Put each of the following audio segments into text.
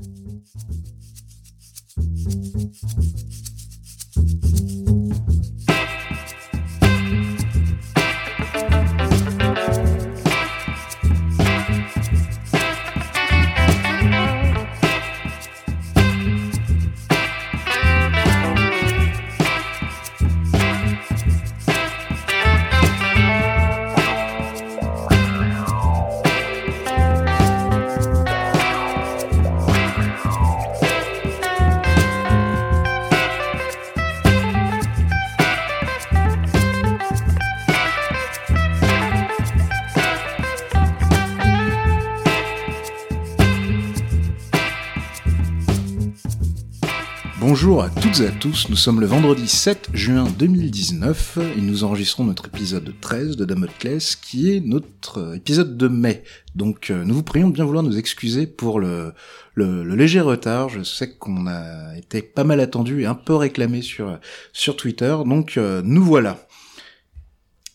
Thank you. Bonjour à toutes et à tous, nous sommes le vendredi 7 juin 2019 et nous enregistrons notre épisode 13 de Damoclès qui est notre épisode de mai. Donc euh, nous vous prions de bien vouloir nous excuser pour le, le, le léger retard. Je sais qu'on a été pas mal attendu et un peu réclamé sur, sur Twitter, donc euh, nous voilà.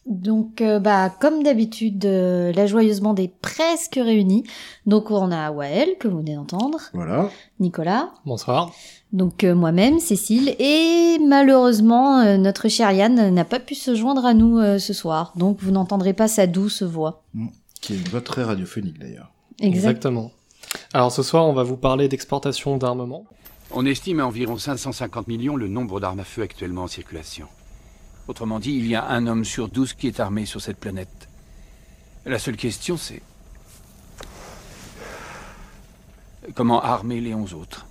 Donc, euh, bah, comme d'habitude, euh, la joyeuse bande est presque réunie. Donc, on a Wael, que vous venez d'entendre, Voilà. Nicolas, Bonsoir. Donc euh, moi-même, Cécile, et malheureusement, euh, notre chère Yann n'a pas pu se joindre à nous euh, ce soir. Donc, vous n'entendrez pas sa douce voix. Qui est une voix très radiophonique d'ailleurs. Exact. Exactement. Alors ce soir, on va vous parler d'exportation d'armement. On estime à environ 550 millions le nombre d'armes à feu actuellement en circulation. Autrement dit, il y a un homme sur douze qui est armé sur cette planète. La seule question, c'est... Comment armer les onze autres?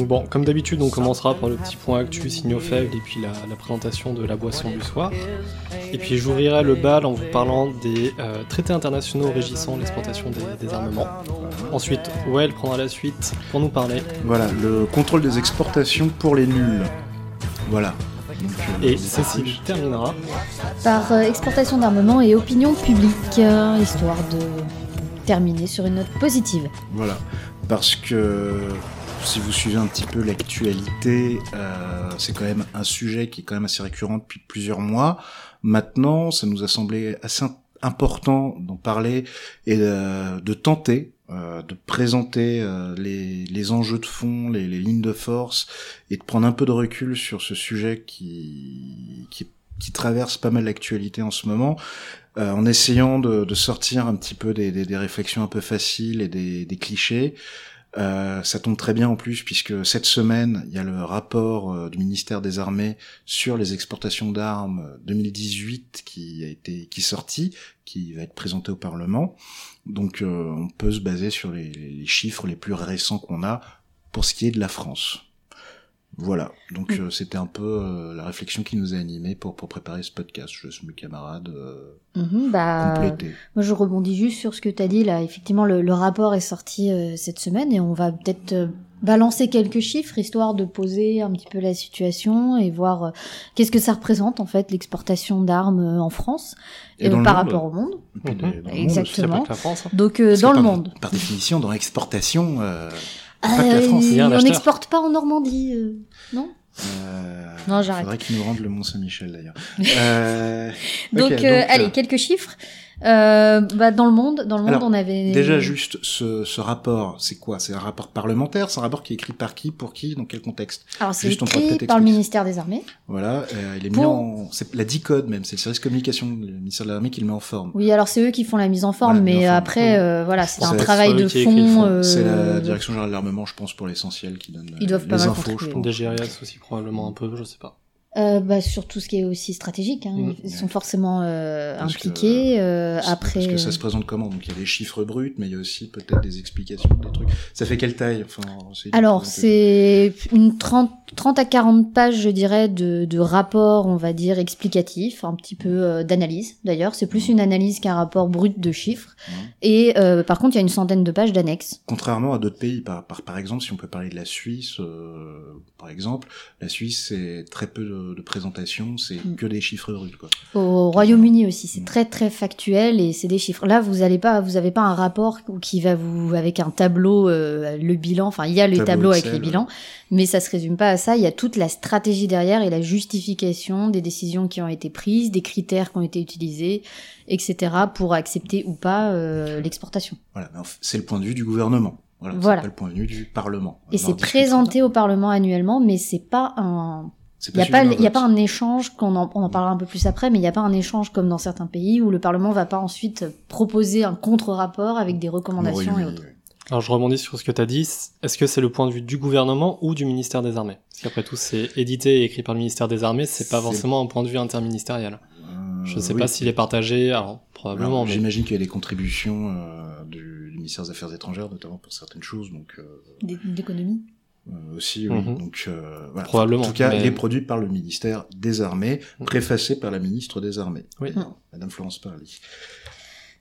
Donc bon, comme d'habitude, on commencera par le petit point actu, signaux faibles, et puis la, la présentation de la boisson du soir. Et puis j'ouvrirai le bal en vous parlant des euh, traités internationaux régissant l'exportation des, des armements. Ensuite, Well prendra la suite pour nous parler. Voilà, le contrôle des exportations pour les nuls. Voilà. Et Cécile terminera. Par euh, exportation d'armement et opinion publique, euh, histoire de terminer sur une note positive. Voilà, parce que si vous suivez un petit peu l'actualité, euh, c'est quand même un sujet qui est quand même assez récurrent depuis plusieurs mois. Maintenant, ça nous a semblé assez im- important d'en parler et de, de tenter euh, de présenter euh, les, les enjeux de fond, les, les lignes de force, et de prendre un peu de recul sur ce sujet qui, qui, qui traverse pas mal l'actualité en ce moment, euh, en essayant de, de sortir un petit peu des, des, des réflexions un peu faciles et des, des clichés. Euh, ça tombe très bien en plus puisque cette semaine, il y a le rapport euh, du ministère des Armées sur les exportations d'armes 2018 qui a été qui est sorti, qui va être présenté au Parlement. Donc euh, on peut se baser sur les, les chiffres les plus récents qu'on a pour ce qui est de la France. Voilà, donc euh, c'était un peu euh, la réflexion qui nous a animés pour, pour préparer ce podcast. Je laisse mes camarades euh, Mhm, bah, compléter. Moi, je rebondis juste sur ce que tu as dit là. Effectivement, le, le rapport est sorti euh, cette semaine et on va peut-être euh, balancer quelques chiffres histoire de poser un petit peu la situation et voir euh, qu'est-ce que ça représente en fait l'exportation d'armes euh, en France Et euh, le par monde. rapport au monde. Et des- Mhm. dans le monde Exactement. France. hein. Donc euh, dans le par- monde. Par définition, dans l'exportation, euh, pas que la Euh, France. il y a un on acheteur. n'exporte pas en Normandie, euh, non? Euh, Non, j'arrête. Faudrait qu'ils nous rendent le Mont Saint-Michel d'ailleurs. euh, Donc, euh, allez, quelques chiffres. Euh, bah, dans le monde, dans le monde, Alors, on avait Déjà juste ce, ce rapport, c'est quoi? C'est un rapport parlementaire C'est un rapport qui est écrit par qui Pour qui Dans quel contexte? Alors, c'est écrit par le ministère des Armées. Voilà, euh, il est mis en, c'est la DICODE même, c'est le service communication du ministère de l'armée qui le met en forme. Oui, alors c'est eux qui font la mise en forme, Voilà, mais en forme. après, euh, voilà, c'est un travail de fond. fond. euh, C'est la direction générale de l'armement, je pense, pour l'essentiel, qui donne Ils euh, doivent pas les mal infos, je pense. DGRIAS aussi probablement un peu, je sais pas. Euh, bah, sur tout ce qui est aussi stratégique, hein. Mm. ils sont forcément euh, que- impliqués. euh, après, Parce que ça se présente comment? Donc il y a des chiffres bruts, mais il y a aussi peut-être des explications, des trucs. Ça fait quelle taille? Enfin, alors c'est une 30, 30 à 40 pages, je dirais, de, de rapports, on va dire, explicatifs, un petit peu euh, d'analyse. D'ailleurs, c'est plus Mm. une analyse qu'un rapport brut de chiffres. Mm. Et euh, par contre, il y a une centaine de pages d'annexes. Contrairement à d'autres pays, par, par, par exemple, si on peut parler de la Suisse, euh, par exemple, la Suisse, c'est très peu de, de, de présentation, c'est Mm. que des chiffres bruts. Quoi. Au Royaume-Uni aussi, c'est Mm. très très factuel et c'est des chiffres. Là, vous allez pas, vous avez pas un rapport qui va vous avec un tableau, euh, le bilan. Enfin, il y a le Tableau tableau avec les bilans, mais ça se résume pas à ça. Il y a toute la stratégie derrière et la justification des décisions qui ont été prises, des critères qui ont été utilisés, etc. pour accepter ou pas euh, l'exportation. Voilà, c'est le point de vue du gouvernement. Voilà, Voilà. c'est pas le point de vue du Parlement. Et c'est présenté au Parlement annuellement, mais c'est pas un Il n'y a, pas, y a un échange, qu'on en, on en parlera un peu plus après, mais il n'y a pas un échange comme dans certains pays où le Parlement va pas ensuite proposer un contre-rapport avec des recommandations Oui, et autres. oui. Alors je rebondis sur ce que tu as dit. Est-ce que c'est le point de vue du gouvernement ou du ministère des Armées? Parce qu'après tout, c'est édité et écrit par le ministère des Armées, c'est pas forcément un point de vue interministériel. Euh, Je sais oui. pas s'il est partagé, alors probablement, mais J'imagine qu'il y a des contributions euh, du, du ministère des Affaires étrangères, notamment pour certaines choses, donc euh, D'économie. Euh, aussi, oui. Mhm. Donc, euh, voilà. Probablement, En tout cas, mais- il est produit par le ministère des Armées, Mhm. préfacé par la ministre des Armées, Oui. Mhm. Madame Florence Parly.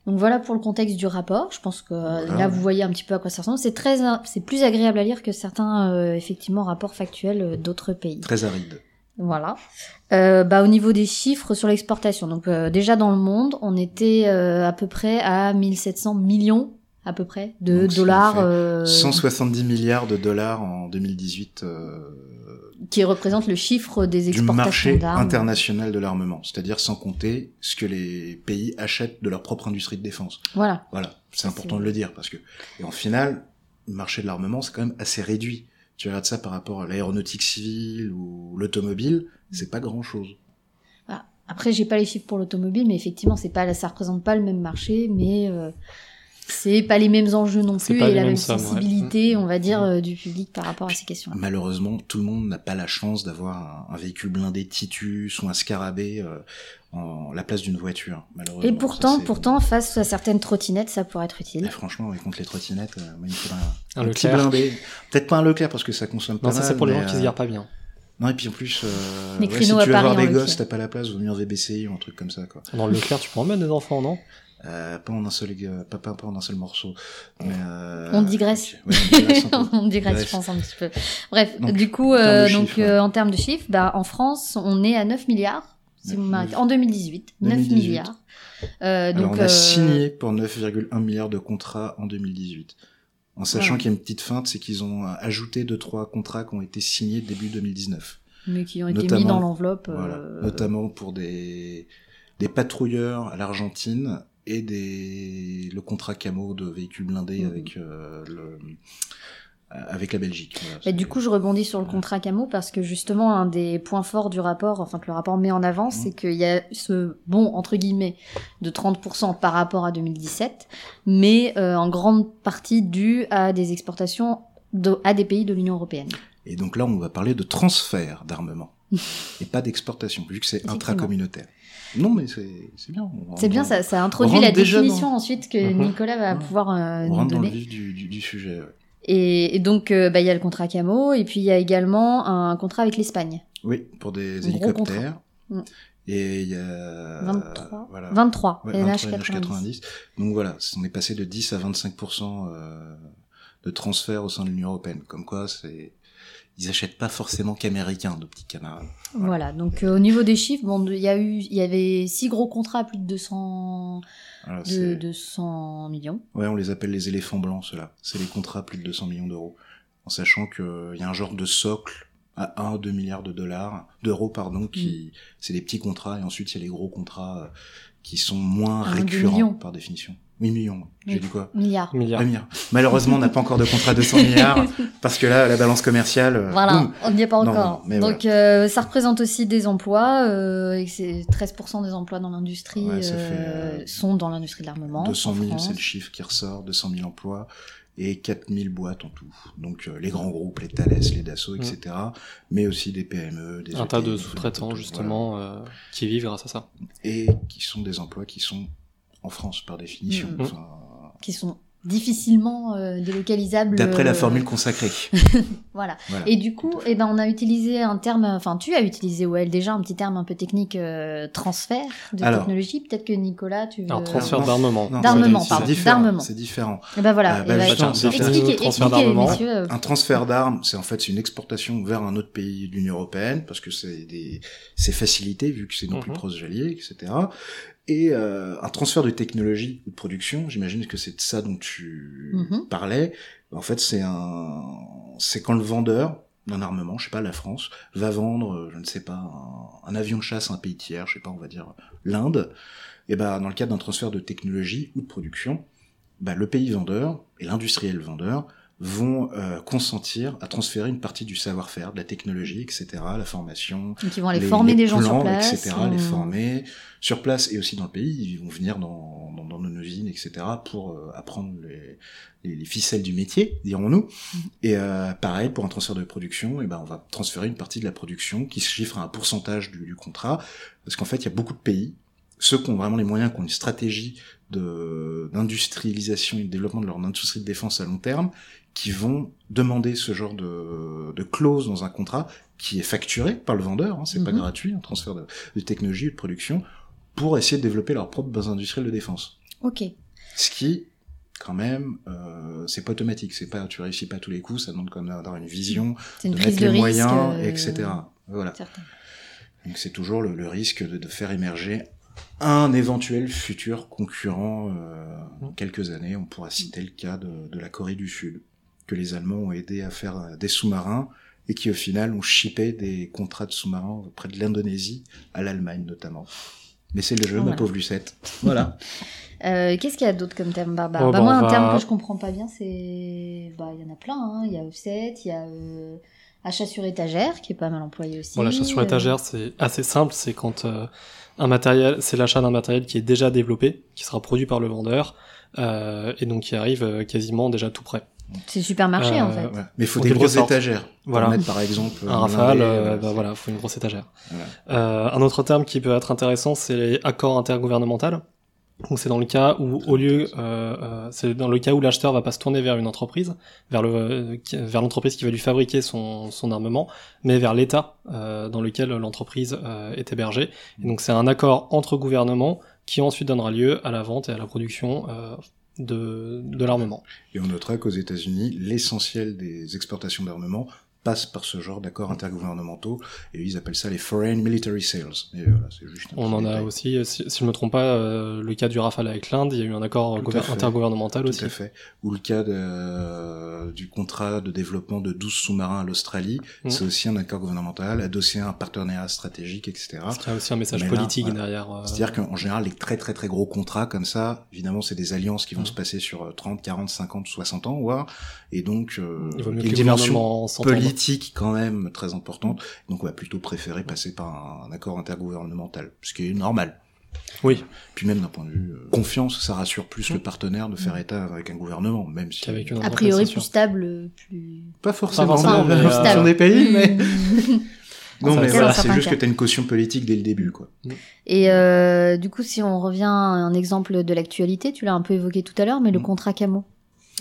Donc voilà pour le contexte du rapport. Je pense que euh, Voilà. là vous voyez un petit peu à quoi ça ressemble. C'est très, c'est plus agréable à lire que certains euh, effectivement rapports factuels d'autres pays. Très aride. Voilà. Euh, bah, au niveau des chiffres sur l'exportation, donc euh, déjà dans le monde, on était euh, à peu près à 1700 millions à peu près de Donc, dollars, fait euh, 170 milliards de dollars en 2018 euh, qui représentent le chiffre des du exportations marché d'armes. international de l'armement, c'est-à-dire sans compter ce que les pays achètent de leur propre industrie de défense. Voilà. Voilà, c'est important de le dire parce que et en final, le marché de l'armement c'est quand même assez réduit. Tu regardes ça par rapport à l'aéronautique civile ou l'automobile, c'est pas grand-chose. Après, j'ai pas les chiffres pour l'automobile, mais effectivement, c'est pas, ça représente pas le même marché, mais euh, c'est pas les mêmes enjeux non plus et la même sommes, sensibilité, Mm. on va dire, euh, du public par rapport à ces questions. Malheureusement, tout le monde n'a pas la chance d'avoir un, un véhicule blindé Titus ou un Scarabée euh, en la place d'une voiture. Malheureusement. Et pourtant, pourtant, face à certaines trottinettes, ça pourrait être Mais utile. franchement, ouais, contre les trottinettes, euh, il faudrait un, Un un petit Leclerc. blindé. Peut-être pas un Leclerc parce que ça consomme pas non, ça c'est pour les gens qui se euh, garent pas bien. Non, et puis en plus, euh, ouais, si tu veux avoir des gosses, t'as pas la place, vaut mieux en VBCI ou un truc comme ça, quoi. Dans le Leclerc, tu peux en mettre des enfants, non? Euh, pas en un seul, euh, pas, pas, pas en un seul morceau. Mais, euh, On digresse. Ouais, on digresse un peu. on digresse, Bref. je pense, un petit peu. Bref, Donc, du coup, en termes de euh, donc chiffres, euh, en termes de chiffres, bah, en France, on est à 9 milliards. Si vous Neuf- m'arrêtez. En 2018, 9 2018. milliards. Euh, donc, Alors, on a signé pour 9,1 milliards de contrats en 2018. En sachant qu'il y a une petite feinte, c'est qu'ils ont ajouté deux trois contrats qui ont été signés début 2019. mais qui ont été mis dans l'enveloppe. Voilà. Notamment pour des, des patrouilleurs à l'Argentine et des, le contrat camo de véhicules blindés Mhm. avec, euh, le, euh, avec la Belgique. Voilà, du coup, je rebondis sur le contrat camo parce que justement, un des points forts du rapport, enfin que le rapport met en avant, Mhm. c'est qu'il y a ce bon entre guillemets de 30% par rapport à 2017, mais euh, en grande partie dû à des exportations de- à des pays de l'Union européenne. Et donc là, on va parler de transfert d'armement et pas d'exportation, vu que c'est intracommunautaire. Non, mais c'est c'est bien. C'est bien, ça, ça introduit la définition dans- ensuite que Mhm. Nicolas va Ouais. pouvoir euh, On nous rentre dans le donner. vif du, du, du sujet. ouais. Et, et donc, euh, bah, il y a le contrat camo, et puis il y a également un contrat avec l'Espagne. Oui, pour des Un hélicoptères. Mm. Et il y a 23. voilà. 23, Ouais, 23 NH90. NH90. Donc voilà, on est passé de 10 à 25% euh, de transfert au sein de l'Union européenne. Comme quoi, c'est ils achètent pas forcément qu'américains, nos petits camarades. Voilà, donc euh, au niveau des chiffres, bon, il y a eu, il y avait six gros contrats à plus de 200, Voilà, de, c'est- 200 millions. Ouais, on les appelle les éléphants blancs, ceux-là. C'est les contrats à plus de 200 millions d'euros. En sachant qu'il y a un genre de socle à 1 2 milliards de dollars, d'euros, pardon, Mm. qui, c'est des petits contrats, et ensuite il y a les gros contrats euh, qui sont moins Un, récurrents par définition. Oui, millions. J'ai dit quoi Milliards. Milliards. Un milliard. Malheureusement, on n'a pas encore de contrat de 100 milliards, parce que là, la balance commerciale, euh, Voilà, boum. on n'y est pas encore. non, non, mais Donc euh, ça représente aussi des emplois, euh, et c'est 13% des emplois dans l'industrie Ouais, euh, euh, sont dans l'industrie de l'armement. 200 en 000, France. c'est le chiffre qui ressort, 200 000 emplois et 4 000 boîtes en tout. Donc euh, les grands groupes, les Thales, les Dassault, etc. Mais aussi des PME, des Un tas de sous-traitants, voilà. justement, euh, qui vivent grâce à ça. Et qui sont des emplois qui sont en France par définition. Enfin, qui sont difficilement euh, délocalisable. D'après la euh, formule consacrée. Voilà. Voilà. Et du coup, eh ben, on a utilisé un terme, enfin, tu as utilisé, Well, déjà un petit terme un peu technique, euh, transfert de Alors. technologie. Peut-être que Nicolas, tu veux. Alors, transfert non. d'armement. Non, D'armement, c'est pardon, différent, d'armement. C'est différent. Eh ben voilà. Bah, eh ben, c'est c'est- expliquez, transfert expliquez, d'armement. messieurs. euh, Un transfert d'armes, c'est en fait c'est une exportation vers un autre pays de l'Union européenne parce que c'est des c'est facilité vu que c'est nos plus Mhm. proches alliés, etc. Et euh, un transfert de technologie ou de production, j'imagine que c'est de ça dont tu Mhm. parlais. En fait, c'est un c'est quand le vendeur d'un armement, je sais pas, la France, va vendre, euh, je ne sais pas, un, un avion de chasse à un pays tiers, je sais pas, on va dire l'Inde, et ben dans le cadre d'un transfert de technologie ou de production, bah, le pays vendeur et l'industriel vendeur vont euh, consentir à transférer une partie du savoir-faire, de la technologie, etc., la formation, Donc ils vont aller former des gens sur place. etc., les former sur place et aussi dans le pays. Ils vont venir dans, dans, dans nos usines, etc., pour euh, apprendre les, les, les ficelles du métier, dirons-nous. Mhm. Et euh, pareil, pour un transfert de production, et ben, on va transférer une partie de la production qui se chiffre à un pourcentage du, du contrat, parce qu'en fait, il y a beaucoup de pays, ceux qui ont vraiment les moyens, qui ont une stratégie d'industrialisation et de développement de leur industrie de défense à long terme, qui vont demander ce genre de, de clause dans un contrat qui est facturé par le vendeur, hein, c'est pas Mhm. gratuit, un transfert de, de technologie et de production, pour essayer de développer leur propre base industrielle de défense. Ok. Ce qui, quand même, euh, c'est pas automatique, c'est pas, tu réussis pas à tous les coups, ça demande quand même d'avoir une vision, une de mettre les moyens, euh, etc. Voilà. certain. Donc c'est toujours le, le risque de, de faire émerger un éventuel futur concurrent euh, dans quelques années. On pourra citer le cas de, de la Corée du Sud, que les Allemands ont aidé à faire euh, des sous-marins et qui au final ont shippé des contrats de sous-marins auprès de l'Indonésie, à l'Allemagne notamment. Mais c'est le jeu, ma Voilà. pauvre Lucette. Voilà. Euh, Qu'est-ce qu'il y a d'autre comme terme barbare Oh, bah, bah, Moi, un va- terme que je comprends pas bien, c'est. Bah, il y en a plein. hein. Il y a offset, il y a euh, achat sur étagère, qui est pas mal employé aussi. Bon, l'achat sur étagère, c'est assez simple. C'est quand euh, un matériel, c'est l'achat d'un matériel qui est déjà développé, qui sera produit par le vendeur, euh, et donc qui arrive euh, quasiment déjà tout prêt. C'est supermarché, Euh, en fait. Voilà. Mais il faut En des grosses sorte. étagères. Voilà. mettre par exemple Un rafale, blindé, euh, voilà. bah voilà, faut une grosse étagère. Voilà. Euh, un autre terme qui peut être intéressant, c'est les accords intergouvernementaux. Donc c'est dans le cas où, au lieu, euh, euh, c'est dans le cas où l'acheteur va pas se tourner vers une entreprise, vers le, euh, vers l'entreprise qui va lui fabriquer son, son armement, mais vers l'État euh, dans lequel l'entreprise euh, est hébergée. Et donc c'est un accord entre gouvernements qui ensuite donnera lieu à la vente et à la production euh, de, de l'armement. Et on notera qu'aux États-Unis, l'essentiel des exportations d'armement passe par ce genre d'accords intergouvernementaux, et ils appellent ça les Foreign Military Sales. Et voilà, c'est juste un On en a aussi, si, si je me trompe pas, euh, le cas du Rafale avec l'Inde, il y a eu un accord Tout intergouvernemental Tout aussi. à fait. Ou le cas de- du contrat de développement de 12 sous-marins à l'Australie, Mhm. c'est aussi un accord gouvernemental, adossé à un partenariat stratégique, etc. A aussi un message là, politique voilà. derrière. euh, C'est-à-dire qu'en général, les très très très gros contrats comme ça, évidemment, c'est des alliances qui vont Mhm. se passer sur euh, 30, 40, 50, 60 ans, voire, et donc euh, il y a une les dimension. Politique quand même très importante. Donc on va plutôt préférer passer par un, un accord intergouvernemental, ce qui est normal. Oui, Puis même d'un point de vue euh, confiance, ça rassure plus le partenaire de faire état avec un gouvernement, même si une A priori, plus stable, plus. pas forcément, forcément, en mais, fonction euh, des pays, mais non mais voilà, c'est juste que faire. t'as une caution politique dès le début, quoi. Et euh, du coup, si on revient à un exemple de l'actualité, tu l'as un peu évoqué tout à l'heure, mais le contrat camo.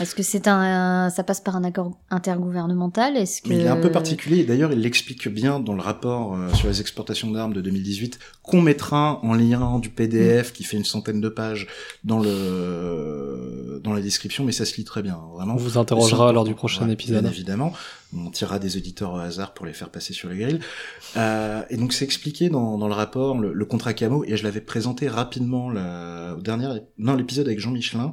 Est-ce que c'est un, ça passe par un accord intergouvernemental? Est-ce que Mais il est un peu particulier, d'ailleurs il l'explique bien dans le rapport euh, sur les exportations d'armes de 2018, qu'on mettra en lien du PDF qui fait une centaine de pages dans le dans la description, mais ça se lit très bien, vraiment. On vous interrogera lors du prochain Ouais, épisode. Bien évidemment, on tirera des auditeurs au hasard pour les faire passer sur les grilles. Euh, et donc c'est expliqué dans, dans le rapport, le, le contrat camo, et je l'avais présenté rapidement la, au dernier, non l'épisode avec Jean Michelin.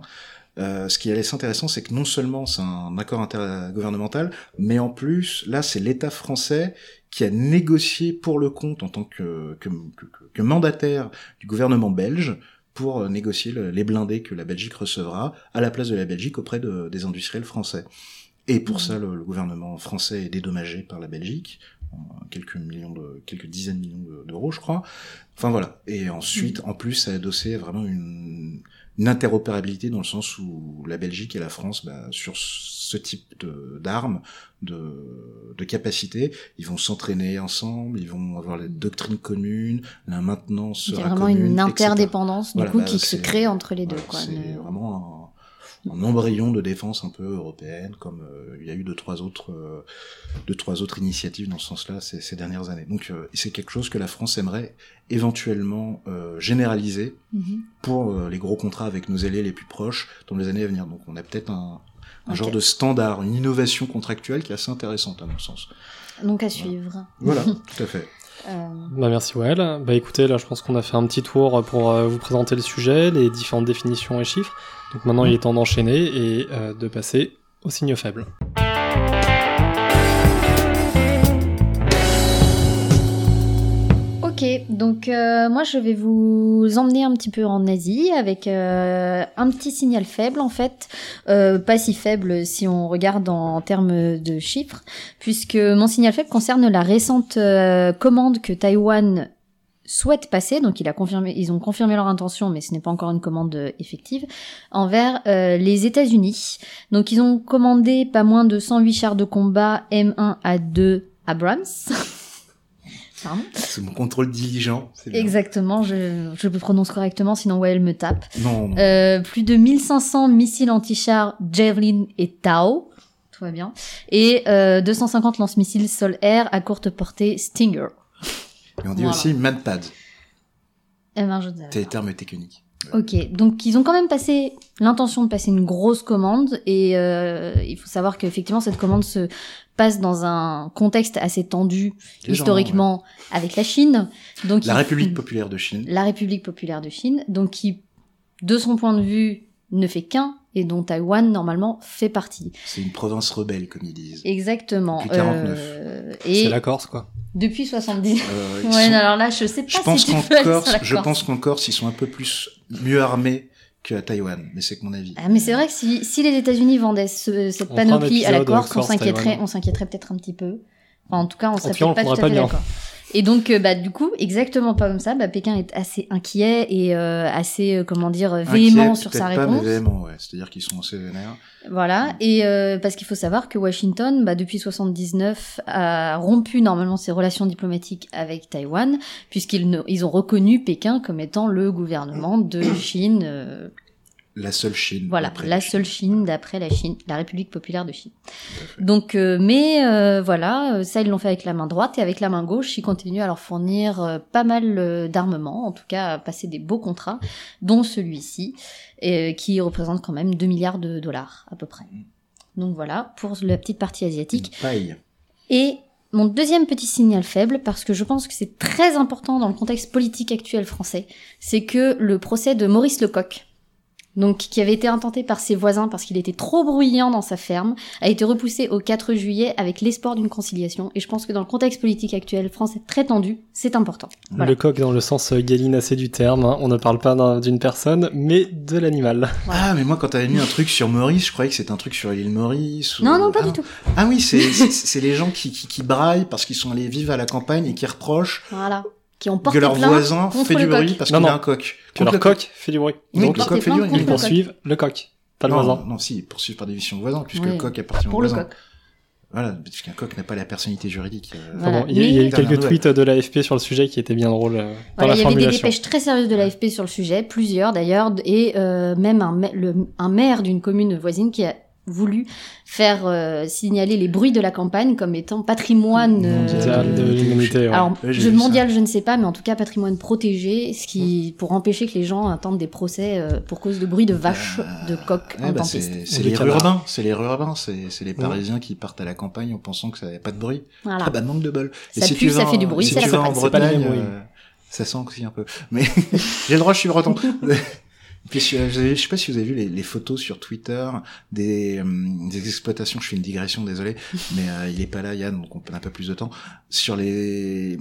Euh, ce qui est assez intéressant, c'est que non seulement c'est un accord intergouvernemental, mais en plus, là, c'est l'État français qui a négocié pour le compte en tant que, que, que, que mandataire du gouvernement belge pour euh, négocier le- les blindés que la Belgique recevra à la place de la Belgique auprès de- des industriels français. Et pour ça, le, le gouvernement français est dédommagé par la Belgique, quelques millions de, quelques dizaines de millions de- d'euros, je crois. Enfin voilà. Et ensuite, en plus, ça a adossé vraiment une, une interopérabilité dans le sens où la Belgique et la France, bah, sur ce type d'armes, de, de capacités, ils vont s'entraîner ensemble, ils vont avoir la doctrine commune, la maintenance Il y a vraiment commune, une interdépendance du Voilà, coup bah, qui se crée entre les deux. Voilà, c'est vraiment un embryon de défense un peu européenne, comme euh, il y a eu deux trois autres, euh, deux trois autres initiatives dans ce sens-là ces, ces dernières années. Donc euh, c'est quelque chose que la France aimerait éventuellement euh, généraliser Mhm. pour euh, les gros contrats avec nos alliés les plus proches dans les années à venir. Donc on a peut-être un, un genre de standard, une innovation contractuelle qui est assez intéressante à mon sens. Donc à suivre. Voilà, tout à fait. Euh, Bah merci Well. Bah écoutez, là je pense qu'on a fait un petit tour pour euh, vous présenter le sujet, les différentes définitions et chiffres. Donc maintenant il est temps d'enchaîner et euh, de passer aux signaux faibles. Ok, donc euh, moi je vais vous emmener un petit peu en Asie avec euh, un petit signal faible en fait, Euh, pas si faible si on regarde en, termes de chiffres, puisque mon signal faible concerne la récente euh, commande que Taïwan souhaite passer, donc il a confirmé, ils ont confirmé leur intention, mais ce n'est pas encore une commande euh, effective, envers euh, les États-Unis. Donc ils ont commandé pas moins de 108 chars de combat M1 à 2 Abrams. C'est mon contrôle diligent. c'est. Exactement, je, je le prononce correctement, sinon ouais, elle me tape. Non, non. Euh, plus de 1500 missiles anti-chars Javelin et Tau, tout va bien, et euh, 250 lance-missiles sol-air à courte portée Stinger. Et on dit voilà. aussi Madpad, Eh ben, je tes pas. termes techniques. Ok, donc ils ont quand même passé l'intention de passer une grosse commande et euh, il faut savoir qu'effectivement cette commande se passe dans un contexte assez tendu gens, historiquement avec la Chine. Donc La il- République populaire de Chine. la République populaire de Chine, donc qui, de son point de vue, ne fait qu'un et dont Taïwan normalement fait partie. C'est une province rebelle, comme ils disent. Exactement. Depuis 49. Euh, C'est et la Corse quoi. depuis 70. Euh, ils ouais, sont- alors là, je sais pas je pense si tu qu'en peux aller sur Corse, la je Corse. pense qu'en Corse, ils sont un peu plus mieux armés qu'à Taïwan, mais c'est que mon avis. Ah, mais c'est vrai que si, si les États-Unis vendaient ce- cette On panoplie à la épisode Corse, on Corse, s'inquiéterait, on s'inquiéterait peut-être un petit peu. Enfin, en tout cas, on serait peut-être pas tout à fait bien. d'accord. Et donc, euh, bah, du coup, exactement pas comme ça. Bah, Pékin est assez inquiet et euh, assez, euh, comment dire, véhément Inquiet, sur sa pas, mais réponse. véhément, ouais. C'est-à-dire qu'ils sont assez vénères. Voilà, et euh, parce qu'il faut savoir que Washington, bah, depuis 79, a rompu normalement ses relations diplomatiques avec Taïwan, puisqu'ils ils ont reconnu Pékin comme étant le gouvernement de Chine, euh, La seule Chine. voilà, la seule Chine d'après la Chine, la République populaire de Chine. Donc, euh, mais euh, voilà, euh, ça ils l'ont fait avec la main droite et avec la main gauche, ils continuent à leur fournir euh, pas mal euh, d'armements, en tout cas à passer des beaux contrats, dont celui-ci, qui représente quand même 2 milliards de dollars à peu près. Donc voilà pour la petite partie asiatique. Une paille. Et mon deuxième petit signal faible, parce que je pense que c'est très important dans le contexte politique actuel français, c'est que le procès de Maurice Lecoq, donc qui avait été intenté par ses voisins parce qu'il était trop bruyant dans sa ferme, a été repoussé au 4 juillet avec l'espoir d'une conciliation. Et je pense que dans le contexte politique actuel français très tendu, c'est important. Voilà. Le coq dans le sens euh, galinacé du terme, hein. on ne parle pas d'un- d'une personne, mais de l'animal. Ah, mais moi, quand t'avais mis un truc sur Maurice, je croyais que c'était un truc sur l'île Maurice. ou- Non, non, pas ah, du tout. Ah oui, c'est c'est- c'est les gens qui, qui, qui braillent parce qu'ils sont allés vivre à la campagne et qui reprochent Voilà. Qui ont que leur plainte voisin contre fait du le coq. bruit parce qu'il a un coq. Que Contre leur le coq fait du bruit. Oui, Donc, le coq fait du bruit. ils le coq. poursuivent le coq, pas le non, voisin. non, si, poursuivre par division voisin, puisque Oui. le coq appartient Pour au le voisin. coq. Voilà, puisqu'un coq n'a pas la personnalité juridique. euh, Voilà. Enfin bon, il y a, il y a eu quelques tweets de l'AFP sur le sujet qui étaient bien drôles euh, dans Voilà, la il y avait des dépêches très sérieuses de l'AFP sur le sujet, plusieurs d'ailleurs, et euh, même un, le- un maire d'une commune voisine qui a voulu faire euh, signaler les bruits de la campagne comme étant patrimoine euh, Mondial de l'humanité. ouais. alors je mondial je ne sais pas mais en tout cas patrimoine protégé ce qui pour empêcher que les gens attendent des procès euh, pour cause de bruits de vaches de coqs Ouais, bah, c'est les canards. urbains, c'est les urbains, c'est c'est les Parisiens qui partent à la campagne en pensant que ça n'avait pas de bruit. voilà Ah bah manque de bol. Ça pue, ça fait du bruit, si c'est la en campagne. Bretagne, euh, ça sent aussi un peu. Mais j'ai le droit, je suis breton. Puis je, je sais pas si vous avez vu les, les photos sur Twitter des, hum, des exploitations. Je fais une digression, désolé, mais euh, il est pas là, Yann, donc on n'a pas plus de temps. Sur les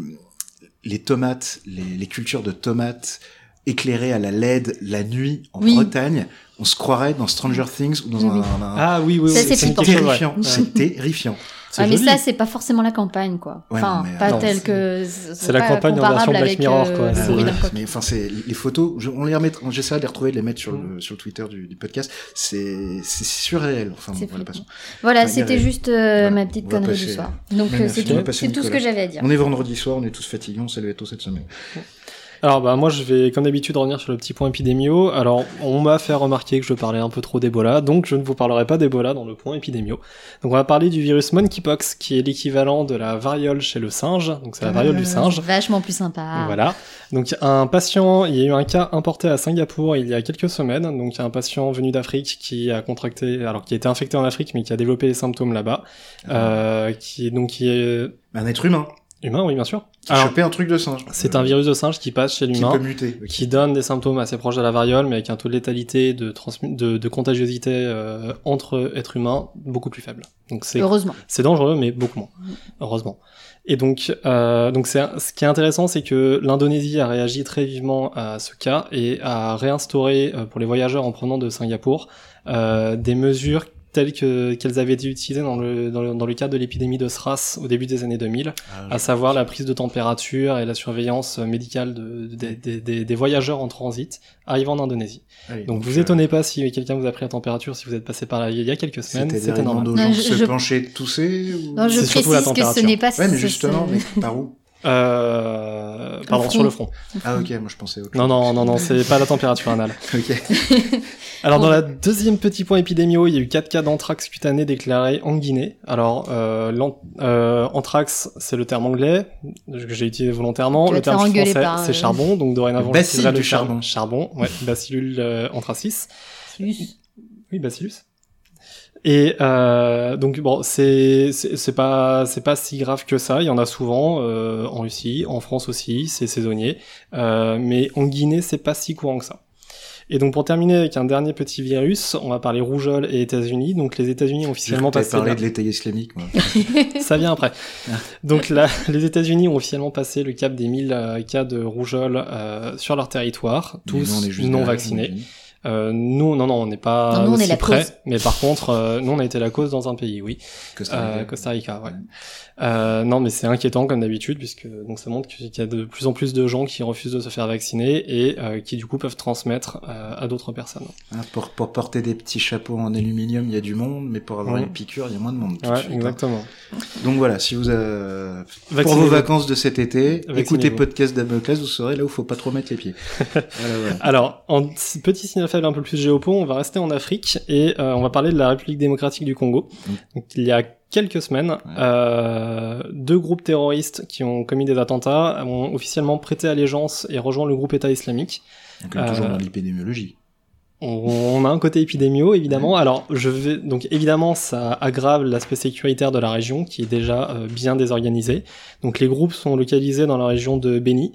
les tomates, les, les cultures de tomates éclairées à la LED la nuit en Oui. Bretagne, on se croirait dans Stranger Things ou dans Oui, un, oui. un- Ah oui, oui, oui. c'est terrifiant. C'est terrifiant. Ah, mais ça c'est pas forcément la campagne quoi Ouais, enfin non, pas attends, tel c'est- que c'est la campagne en version Black avec Mirror, euh, quoi. Ouais, mais enfin c'est les photos je- on les remettra j'essaierai de les retrouver de les mettre sur Mm. le sur le Twitter du, du podcast c'est c'est surréel enfin voilà. Voilà, Enfin, c'était juste euh, Voilà. ma petite connerie passer- du soir. Donc euh, c'est tout, tout ce que j'avais à dire. on est vendredi soir on est tous fatigués on salue à tous cette semaine Alors bah moi je vais comme d'habitude revenir sur le petit point épidémio. Alors on m'a fait remarquer que je parlais un peu trop d'Ebola, donc je ne vous parlerai pas d'Ebola dans le point épidémio. Donc on va parler du virus monkeypox qui est l'équivalent de la variole chez le singe, donc c'est la variole du singe. Vachement plus sympa. Voilà. Donc un patient, il y a eu un cas importé à Singapour il y a quelques semaines. Donc il y a un patient venu d'Afrique qui a contracté, alors qui a été infecté en Afrique mais qui a développé les symptômes là-bas, euh, qui donc qui est Un être humain humain, oui bien sûr. qui Alors, chopait un truc de singe. c'est un virus de singe qui passe chez qui l'humain. peut muter. qui donne des symptômes assez proches de la variole, mais avec un taux de létalité, de, de, de contagiosité euh, entre êtres humains beaucoup plus faible. Donc c'est Heureusement. c'est dangereux, mais beaucoup moins, heureusement. Et donc, euh, donc c'est ce qui est intéressant, c'est que l'Indonésie a réagi très vivement à ce cas et a réinstauré euh, pour les voyageurs en provenant de Singapour euh, des mesures telles que qu'elles avaient été utilisées dans le, dans le dans le cadre de l'épidémie de SRAS au début des années 2000 Ah, à savoir la prise de température et la surveillance médicale de, de- des- des- des voyageurs en transit arrivant en Indonésie. allez, Donc vous euh, étonnez pas si quelqu'un vous a pris la température si vous êtes passé par là il y a quelques semaines, C'était normal. aux Non, gens de je- se je- pencher, tousser ou... Non, je C'est surtout la précise que ce température. n'est pas Ouais, mais ce- justement, mais par où Euh, pardon, front. sur le front. Ah ok, moi je pensais autre Non, chose. non, non, non, c'est pas la température anale. Ok. Alors, dans la deuxième petit point épidémio, il y a eu quatre cas d'anthrax cutané déclarés en Guinée. Alors, euh, euh, anthrax, c'est le terme anglais que j'ai utilisé volontairement. Le terme français, par, euh, c'est charbon. Donc, dorénavant, Le le du charbon. Charbon, ouais, bacillus euh, anthracis. Plus. Oui, bacillus. Et euh, donc bon, c'est c'est pas c'est pas si grave que ça. Il y en a souvent euh, en Russie, en France aussi, c'est saisonnier. Euh, mais en Guinée, c'est pas si courant que ça. Et donc pour terminer avec un dernier petit virus, on va parler rougeole et États-Unis. Donc les États-Unis ont officiellement passé parlé la- de l'État islamique, moi. ça vient après. Donc là, les États-Unis ont officiellement passé le cap des 1000 euh, cas de rougeole euh, sur leur territoire, tous non vaccinés. Euh, nous, non, non, on n'est pas Non, nous, on est aussi la près, cause. mais par contre, euh, nous, on a été la cause dans un pays, oui. Costa Euh, Rica. Costa Rica, ouais. Euh, non, mais c'est inquiétant comme d'habitude, puisque donc ça montre qu'il y a de plus en plus de gens qui refusent de se faire vacciner et euh, qui du coup peuvent transmettre euh, à d'autres personnes. Hein, pour, pour porter des petits chapeaux en aluminium, il y a du monde, mais pour avoir Ouais. une piqûre, il y a moins de monde. tout de Ouais, hein. exactement. Donc voilà, si vous euh, pour vos vacances de cet été, écoutez podcast d'Amoclas, vous saurez là où faut pas trop mettre les pieds. voilà, voilà. Alors, en petit signal faible un peu plus géopo, on va rester en Afrique et euh, on va parler de la République démocratique du Congo. Mm. Donc, il y a quelques semaines, euh, deux groupes terroristes qui ont commis des attentats ont officiellement prêté allégeance et rejoint le groupe État islamique. Donc, euh, toujours Euh, dans l'épidémiologie. On a un côté épidémio évidemment. Alors je vais donc évidemment ça aggrave l'aspect sécuritaire de la région qui est déjà euh, bien désorganisée. Donc les groupes sont localisés dans la région de Beni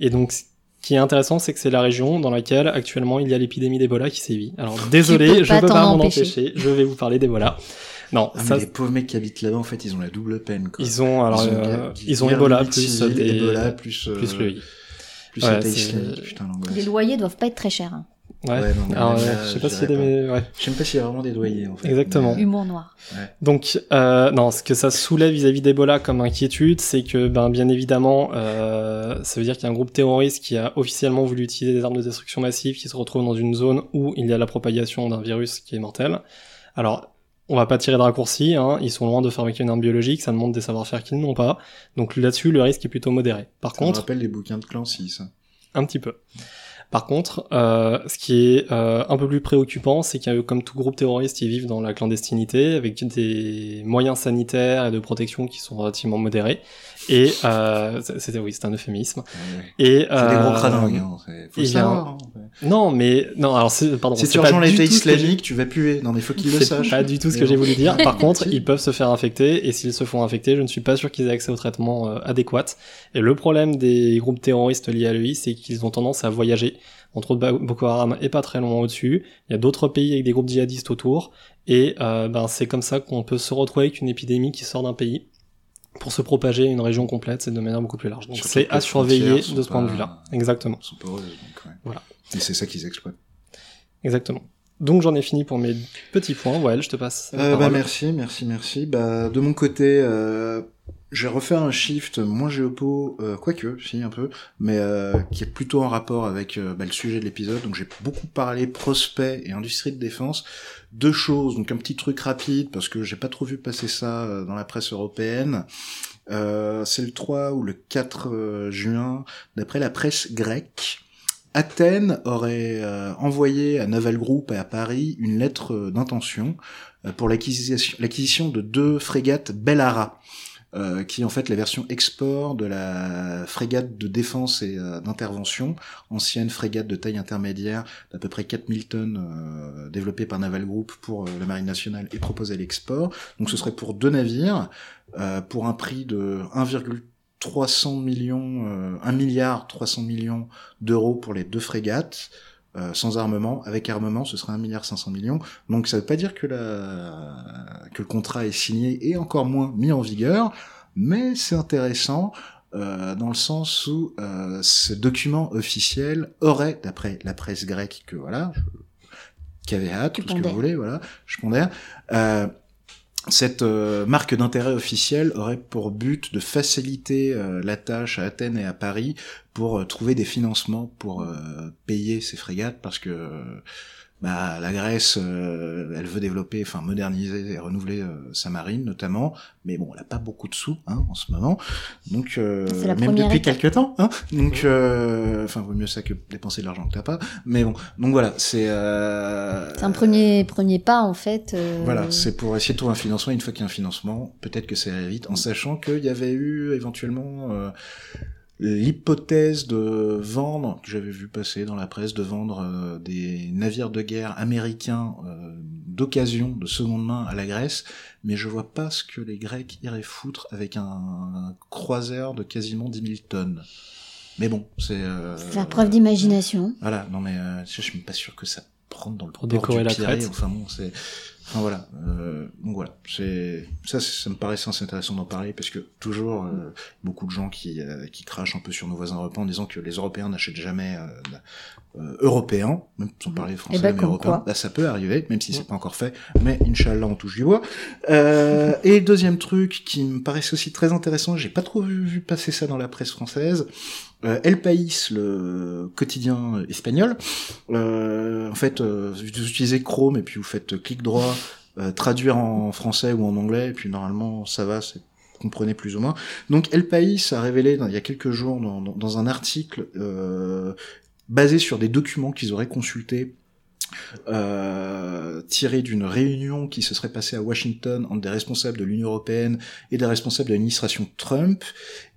et donc ce qui est intéressant c'est que c'est la région dans laquelle actuellement il y a l'épidémie d'Ebola qui sévit. Alors désolé, je pas peux pas m'en empêcher. empêcher. Je vais vous parler d'Ebola. Non, Ah, ça mais les pauvres mecs qui habitent là-bas, en fait, ils ont la double peine. Quoi. ils ont alors Ils ont euh, ils ont Ebola plus des Ebola plus euh, plus le plus Ouais, islamique. Putain. Les loyers doivent pas être très chers. hein. Ouais. Ouais, non, mais Alors, ouais, là, je sais pas s'il y a des ouais. Je sais même pas s'il y a vraiment des doyers, en fait. Exactement. Mais, Humour noir. Donc, euh, non, ce que ça soulève vis-à-vis d'Ebola comme inquiétude, c'est que, ben, bien évidemment, euh, ça veut dire qu'il y a un groupe terroriste qui a officiellement voulu utiliser des armes de destruction massive, qui se retrouve dans une zone où il y a la propagation d'un virus qui est mortel. Alors, on va pas tirer de raccourci, hein, ils sont loin de fabriquer une arme biologique, ça demande des savoir-faire qu'ils n'ont pas. Donc là-dessus, le risque est plutôt modéré. Par Ça me contre, rappelle les bouquins de Clancy, ça. un petit peu. Par contre, euh, ce qui est euh, un peu plus préoccupant, c'est que comme tout groupe terroriste, ils vivent dans la clandestinité, avec des moyens sanitaires et de protection qui sont relativement modérés. Et euh, c'était oui, c'est un euphémisme. Ouais. Et C'est des euh, gros craningues, hein. Faut le savoir. Non, mais non. Alors c'est pardon. Si tu rejoins l'État islamique, tu vas puer. Non, mais faut qu'ils le c'est sachent. pas du tout ce que j'ai voulu dire. Par contre, ils peuvent se faire infecter et s'ils se font infecter, je ne suis pas sûr qu'ils aient accès au traitement euh, adéquat. Et le problème des groupes terroristes liés à l'EI, c'est qu'ils ont tendance à voyager. Entre autres, Boko Haram est pas très loin au-dessus. Il y a d'autres pays avec des groupes djihadistes autour. Et euh, ben, c'est comme ça qu'on peut se retrouver avec une épidémie qui sort d'un pays pour se propager une région complète, c'est de manière beaucoup plus large. Donc c'est à surveiller de ce point de vue-là. Exactement. Ils sont poreuses, donc, ouais. Voilà. Et c'est ça qu'ils exploitent. Exactement. Donc j'en ai fini pour mes petits points. Ouais, je te passe. la Euh, bah, merci, merci, merci. Bah, de mon côté, euh, je vais refaire un shift moins géopo, euh, quoique, si un peu, mais euh, qui est plutôt en rapport avec euh, bah, le sujet de l'épisode. Donc j'ai beaucoup parlé prospect et industrie de défense. Deux choses, donc un petit truc rapide parce que j'ai pas trop vu passer ça euh, dans la presse européenne. Euh, c'est le 3 ou le 4 euh, juin, d'après la presse grecque. Athènes aurait envoyé à Naval Group et à Paris une lettre d'intention pour l'acquisition de deux frégates Bellara, euh, qui est en fait la version export de la frégate de défense et euh, d'intervention, ancienne frégate de taille intermédiaire d'à peu près 4000 tonnes euh, développée par Naval Group pour euh, la Marine nationale et proposée à l'export. Donc ce serait pour deux navires, pour un prix de 1,300 millions, euh, 1 milliard 300 millions d'euros pour les deux frégates. Euh, sans armement, avec armement, ce serait 1 milliard 500 millions. Donc ça veut pas dire que la que le contrat est signé et encore moins mis en vigueur, mais c'est intéressant euh, dans le sens où euh, ce document officiel aurait, d'après la presse grecque, que voilà, je, qui avait hâte, tout ce que vous voulez, voilà, je pondère. Cette euh, marque d'intérêt officielle aurait pour but de faciliter euh, la tâche à Athènes et à Paris pour euh, trouver des financements pour euh, payer ces frégates parce que bah, la Grèce, euh, elle veut développer, enfin moderniser et renouveler euh, sa marine notamment, mais bon, elle a pas beaucoup de sous hein, en ce moment, donc euh, la même depuis étape. quelques temps, hein, donc euh, enfin vaut mieux ça que dépenser de l'argent que t'as pas, mais bon, donc voilà, c'est euh, C'est un premier, premier pas, en fait. euh, voilà, c'est pour essayer de trouver un financement. Une fois qu'il y a un financement, peut-être que ça va vite, en sachant qu'il y avait eu éventuellement euh, l'hypothèse de vendre, que j'avais vu passer dans la presse, de vendre euh, des navires de guerre américains euh, d'occasion, de seconde main à la Grèce, mais je vois pas ce que les Grecs iraient foutre avec un, un croiseur de quasiment 10 000 tonnes. Mais bon, c'est... Euh, Faire preuve d'imagination. voilà, non mais euh, je je suis pas sûr que ça rentre dans le Pour port décorer du la Pirée, crête. Enfin bon, c'est, enfin voilà, euh, donc voilà, c'est ça, c'est- ça me paraissait assez intéressant d'en parler parce que toujours euh, beaucoup de gens qui euh, qui crachent un peu sur nos voisins européens en disant que les Européens n'achètent jamais euh, euh, européens, même sans parler français ben, mais comme européens. quoi. Là, ça peut arriver, même si c'est pas encore fait, mais Inch'Allah, on touche du bois. Euh, et deuxième truc qui me paraissait aussi très intéressant, j'ai pas trop vu, vu passer ça dans la presse française. Euh, El País, le quotidien espagnol, euh, en fait, euh, vous utilisez Chrome et puis vous faites clic droit, euh, traduire en français ou en anglais, et puis normalement ça va, c'est comprenez plus ou moins. Donc El País a révélé il y a quelques jours dans, dans- dans un article euh, basé sur des documents qu'ils auraient consultés euh, tiré d'une réunion qui se serait passée à Washington entre des responsables de l'Union européenne et des responsables de l'administration Trump.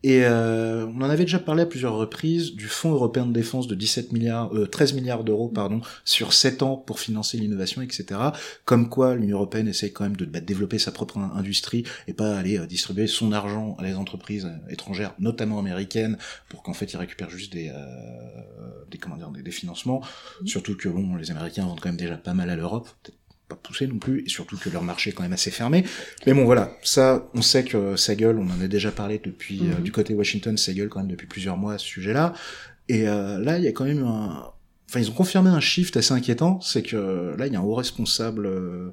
Et euh, on en avait déjà parlé à plusieurs reprises du Fonds européen de défense de 17 milliards, euh, 13 milliards d'euros pardon, sur 7 ans pour financer l'innovation, etc. Comme quoi l'Union européenne essaie quand même de bah, développer sa propre in- industrie et pas aller euh, distribuer son argent à les entreprises euh, étrangères, notamment américaines, pour qu'en fait ils récupèrent juste des, euh, des comment dire, des, des financements. Surtout que bon, les Américains vendent quand même déjà pas mal à l'Europe, peut-être pas pousser non plus, et surtout que leur marché est quand même assez fermé. Mais bon, voilà, ça, on sait que ça gueule, on en a déjà parlé depuis euh, Mhm. du côté Washington, ça gueule quand même depuis plusieurs mois à ce sujet-là. Et euh, là, il y a quand même un, enfin, ils ont confirmé un shift assez inquiétant, c'est que là, il y a un haut responsable euh,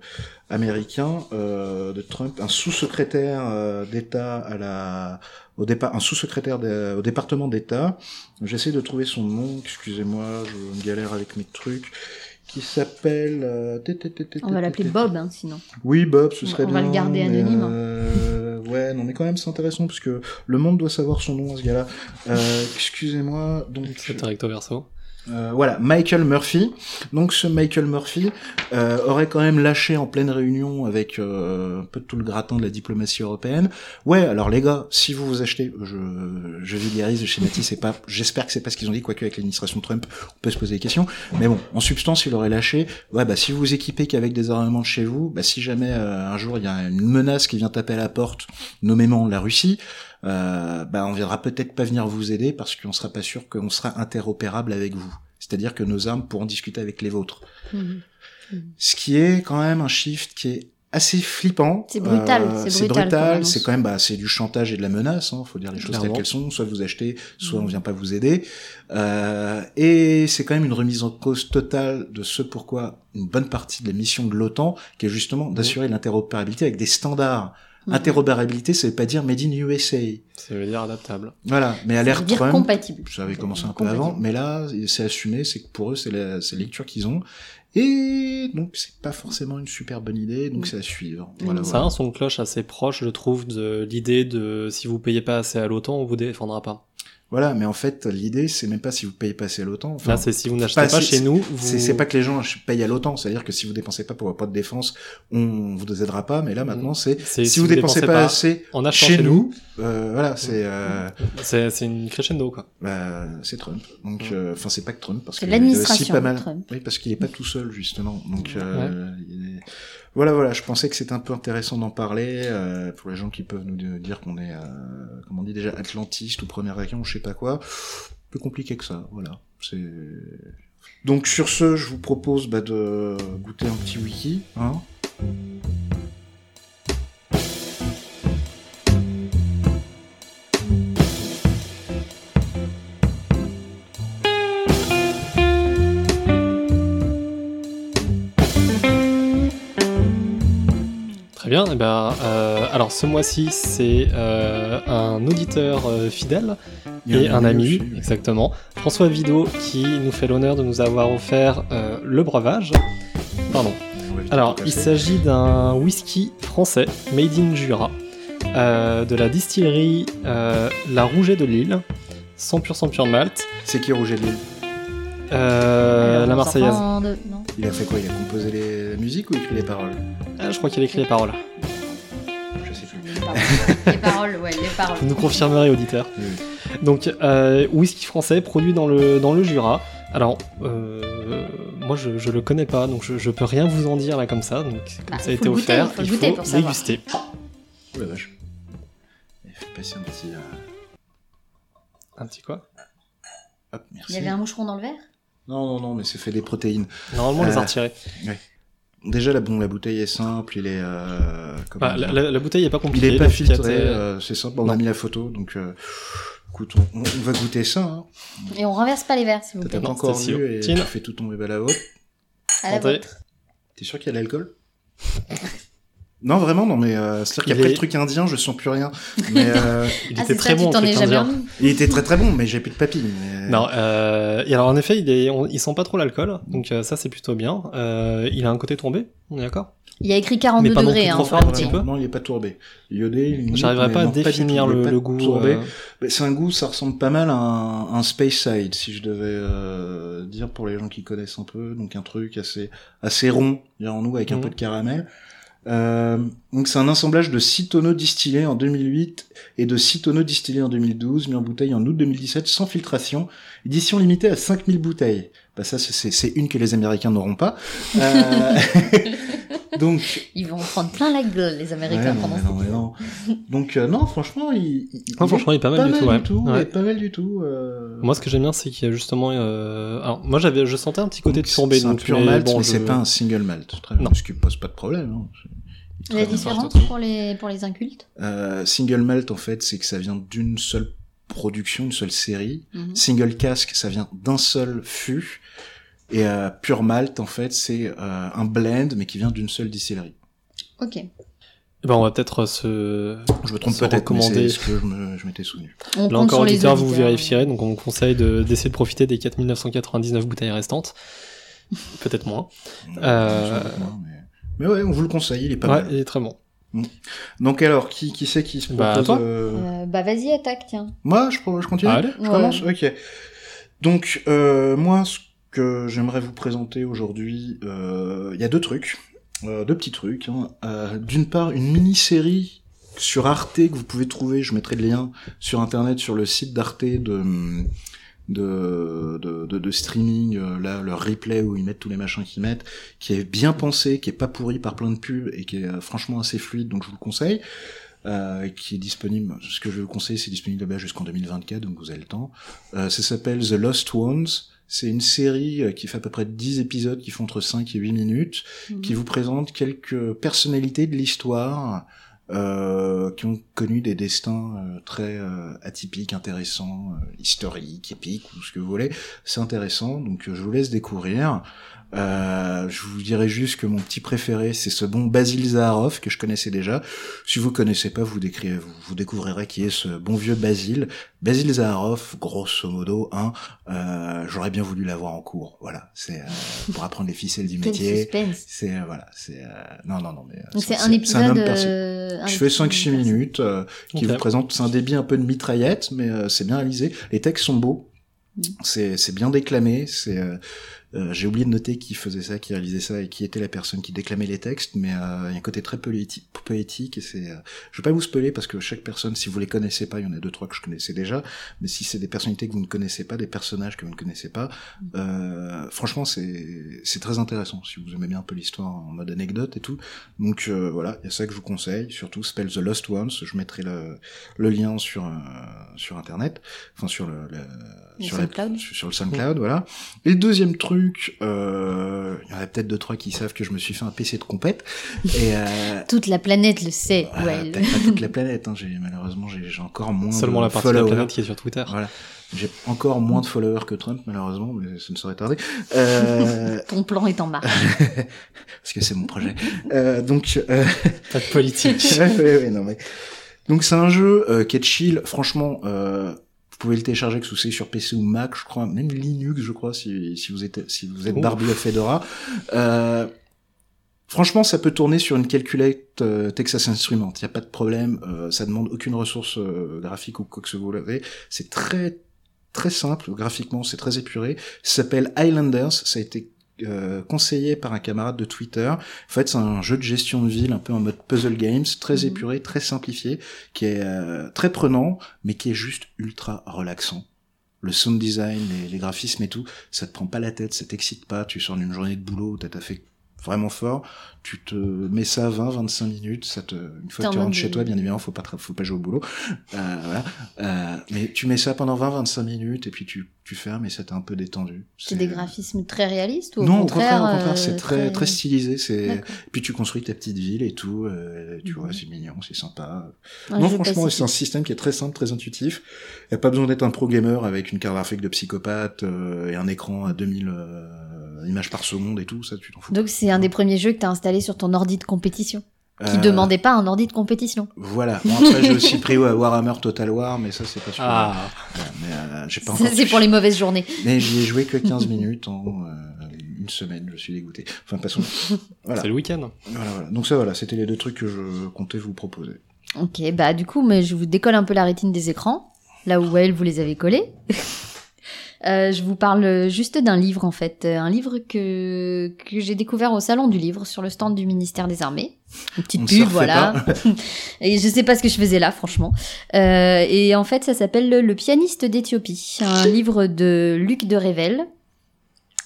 américain euh, de Trump, un sous-secrétaire euh, d'État à la, au départ, un sous-secrétaire au département d'État. J'essaie de trouver son nom, excusez-moi, je me galère avec mes trucs qui s'appelle. euh, On va l'appeler Bob, hein, sinon. Oui, Bob, ce On- serait on va bien. le garder anonyme. euh, ouais, non, mais quand même, c'est intéressant parce que le monde doit savoir son nom à ce gars-là. Euh, excusez-moi, donc. C'est un recto verso. Euh, voilà, Michael Murphy. Donc ce Michael Murphy euh, aurait quand même lâché en pleine réunion avec euh, un peu tout le gratin de la diplomatie européenne. Ouais, alors les gars, si vous vous achetez, je, je vulgarise, je schématise, c'est pas, j'espère que c'est pas ce qu'ils ont dit, quoique avec l'administration Trump, on peut se poser des questions. Mais bon, en substance, il aurait lâché. Ouais, bah si vous vous équipez qu'avec des armements de chez vous, bah si jamais euh, un jour il y a une menace qui vient taper à la porte, nommément la Russie, euh, bah on viendra peut-être pas venir vous aider parce qu'on sera pas sûr qu'on sera interopérable avec vous. C'est-à-dire que nos armes pourront discuter avec les vôtres. Mhm. Ce qui est quand même un shift qui est assez flippant. C'est brutal, Euh, c'est brutal. C'est quand même, bah, c'est du chantage et de la menace. Hein, faut dire les choses telles qu'elles sont. Soit vous achetez, soit on vient pas vous aider. Euh, et c'est quand même une remise en cause totale de ce pourquoi une bonne partie de la mission de l'OTAN, qui est justement d'assurer l'interopérabilité avec des standards Mhm. Interopérabilité, ça veut pas dire made in USA. Ça veut dire adaptable. Voilà, mais à l'ère Trump, compatible. ça avait commencé un peu avant, mais là, c'est assumé, c'est que pour eux, c'est la, c'est la lecture qu'ils ont. Et donc, c'est pas forcément une super bonne idée, donc Mm. c'est à suivre. Mm. Voilà, Ça a un son de cloche assez proche, je trouve, de l'idée de si vous payez pas assez à l'OTAN, on vous défendra pas. Voilà, mais en fait, l'idée, c'est même pas si vous payez pas assez à l'OTAN. Enfin, Là, c'est si vous n'achetez pas pas, chez nous, vous... c'est pas que les gens payent à l'OTAN, c'est-à-dire que si vous dépensez pas pour votre de défense, on vous aidera pas, mais là, maintenant, c'est si, vous dépensez pas, assez en achetant chez nous, euh, voilà, c'est euh, c'est c'est une crescendo quoi. bah, c'est Trump. Donc, Mm. euh, enfin, c'est pas que Trump, parce aussi l'administration pas mal. Trump. Oui, parce qu'il est pas tout seul justement. Donc, euh, il est- voilà, voilà. Je pensais que c'était un peu intéressant d'en parler euh, pour les gens qui peuvent nous dire qu'on est, euh, comment on dit déjà, atlantiste ou première région, je sais pas quoi. Plus compliqué que ça. Voilà. C'est donc sur ce, je vous propose bah, de goûter un petit wiki. Hein bien. Et ben, euh, alors ce mois-ci, c'est euh, un auditeur euh, fidèle et un ami, exactement, François Vido, qui nous fait l'honneur de nous avoir offert le breuvage. Pardon. Alors, il s'agit d'un whisky français, made in Jura, de la distillerie La Rouget de Lille, 100% pur malt, C'est qui Roger de Lille? Euh, la Marseillaise. de-. Il a fait quoi? Il a composé les... la musique ou écrit les paroles? Ah, je crois qu'il a écrit les paroles. Je sais plus. Les paroles. les paroles, ouais, les paroles. Vous nous confirmerez, auditeur. Donc, euh, whisky français produit dans le, dans le Jura. Alors, euh, moi je, je le connais pas, donc je, je peux rien vous en dire là comme ça. Donc, comme Bah, ça a faut été goûter, offert, faut il goûter faut pour savoir. déguster. Oh la vache. Il fait passer un petit. euh, Un petit quoi? Hop, merci. Il y avait un moucheron dans le verre? Non, non, non, mais c'est fait des protéines. Normalement, on les Euh, a retirés. Déjà, la, bon, la bouteille est simple, il est. Euh, Bah, la, la- la bouteille est pas il compliquée. est pas filtré, euh, c'est simple. On a mis la photo, donc euh, écoute, on, on va goûter ça. Hein. Et on renverse pas les verres, s'il vous T'as plaît. pas Non, encore le et tu fais tout tomber à la haute. À la vôtre. T'es sûr qu'il y a de l'alcool? Non, vraiment, non, mais euh, c'est-à-dire Il qu'après est- le truc indien, je sens plus rien. Mais euh, Il Ah, était c'est très ça, bon. le truc indien. il était très très bon, mais j'ai plus de papilles. mais- Non, euh, et alors en effet, il, est, on- il sent pas trop l'alcool, donc euh, ça c'est plutôt bien. Euh, il a un côté tombé, on est d'accord? Il y a écrit 42 Mais pas non degrés, plus hein, fort, un petit peu. Non, il est pas tourbé. Iodé, J'arriverai pas à définir il le, le goût. tourbé. euh, C'est un goût, ça ressemble pas mal à un, un Space Side, si je devais euh, dire pour les gens qui connaissent un peu. Donc un truc assez assez rond, dirons-nous, avec un Mhm. peu de caramel. Euh, donc c'est un assemblage de 6 tonneaux distillés en 2008 et de 6 tonneaux distillés en 2012, mis en bouteille en août 2017 sans filtration. Édition limitée à 5000 bouteilles. Bah ça, c'est- une que les Américains n'auront pas. Euh, donc Ils vont prendre plein la gueule, les Américains, Ouais, non, mais non, mais non. Donc euh, non, franchement, il, il- Non, il franchement, il est pas mal du tout, ouais. tout, Ouais. il est pas mal du tout. euh. Moi, ce que j'aime bien, c'est qu'il y a justement. Euh... Alors, moi, j'avais, je sentais un petit côté Donc, de tourbé, C'est un pur mais malt, bon, mais je- c'est pas un single malt. Très bien, Non. ce qui pose pas de problème. hein. La différence pour les, pour les incultes? Euh, single malt, en fait, c'est que ça vient d'une seule production, une seule série. Mhm. Single cask, ça vient d'un seul fût. Et euh, pure malt, en fait, c'est euh, un blend, mais qui vient d'une seule distillerie. Ok. Eh ben, on va peut-être se. Je me trompe peut-être, mais recommander. c'est ce que je me- je m'étais souvenu. On Là encore, auditeur, vous vérifierez. Donc, on vous conseille de- d'essayer de profiter des 4999 bouteilles restantes. Peut-être moins. Euh, Mais... mais ouais, on vous le conseille, il est pas ouais, mal. il est très bon. Donc alors, qui, qui c'est qui se Bah, propose toi. euh, Euh, bah vas-y, attaque, tiens. Moi, je, je continue allez. Je Ouais. commence Ok. Donc, euh, moi, ce que j'aimerais vous présenter aujourd'hui, euh, il y a deux trucs, euh, deux petits trucs. hein. Euh, D'une part, une mini-série sur Arte que vous pouvez trouver, je mettrai le lien sur Internet, sur le site d'Arte de, de, de, de, de streaming, euh, là, leur replay où ils mettent tous les machins qu'ils mettent, qui est bien pensé, qui est pas pourri par plein de pubs et qui est euh, franchement assez fluide, donc je vous le conseille. Euh, qui est disponible, ce que je vous conseille, c'est disponible là-bas jusqu'en 2024, donc vous avez le temps. Euh, ça s'appelle The Lost Ones. C'est une série euh, qui fait à peu près 10 épisodes qui font entre 5 et 8 minutes, Mhm. qui vous présente quelques personnalités de l'histoire euh, qui ont connu des destins euh, très euh, atypiques, intéressants, euh, historiques, épiques, ou ce que vous voulez. C'est intéressant, donc je vous laisse découvrir. Euh, je vous dirais juste que mon petit préféré, c'est ce bon Basil Zaharov que je connaissais déjà. Si vous connaissez pas, vous, décrivez, vous, vous découvrirez qui est ce bon vieux Basil. Basil Zaharov, grosso modo, hein, euh, j'aurais bien voulu l'avoir en cours. Voilà, c'est euh, pour apprendre les ficelles du métier. C'est euh, voilà, c'est euh, non non non mais Donc c'est un homme épisode. euh, un je fais épisode 5-6 perso. minutes euh, qui vous présente, c'est un débit un peu de mitraillette, mais euh, c'est bien réalisé. Les textes sont beaux, Mm. c'est c'est bien déclamé. C'est euh, j'ai oublié de noter qui faisait ça, qui réalisait ça et qui était la personne qui déclamait les textes, mais euh, il y a un côté très poétique, poétique et c'est. euh, je vais pas vous spoiler parce que chaque personne, si vous les connaissez pas, il y en a deux trois que je connaissais déjà, mais si c'est des personnalités que vous ne connaissez pas, des personnages que vous ne connaissez pas, euh, franchement c'est c'est très intéressant si vous aimez bien un peu l'histoire en mode anecdote et tout. Donc euh, voilà, il y a ça que je vous conseille, surtout Spell the Lost Ones. Je mettrai le, le lien sur euh, sur internet, enfin sur le- Le sur, SoundCloud. sur, sur le SoundCloud, voilà. Et le deuxième truc, euh, il y en a peut-être deux trois qui savent que je me suis fait un PC de compète et euh, Toute la planète le sait. voilà, ouais. pas toute la planète. Hein, j'ai malheureusement j'ai j'ai encore moins Seulement de la partie de la followers. planète qui est sur Twitter. Voilà. J'ai encore moins de followers que Trump, malheureusement, mais ça ne saurait tarder. Euh, Ton plan est en marche. parce que c'est mon projet. Euh, donc, euh, Pas de politique. ouais, ouais, ouais, non, mais... donc c'est un jeu euh, qui est chill. Franchement, euh, pouvez le télécharger que c'est sur PC ou Mac, je crois, même Linux, je crois, si, si vous êtes si vous êtes barbu à Fedora. Euh, Franchement, ça peut tourner sur une calculette euh, Texas Instruments. Il n'y a pas de problème. Euh, ça demande aucune ressource euh, graphique ou quoi que ce vous l'avez. C'est très très simple graphiquement. C'est très épuré. Ça s'appelle Highlanders. Ça a été euh, conseillé par un camarade de Twitter. En fait, c'est un jeu de gestion de ville un peu en mode puzzle games, très Mhm. épuré, très simplifié, qui est euh, très prenant, mais qui est juste ultra relaxant. Le sound design, les, les graphismes et tout, ça te prend pas la tête, ça t'excite pas. Tu sors d'une journée de boulot, t'as fait vraiment fort, tu te mets ça 20-25 minutes, ça te, une fois que tu en rentres chez toi, bien évidemment, faut pas, faut pas jouer au boulot, euh, voilà. Euh, mais tu mets ça pendant 20-25 minutes et puis tu, tu fermes et ça t'est un peu détendu. C'est des graphismes très réalistes ou au non, contraire, au contraire, au contraire, euh, c'est très, très stylisé. C'est puis tu construis ta petite ville et tout. euh, tu Mhm. vois, c'est mignon, c'est sympa. Un non, franchement, c'est un système qui est très simple, très intuitif. Y a pas besoin d'être un pro gamer avec une carte graphique de psychopathe euh, et un écran à 2000 euh, images par seconde et tout. Ça, tu t'en fous. Donc c'est un des premiers jeux que t'as installé sur ton ordi de compétition, qui Euh, demandait pas un ordi de compétition. Voilà. Bon, après, j'ai aussi pris ouais, Warhammer Total War, mais ça, c'est pas sûr. Ah, euh, j'ai pas Ça, encore. C'est pour les mauvaises journées. Mais j'y ai joué que 15 minutes en euh, une semaine. Je suis dégoûté. Enfin, passons. Voilà. c'est le week-end. Voilà, voilà. Donc ça, voilà, c'était les deux trucs que je comptais vous proposer. Ok, bah du coup, mais je vous décolle un peu la rétine des écrans, là où elle vous les avez collés. Euh, je vous parle juste d'un livre en fait, un livre que que j'ai découvert au salon du livre sur le stand du ministère des Armées. Une petite pub, voilà. et je sais pas ce que je faisais là, franchement. Euh, et en fait, ça s'appelle Le, Le pianiste d'Éthiopie, un livre de Luc de Revel.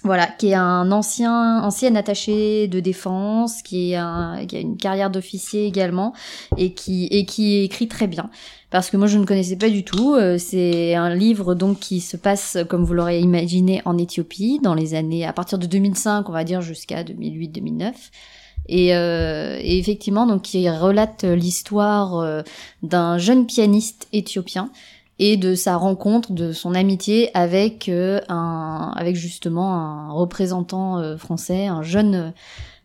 Voilà, qui est un ancien ancien attaché de défense, qui, est un, qui a une carrière d'officier également, et qui et qui écrit très bien. Parce que moi je ne connaissais pas du tout. Euh, c'est un livre donc qui se passe, comme vous l'aurez imaginé, en Éthiopie dans les années à partir de 2005, on va dire jusqu'à 2008-2009. Et, euh, et effectivement, donc, il relate l'histoire euh, d'un jeune pianiste éthiopien et de sa rencontre, de son amitié avec euh, un, avec justement un représentant euh, français, un jeune,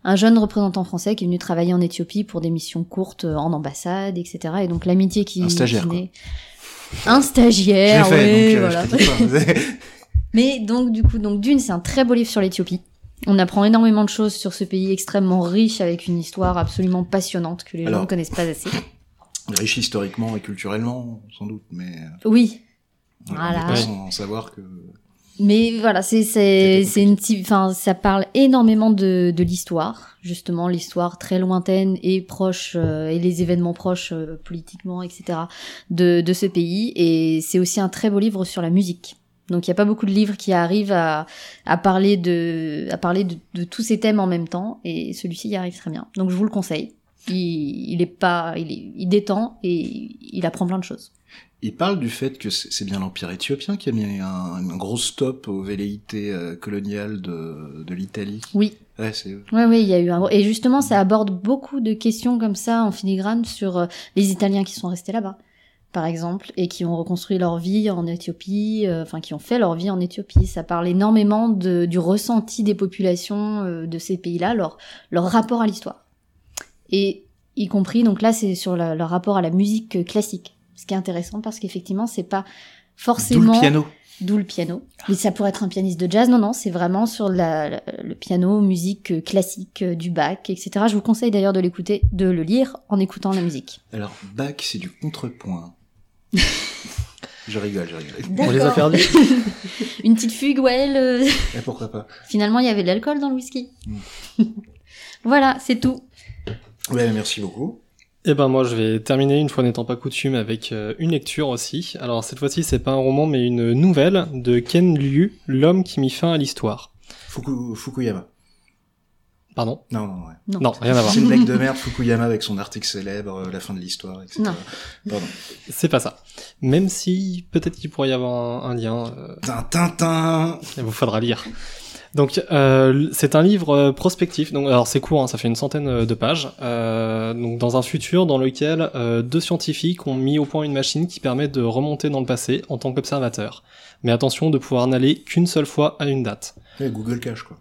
un jeune représentant français qui est venu travailler en Éthiopie pour des missions courtes euh, en ambassade, etc. Et donc l'amitié qui, Un stagiaire, qui quoi. naît- Un stagiaire, Je l'ai fait, oui, donc, euh, voilà. je. Mais donc du coup, donc d'une, c'est un très beau livre sur l'Éthiopie. On apprend énormément de choses sur ce pays extrêmement riche avec une histoire absolument passionnante que les gens ne connaissent pas assez. Riche historiquement et culturellement, sans doute, mais euh, Oui, on Voilà. pas Ouais. sans savoir que mais voilà, c'est c'est c'est une type, enfin ça parle énormément de de l'histoire, justement l'histoire très lointaine et proche euh, et les événements proches euh, politiquement, etc. de de ce pays. Et c'est aussi un très beau livre sur la musique. Donc il y a pas beaucoup de livres qui arrivent à, à parler de à parler de, de tous ces thèmes en même temps et celui-ci y arrive très bien. Donc je vous le conseille. Il, il est pas il, est, il détend et il apprend plein de choses. Il parle du fait que c'est bien l'Empire éthiopien qui a mis un, un gros stop aux velléités euh, coloniales de, de l'Italie Oui, Ouais, c'est. Oui, oui, il y a eu un. Et justement, ça aborde beaucoup de questions comme ça en filigrane sur euh, les Italiens qui sont restés là-bas, par exemple, et qui ont reconstruit leur vie en Éthiopie, euh, enfin qui ont fait leur vie en Éthiopie. Ça parle énormément de, du ressenti des populations euh, de ces pays-là, leur leur rapport à l'histoire, et y compris donc là c'est sur la- leur rapport à la musique classique. Ce qui est intéressant parce qu'effectivement c'est pas D'où forcément le piano. D'où le piano. Mais ça pourrait être un pianiste de jazz. Non, non, c'est vraiment sur la- la- le piano, musique euh, classique, euh, du Bach, etc. Je vous conseille d'ailleurs de l'écouter, de le lire en écoutant la musique. Alors, Bach, c'est du contrepoint. je rigole, je rigole. On les a perdus. Une petite fugue, ouais. le- Et pourquoi pas Finalement, il y avait de l'alcool dans le whisky. Mm. voilà, c'est tout. Ouais, merci beaucoup. Eh ben moi je vais terminer une fois n'étant pas coutume avec euh, une lecture aussi. Alors cette fois-ci c'est pas un roman mais une nouvelle de Ken Liu, l'homme qui mit fin à l'histoire. Fuku- Fukuyama. Pardon? Non, non, ouais. Non. Non, rien à voir. C'est une blague de merde, Fukuyama avec son article célèbre, euh, la fin de l'histoire, etc. Non. Pardon. C'est pas ça. Même si peut-être qu'il pourrait y avoir un, un lien, euh, Tintin il vous faudra lire. Donc euh, c'est un livre euh, prospectif. Donc alors c'est court, hein, ça fait une centaine euh, de pages. Euh, donc dans un futur dans lequel euh, deux scientifiques ont mis au point une machine qui permet de remonter dans le passé en tant qu'observateur. Mais attention de pouvoir n'aller qu'une seule fois à une date. Google Cache, quoi.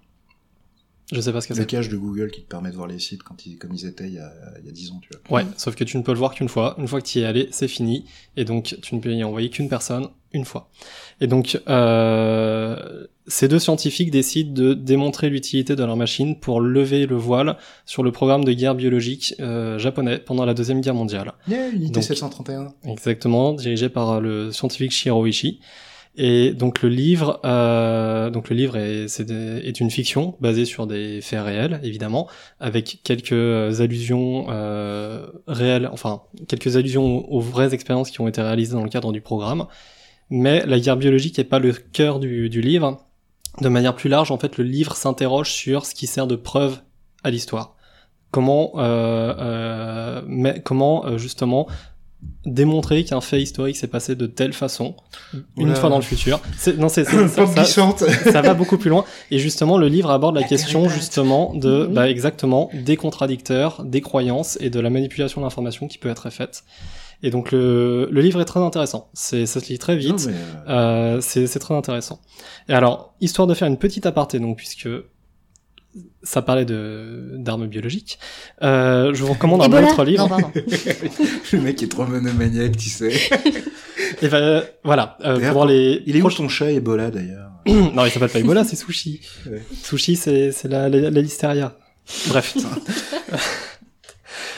Je sais pas ce que Le c'est. cache de Google qui te permet de voir les sites quand ils, comme ils étaient il y a, il y a 10 ans, tu vois. Ouais, sauf que tu ne peux le voir qu'une fois. Une fois que tu y es allé, c'est fini. Et donc, tu ne peux y envoyer qu'une personne une fois. Et donc, euh, ces deux scientifiques décident de démontrer l'utilité de leur machine pour lever le voile sur le programme de guerre biologique euh, japonais pendant la Deuxième Guerre mondiale. Yeah, unité Donc- 731. Exactement, dirigé par le scientifique Shiro Ishii. Et donc le livre, euh, donc le livre est, est une fiction basée sur des faits réels, évidemment, avec quelques allusions euh, réelles, enfin quelques allusions aux vraies expériences qui ont été réalisées dans le cadre du programme. Mais la guerre biologique n'est pas le cœur du, du livre. De manière plus large, en fait, le livre s'interroge sur ce qui sert de preuve à l'histoire. Comment, euh, euh, mais comment euh, justement démontrer qu'un fait historique s'est passé de telle façon une fois dans le futur. C'est- Non, c'est c'est- ça, ça- va beaucoup plus loin. Et justement, le livre aborde la, La question justement de, Oui. bah, exactement, des contradicteurs, des croyances et de la manipulation de l'information qui peut être faite. Et donc le, le livre est très intéressant. C'est, ça se lit très vite. Non, mais, euh, Euh, c'est c'est très intéressant. Et alors, histoire de faire une petite aparté, donc puisque ça parlait de d'armes biologiques, euh, je vous recommande un Ebola autre livre. Non, le mec est trop monomaniaque, tu sais. Et ben voilà, euh, pour les Il est où ton chat Ebola, d'ailleurs non, il s'appelle pas Ebola, c'est Sushi. Ouais. Sushi, c'est c'est la, la, la listeria. Bref.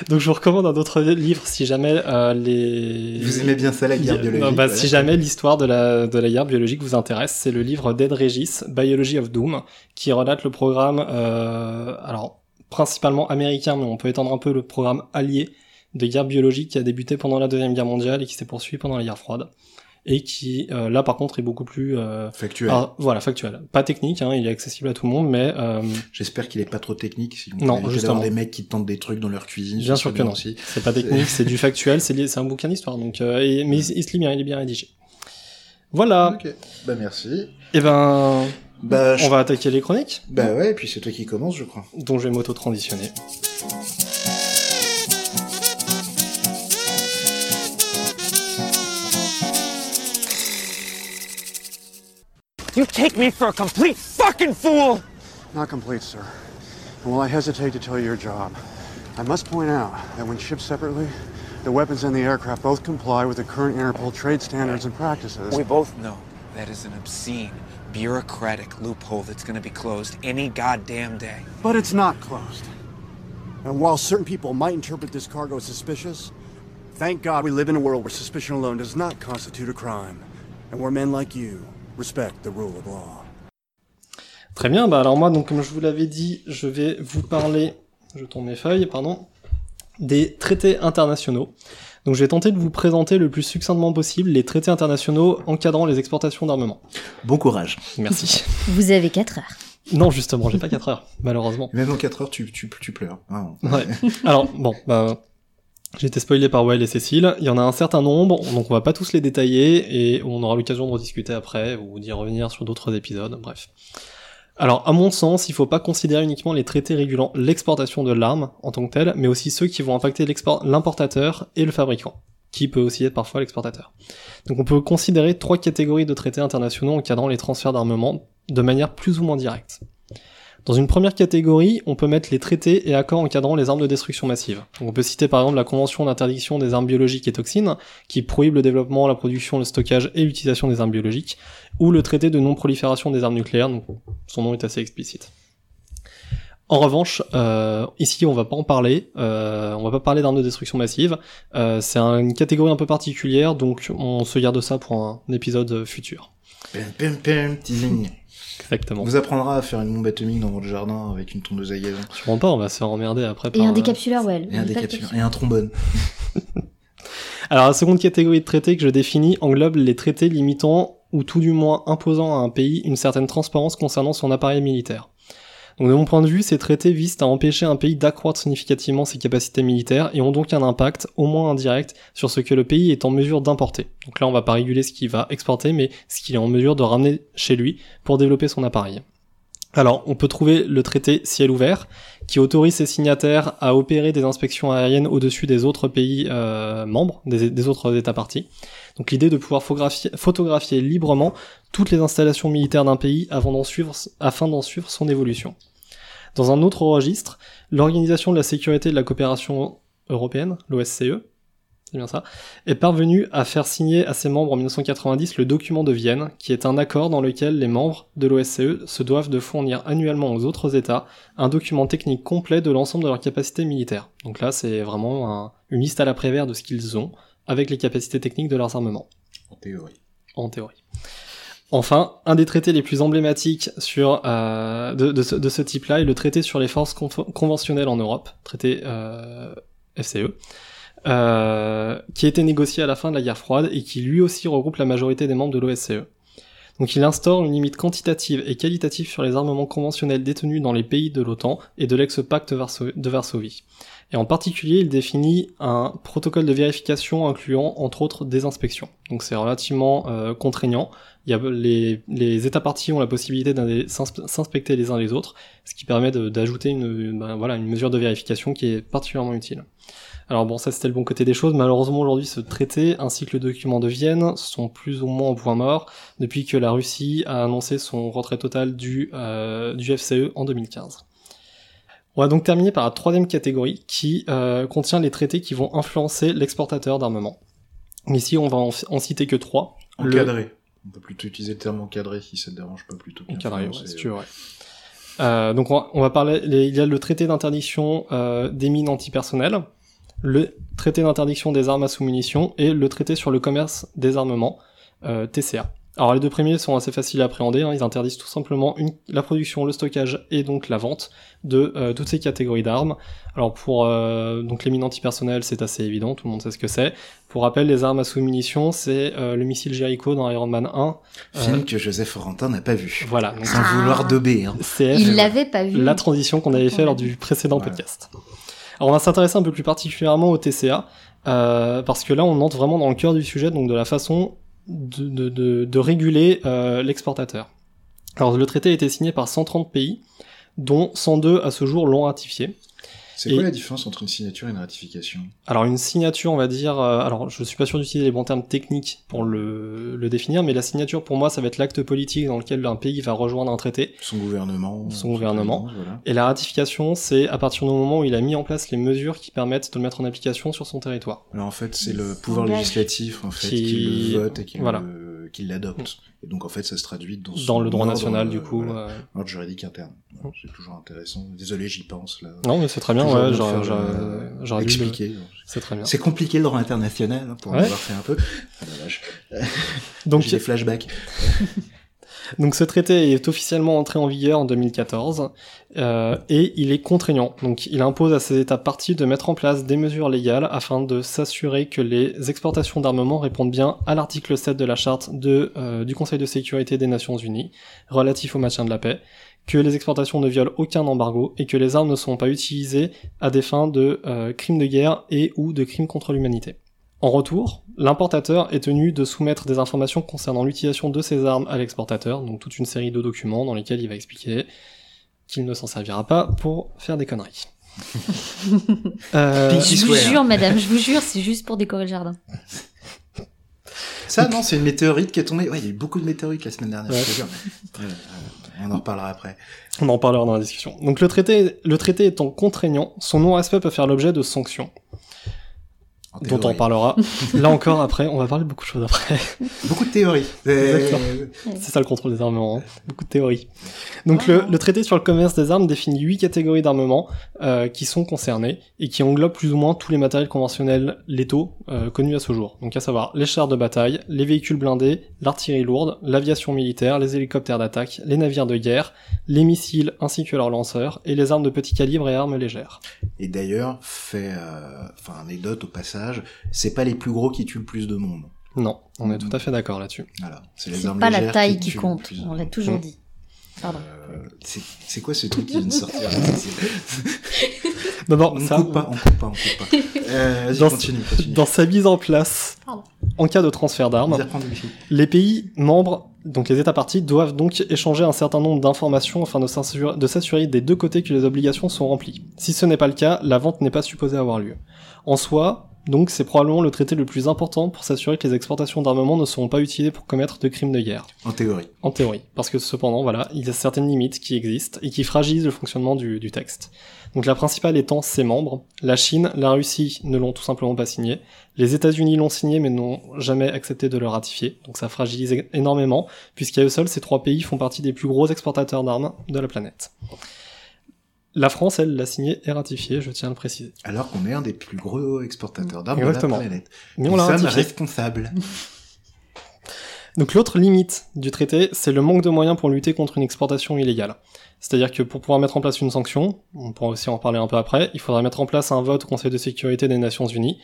Donc je vous recommande un autre livre si jamais euh, les Vous aimez bien ça, la guerre Non, biologique bah, si jamais l'histoire de la, de la guerre biologique vous intéresse, c'est le livre d'Ed Regis, Biology of Doom, qui relate le programme, euh, alors principalement américain, mais on peut étendre un peu le programme allié de guerre biologique qui a débuté pendant la deuxième guerre mondiale et qui s'est poursuivi pendant la guerre froide, et qui euh, là par contre est beaucoup plus euh, Factuel. ah, voilà factuel, pas technique, hein, il est accessible à tout le monde, mais euh, J'espère qu'il est pas trop technique. Si Non, justement. des mecs qui tentent des trucs dans leur cuisine. bien sûr que non, aussi. c'est pas technique, c'est du factuel, c'est un bouquin d'histoire, donc euh, et- mais il, il se lit bien, il est bien rédigé. Voilà. Ok. Bah merci. Et ben, Bah, je- on va attaquer les chroniques. bah ouais, et puis c'est toi qui commence, je crois. dont je vais m'auto-transitionner. You take me for a complete fucking fool! Not complete, sir. And while I hesitate to tell you your job, I must point out that when shipped separately, the weapons and the aircraft both comply with the current Interpol trade standards and practices. We both know that is an obscene, bureaucratic loophole that's gonna be closed any goddamn day. But it's not closed. And while certain people might interpret this cargo as suspicious, thank God we live in a world where suspicion alone does not constitute a crime, and where men like you respect the rule of law. Très bien, bah alors moi, donc comme je vous l'avais dit, je vais vous parler, je tourne mes feuilles, pardon, des traités internationaux. Donc je vais tenter de vous présenter le plus succinctement possible les traités internationaux encadrant les exportations d'armement. Bon courage. Merci. Vous avez 4 heures. non, justement, j'ai pas 4 heures, malheureusement. Même dans 4 heures, tu, tu, tu pleures. Ah, Ouais. Alors, bon, bah, j'ai été spoilé par Well et Cécile. Il y en a un certain nombre, donc on va pas tous les détailler et on aura l'occasion de rediscuter après ou d'y revenir sur d'autres épisodes. Bref. Alors, à mon sens, il faut pas considérer uniquement les traités régulant l'exportation de l'arme en tant que telle, mais aussi ceux qui vont impacter l'importateur et le fabricant, qui peut aussi être parfois l'exportateur. Donc on peut considérer trois catégories de traités internationaux encadrant les transferts d'armement de manière plus ou moins directe. Dans une première catégorie, on peut mettre les traités et accords encadrant les armes de destruction massive. On peut citer par exemple la Convention d'interdiction des armes biologiques et toxines, qui prohibe le développement, la production, le stockage et l'utilisation des armes biologiques, ou le traité de non-prolifération des armes nucléaires, donc son nom est assez explicite. En revanche, euh, ici on va pas en parler, euh, on va pas parler d'armes de destruction massive, euh, c'est un- une catégorie un peu particulière, donc on se garde ça pour un épisode futur. Pim. Exactement. On vous apprendra à faire une bombe atomique dans votre jardin avec une tondeuse à gazon. Sûrement pas, on va se faire emmerder après Et par, un euh, décapsuleur, ouais. Et un décapsuleur. Et un trombone. Alors la seconde catégorie de traités que je définis englobe les traités limitant ou tout du moins imposant à un pays une certaine transparence concernant son appareil militaire. Donc de mon point de vue, ces traités visent à empêcher un pays d'accroître significativement ses capacités militaires et ont donc un impact, au moins indirect, sur ce que le pays est en mesure d'importer. Donc là, on va pas réguler ce qu'il va exporter, mais ce qu'il est en mesure de ramener chez lui pour développer son appareil. Alors, on peut trouver le traité ciel ouvert, qui autorise ses signataires à opérer des inspections aériennes au-dessus des autres pays euh, membres, des, autres États partis. Donc l'idée de pouvoir photographier, librement toutes les installations militaires d'un pays afin d'en suivre son évolution. Dans un autre registre, l'Organisation de la sécurité et de la coopération européenne, l'OSCE, c'est bien ça, est parvenue à faire signer à ses membres en 1990 le document de Vienne, qui est un accord dans lequel les membres de l'OSCE se doivent de fournir annuellement aux autres États un document technique complet de l'ensemble de leurs capacités militaires. Donc là, c'est vraiment un- une liste à l'après-vert de ce qu'ils ont, avec les capacités techniques de leurs armements En théorie. en théorie. Enfin, un des traités les plus emblématiques sur, euh, de, de ce, de ce type-là est le traité sur les forces conventionnelles en Europe, traité euh, FCE, euh, qui a été négocié à la fin de la guerre froide et qui lui aussi regroupe la majorité des membres de l'OSCE. Donc il instaure une limite quantitative et qualitative sur les armements conventionnels détenus dans les pays de l'OTAN et de l'ex-pacte de Varsovie. Et en particulier, il définit un protocole de vérification incluant entre autres des inspections. Donc c'est relativement euh, contraignant. Les, États partis ont la possibilité s'inspecter les uns les autres, ce qui permet d'ajouter ben, une mesure de vérification qui est particulièrement utile. Alors bon, ça c'était le bon côté des choses. Malheureusement aujourd'hui, ce traité ainsi que le document de Vienne sont plus ou moins au point mort depuis que la Russie a annoncé son retrait total du, euh, du FCE en 2015. On va donc terminer par la troisième catégorie qui euh, contient les traités qui vont influencer l'exportateur d'armement. Ici, on va en, en citer que trois. Le- Encadré. On peut plutôt utiliser le terme encadré si ça te dérange pas plutôt. Encadré, ouais, si tu veux, ouais. Euh, donc on va, on va parler, les- il y a le traité d'interdiction euh, des mines antipersonnelles, le traité d'interdiction des armes à sous-munitions et le traité sur le commerce des armements, euh, TCA. Alors les deux premiers sont assez faciles à appréhender, hein, ils interdisent tout simplement une- la production, le stockage et donc la vente de euh, toutes ces catégories d'armes. Alors pour euh, donc les mines antipersonnelles, c'est assez évident, tout le monde sait ce que c'est. Pour rappel, les armes à sous-munitions, c'est euh, le missile Jericho dans Iron Man 1. Film Euh, que Joseph Forentin n'a pas vu. voilà, donc Sans vouloir dober. Hein. Il l'avait pas vu. la transition qu'on avait fait lors du précédent Ouais. podcast. On va s'intéresser un peu plus particulièrement au TCA, euh, parce que là on entre vraiment dans le cœur du sujet, donc de la façon de réguler euh, l'exportateur. Alors le traité a été signé par 130 pays, dont 102 à ce jour l'ont ratifié. C'est Et- quoi la différence entre une signature et une ratification? Alors une signature, on va dire, euh, alors je suis pas sûr d'utiliser les bons termes techniques pour le, le définir, mais la signature pour moi ça va être l'acte politique dans lequel un pays va rejoindre un traité. Son gouvernement. Son gouvernement. Voilà. Et la ratification, c'est à partir du moment où il a mis en place les mesures qui permettent de le mettre en application sur son territoire. Alors en fait, c'est le pouvoir législatif en fait Qui- qui, le vote et qui Voilà. le- qui l'adopte. Et donc en fait, ça se traduit dans, le droit ordre, national, euh, du coup. voilà, euh, ordre juridique interne. C'est toujours intéressant. Désolé, j'y pense là. Non, mais c'est très bien, ouais, j'aurais, euh, dû le- expliquer. C'est très bien. C'est compliqué le droit international hein, pour Ouais. en avoir fait un peu. Ah la vache. Donc, J'ai des flashbacks. Donc ce traité est officiellement entré en vigueur en 2014 euh, et il est contraignant. Donc il impose à ces États partis de mettre en place des mesures légales afin de s'assurer que les exportations d'armement répondent bien à l'article 7 de la charte de, euh, du Conseil de sécurité des Nations Unies relatif au maintien de la paix, que les exportations ne violent aucun embargo et que les armes ne sont pas utilisées à des fins de euh, crimes de guerre et ou de crimes contre l'humanité. En retour, l'importateur est tenu de soumettre des informations concernant l'utilisation de ses armes à l'exportateur, donc toute une série de documents dans lesquels il va expliquer qu'il ne s'en servira pas pour faire des conneries. Euh, Je vous jure, madame, je vous jure, c'est juste pour décorer le jardin. Ça, non, c'est une météorite qui est tombée. Ouais, il y a eu beaucoup de météorites la semaine dernière, Ouais. je te jure. Ouais, on en reparlera après. On en parlera dans la discussion. Donc le traité, le traité étant contraignant, son non-respect peut faire l'objet de sanctions, dont on parlera. Là encore, après, on va parler beaucoup de choses après. Beaucoup de théories. Euh, C'est ça le contrôle des armements, hein. beaucoup de théories. Donc le, le traité sur le commerce des armes définit huit catégories d'armements euh, qui sont concernées et qui englobent plus ou moins tous les matériels conventionnels létaux euh, connus à ce jour. Donc à savoir les chars de bataille, les véhicules blindés, l'artillerie lourde, l'aviation militaire, les hélicoptères d'attaque, les navires de guerre, les missiles ainsi que leurs lanceurs et les armes de petit calibre et armes légères. Et d'ailleurs, fait, euh, enfin, anecdote au passage, c'est pas les plus gros qui tuent le plus de monde. Non, on est Mhm. tout à fait d'accord là-dessus. Voilà. C'est les armes pas la taille qui compte, plus on l'a toujours Mm. dit. Pardon. Euh, c'est quoi ce truc qui vient de sortir là D'abord, On ça, coupe pas, on coupe pas, on coupe pas. Euh, Vas-y, Dans- continue, continue. dans sa mise en place, Pardon. en cas de transfert d'armes. Les pays membres, donc les États partis, doivent donc échanger un certain nombre d'informations afin de s'assurer de s'assurer des deux côtés que les obligations sont remplies. Si ce n'est pas le cas, la vente n'est pas supposée avoir lieu. En soi, donc c'est probablement le traité le plus important pour s'assurer que les exportations d'armement ne seront pas utilisées pour commettre de crimes de guerre. En théorie. En théorie. Parce que cependant, voilà, il y a certaines limites qui existent et qui fragilisent le fonctionnement du, du texte. Donc la principale étant ses membres. La Chine, la Russie ne l'ont tout simplement pas signé. Les États-Unis l'ont signé mais n'ont jamais accepté de le ratifier. Donc ça fragilise énormément, puisqu'à eux seuls, ces trois pays font partie des plus gros exportateurs d'armes de la planète. La France, elle, l'a signé et ratifié, je tiens à le préciser. Alors qu'on est un des plus gros exportateurs d'armes de la planète. Mais on Nous l'a sommes responsables. Donc l'autre limite du traité, c'est le manque de moyens pour lutter contre une exportation illégale. C'est-à-dire que pour pouvoir mettre en place une sanction, on pourra aussi en parler un peu après, il faudrait mettre en place un vote au Conseil de sécurité des Nations Unies.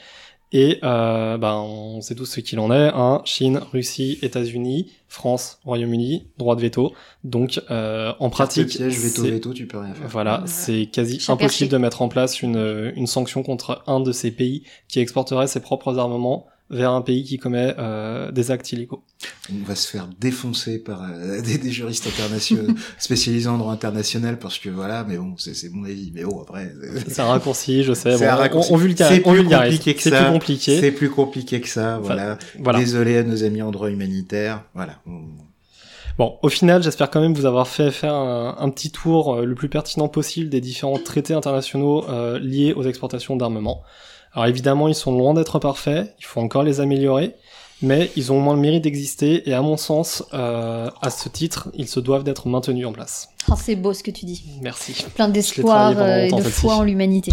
Et euh, ben, on sait tous ce qu'il en est, hein, Chine, Russie, États-Unis, France, Royaume-Uni, droit de veto. Donc euh, en pratique, piège, veto, veto, tu peux rien faire. voilà, c'est quasi impossible perché. de mettre en place une, une sanction contre un de ces pays qui exporterait ses propres armements vers un pays qui commet euh, des actes illégaux. On va se faire défoncer par euh, des, des juristes internationaux spécialisés en droit international parce que voilà, mais bon, c'est mon avis. Mais bon, après, c'est- un raccourci, je sais. Bon, un on- raccourci. On, vulgarise, C'est on plus vulgarise. compliqué que C'est plus compliqué. c'est plus compliqué que ça. Voilà. Voilà. Désolé à nos amis en droit humanitaire. Voilà. On- Bon, au final, j'espère quand même vous avoir fait faire un, un petit tour euh, le plus pertinent possible des différents traités internationaux euh, liés aux exportations d'armement. Alors évidemment, ils sont loin d'être parfaits, il faut encore les améliorer, mais ils ont au moins le mérite d'exister et à mon sens, euh, à ce titre, ils se doivent d'être maintenus en place. Oh, c'est beau ce que tu dis. Merci. Plein d'espoir euh, et de foi en l'humanité.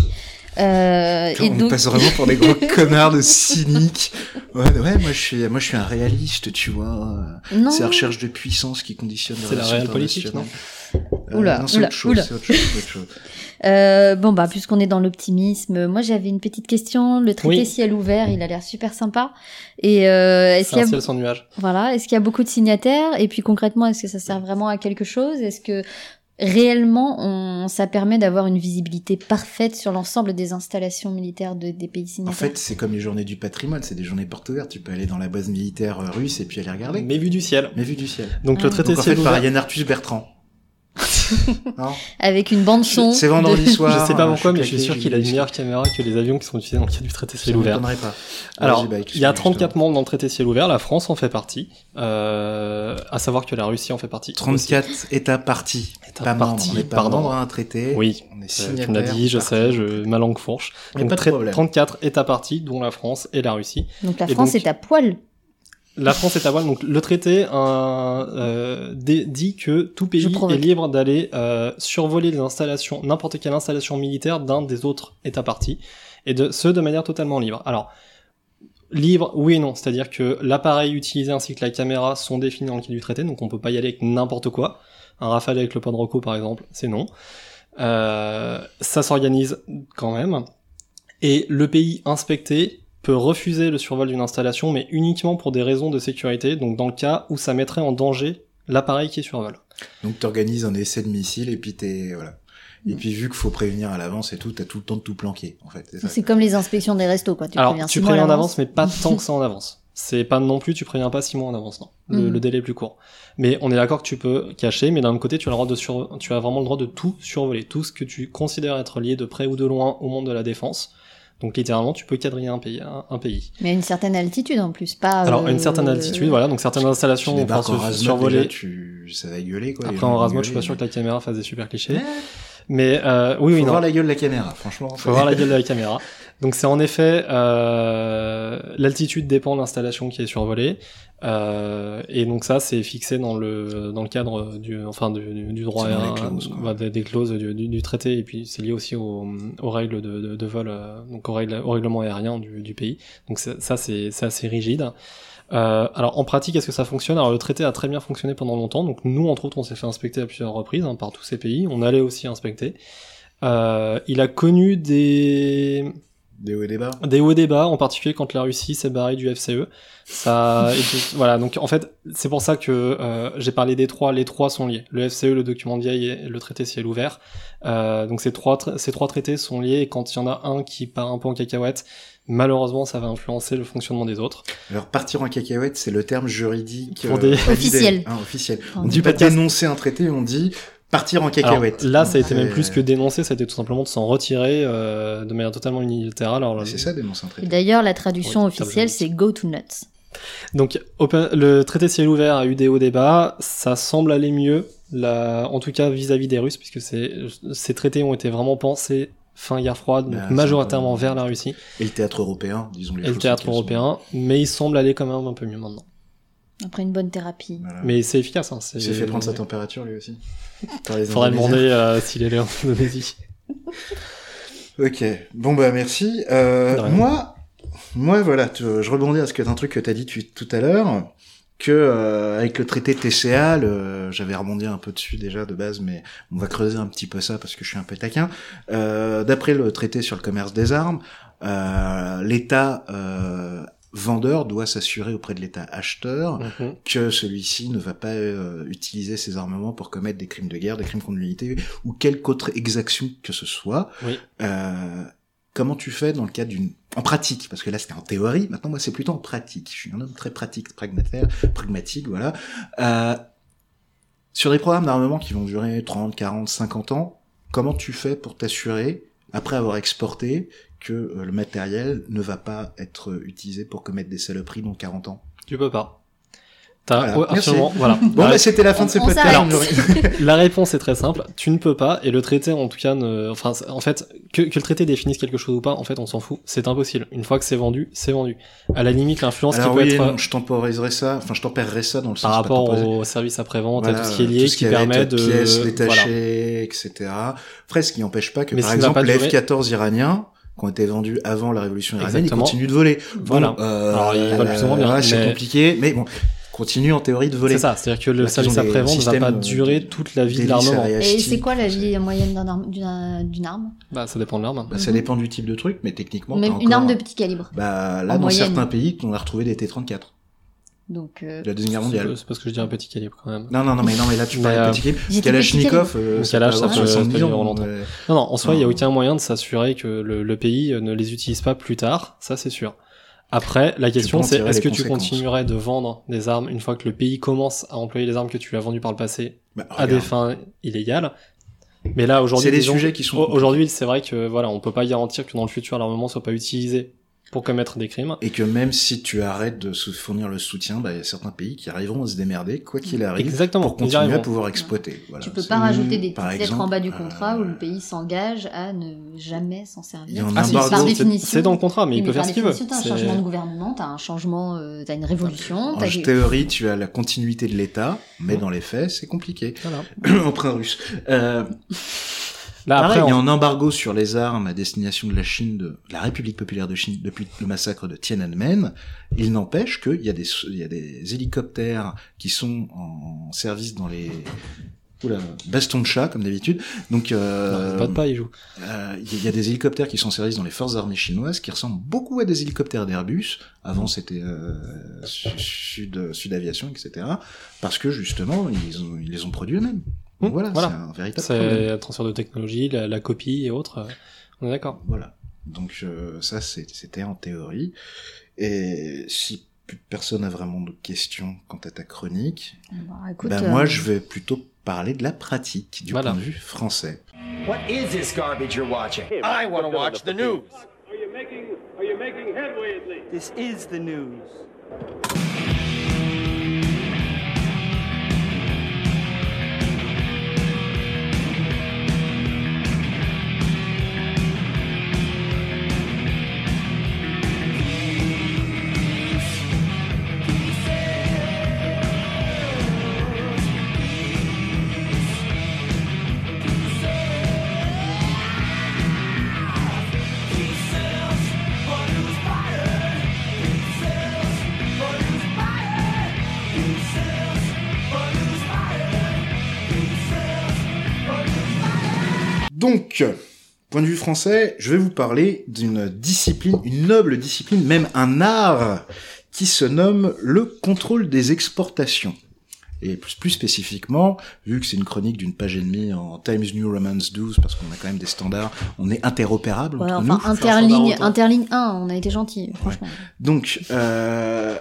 Euh, et on donc, passe vraiment pour des gros connards de cyniques. Ouais, ouais, moi je suis, moi je suis un réaliste, tu vois. non. C'est la recherche de puissance qui conditionne les C'est la réelle politique. Oula, Euh, non, c'est oula, autre chose, oula. c'est autre chose, c'est autre chose. Euh, bon bah puisqu'on est dans l'optimisme, moi j'avais une petite question. Le traité Oui. ciel ouvert, il a l'air super sympa. Et euh, est-ce qu'il y un a ciel sans nuage. voilà, est-ce qu'il y a beaucoup de signataires? Et puis concrètement, est-ce que ça sert vraiment à quelque chose? Est-ce que réellement on, ça permet d'avoir une visibilité parfaite sur l'ensemble des installations militaires de- des pays En signataires fait, c'est comme les journées du patrimoine, c'est des journées portes ouvertes. Tu peux aller dans la base militaire euh, russe et puis aller regarder. Mais, Mais vu du ciel. vu du ciel. Donc Ah. le traité Donc en fait, ciel par. Yann Arthus Bertrand. Avec une bande son. C'est vendredi soir. Je sais pas euh, pourquoi, mais je suis sûr qu'il a une meilleure caméra que les avions qui sont utilisés dans le cadre du traité ciel ouvert. pas. Alors, il y a excuse-moi, 34 membres dans le traité ciel ouvert, la France en fait partie, euh, à savoir que la Russie en fait partie. aussi. 34 États partis. États partis, On n'est pas pardon. membre à un traité. Oui, On est euh, signataire. tu me l'as dit, je sais, je, ma langue fourche. Y a Donc pas de trai- problème. 34 États partis, dont la France et la Russie. Donc la France donc- est à poil. La France est à voile, donc le traité euh, euh, dit que tout pays est libre d'aller euh, survoler les installations, n'importe quelle installation militaire d'un des autres États partis, et de ce de manière totalement libre. Alors, libre, oui et non, c'est-à-dire que l'appareil utilisé ainsi que la caméra sont définis dans le cadre du traité, donc on peut pas y aller avec n'importe quoi. Un Rafale avec le pod Rocco, par exemple, c'est non. Euh, ça s'organise quand même. Et le pays inspecté peut refuser le survol d'une installation, mais uniquement pour des raisons de sécurité, donc dans le cas où ça mettrait en danger l'appareil qui survole. Donc t'organises un essai de missile et puis t'es voilà. Et puis vu qu'il faut prévenir à l'avance et tout, t'as tout le temps de tout planquer, en fait. c'est comme les inspections des restos, quoi. Tu Alors, préviens tu préviens en avance, mais pas tant que ça en avance. C'est pas non plus, tu préviens pas six mois en avance, non. Le, Mhm. le délai est plus court. Mais on est d'accord que tu peux cacher, mais d'un autre côté, tu as le droit de sur... tu as vraiment le droit de tout survoler, tout ce que tu considères être lié de près ou de loin au monde de la défense. Donc littéralement, tu peux quadriller un pays. Un, un pays. Mais à une certaine altitude en plus, pas. Alors, à une euh, certaine altitude, voilà, donc certaines installations pouvoir se survoler. tu... ça va gueuler, quoi. Après, en vont Razmod, je suis pas sûr que la caméra fasse des super clichés. Mais euh, oui, oui, Faut non. voir la gueule de la caméra, franchement. Faut voir la gueule de la caméra. Donc c'est en effet euh, l'altitude dépend de l'installation qui est survolée euh, et donc ça c'est fixé dans le dans le cadre du enfin du, du- droit aérien, clauses, bah, des, des clauses du, du- du traité et puis c'est lié aussi aux, aux règles de, de, de vol euh, donc aux règles au règlement aérien du, du pays. Donc ça c'est c'est assez rigide. Euh, alors en pratique, est-ce que ça fonctionne? Alors le traité a très bien fonctionné pendant longtemps. Donc nous, entre autres, on s'est fait inspecter à plusieurs reprises hein, par tous ces pays. On allait aussi inspecter. Euh, il a connu des Des hauts et des bas. des hauts et des bas, en particulier quand la Russie s'est barrée du FCE. Ça, et voilà. Donc en fait, c'est pour ça que euh, j'ai parlé des trois. Les trois sont liés. Le FCE, le document de vieille et le traité ciel ouvert. Euh, donc ces trois, tra- ces trois traités sont liés. Et quand il y en a un qui part un peu en cacahuète, malheureusement, ça va influencer le fonctionnement des autres. Alors partir en cacahuète, c'est le terme juridique Pour euh, des-. Officiel. Hein, officiel. On On dit pas dénoncer un traité, on dit partir en Alors, cacahuète. là, ça a été même plus que dénoncer, ça a été tout simplement de s'en retirer euh, de manière totalement unilatérale. Alors, C'est ça dénoncer un traité. d'ailleurs, la traduction Oui, officielle, c'est go to nuts. Donc, open- le traité ciel ouvert a eu des hauts débats, ça semble aller mieux, là, en tout cas vis-à-vis des Russes, puisque ces traités ont été vraiment pensés fin guerre froide, donc Bah, majoritairement vers la Russie Et le théâtre européen, disons les et le théâtre sont. européen, mais ils semblent aller quand même un peu mieux maintenant. Après une bonne thérapie. Voilà. Mais c'est efficace, hein. Il s'est fait prendre sa température lui aussi. Faudrait demander euh, s'il est allé en Indonésie. Ok, bon bah merci. Euh, moi, moi voilà, tu- je rebondis à ce que un truc que t'as dit tu- tout à l'heure, que euh, avec le traité TCA, le- j'avais rebondi un peu dessus déjà de base, mais on va creuser un petit peu ça parce que je suis un peu taquin. Euh, D'après le traité sur le commerce des armes, euh, l'État euh, vendeur doit s'assurer auprès de l'État acheteur Mhm. que celui-ci ne va pas euh, utiliser ses armements pour commettre des crimes de guerre, des crimes contre l'unité ou quelque autre exaction que ce soit. Oui. Euh, comment tu fais dans le cadre d'une en pratique? Parce que là c'était en théorie maintenant moi c'est plutôt en pratique je suis un homme très pratique pragmatique pragmatique voilà euh, sur des programmes d'armement qui vont durer 30 40 50 ans comment tu fais pour t'assurer après avoir exporté que euh, le matériel ne va pas être utilisé pour commettre des saloperies dans 40 ans Tu peux pas. T'as Voilà, ouais, absolument, voilà. bon bah c'était la fin de ce On podcast. La réponse est très simple, tu ne peux pas, et le traité en tout cas, ne... enfin en fait, que, que le traité définisse quelque chose ou pas, en fait on s'en fout, c'est impossible. Une fois que c'est vendu, c'est vendu. À la limite, l'influence qui peut oui, être non, je temporiserai ça enfin je tempérerai ça dans le par sens pas rapport au service après-vente, Voilà, à tout ce qui est lié, qui être permet de... pièces voilà. détachées, etc. Après, ce qui n'empêche pas que, Mais par exemple, durer. F-14 iraniens, qui ont été vendus avant la révolution iranienne, ils continuent de voler. Voilà. Bon, euh, Alors, ils volent plus ou moins bien, voilà, C'est mais- compliqué, mais bon, continuent en théorie de voler. C'est ça, c'est-à-dire que le qu'ils service après-vente ne va pas de- durer toute la vie de l'armement. Et c'est quoi la vie moyenne d'un arme- d'une arme? Bah ça dépend de l'arme. Bah, ça dépend du type de truc, mais techniquement, Même une arme de petit calibre. Bah, là, en dans moyenne. certains pays, on a retrouvé des T-34 Donc, euh, de la Deuxième Guerre mondiale. C'est parce que je dis un petit calibre quand même. Non, non, non, mais non, mais là, tu parles euh, de petit calibre. Kalachnikov, euh, peut ça peut- 70 ça peut durer ans, longtemps. euh, Non, non, en soi, il n'y a aucun moyen de s'assurer que le, le pays ne les utilise pas plus tard, ça c'est sûr. Après, la question c'est est-ce que tu continuerais de vendre des armes une fois que le pays commence à employer les armes que tu lui as vendues par le passé bah, à des fins illégales? Mais là, aujourd'hui, C'est des disons- sujets qui sont au- Aujourd'hui, c'est vrai que voilà, on peut pas garantir que dans le futur, l'armement soit pas utilisé pour commettre des crimes. Et que même si tu arrêtes de se fournir le soutien, bah, il y a certains pays qui arriveront à se démerder, quoi qu'il arrive, Exactement, pour continuer à pouvoir exploiter. Voilà. tu peux pas rajouter des petites lettres en bas du euh, contrat où le pays s'engage à ne jamais s'en Il y servir. a un Ah, c'est- définition. C'est dans le contrat, mais Oui, il peut faire ce qu'il veut. T'as un changement de gouvernement, t'as un changement, euh, t'as une révolution, En théorie, tu as la continuité de l'État, mais dans les faits, c'est compliqué. Voilà. Emprunt russe. Euh, Là, pareil, après, il y a on- un embargo sur les armes à destination de la Chine, de la République populaire de Chine, depuis le massacre de Tiananmen. Il n'empêche qu'il y a des, il y a des hélicoptères qui sont en service dans les, oula, bastons de chat, comme d'habitude. Donc, euh, non, pas de pas, il joue. Euh, Il y a des hélicoptères qui sont en service dans les forces armées chinoises qui ressemblent beaucoup à des hélicoptères d'Airbus. Avant, c'était euh, Su- Sud, Sud Aviation, etc. Parce que justement, ils, ont, ils les ont produits eux-mêmes. Donc Mmh, voilà, voilà. c'est un véritable problème. C'est le transfert de technologie, la, la copie et autres. euh, On est d'accord. Voilà. Donc euh, ça, c'est- c'était en théorie. Et si plus personne n'a vraiment de questions quant à ta chronique, Bah, écoute, ben euh, moi, je vais plutôt parler de la pratique du Voilà. point de vue français. What is this garbage you're watching? I want to watch the news. Are you making are you making headway at least? This is the news. Donc, point de vue français, je vais vous parler d'une discipline, une noble discipline, même un art, qui se nomme le contrôle des exportations. Et plus, plus spécifiquement, vu que c'est une chronique d'une page et demie en Times New Roman 12, parce qu'on a quand même des standards, on est interopérable ouais, entre enfin, nous. interligne, interligne 1, on a été gentil, franchement. Donc, euh,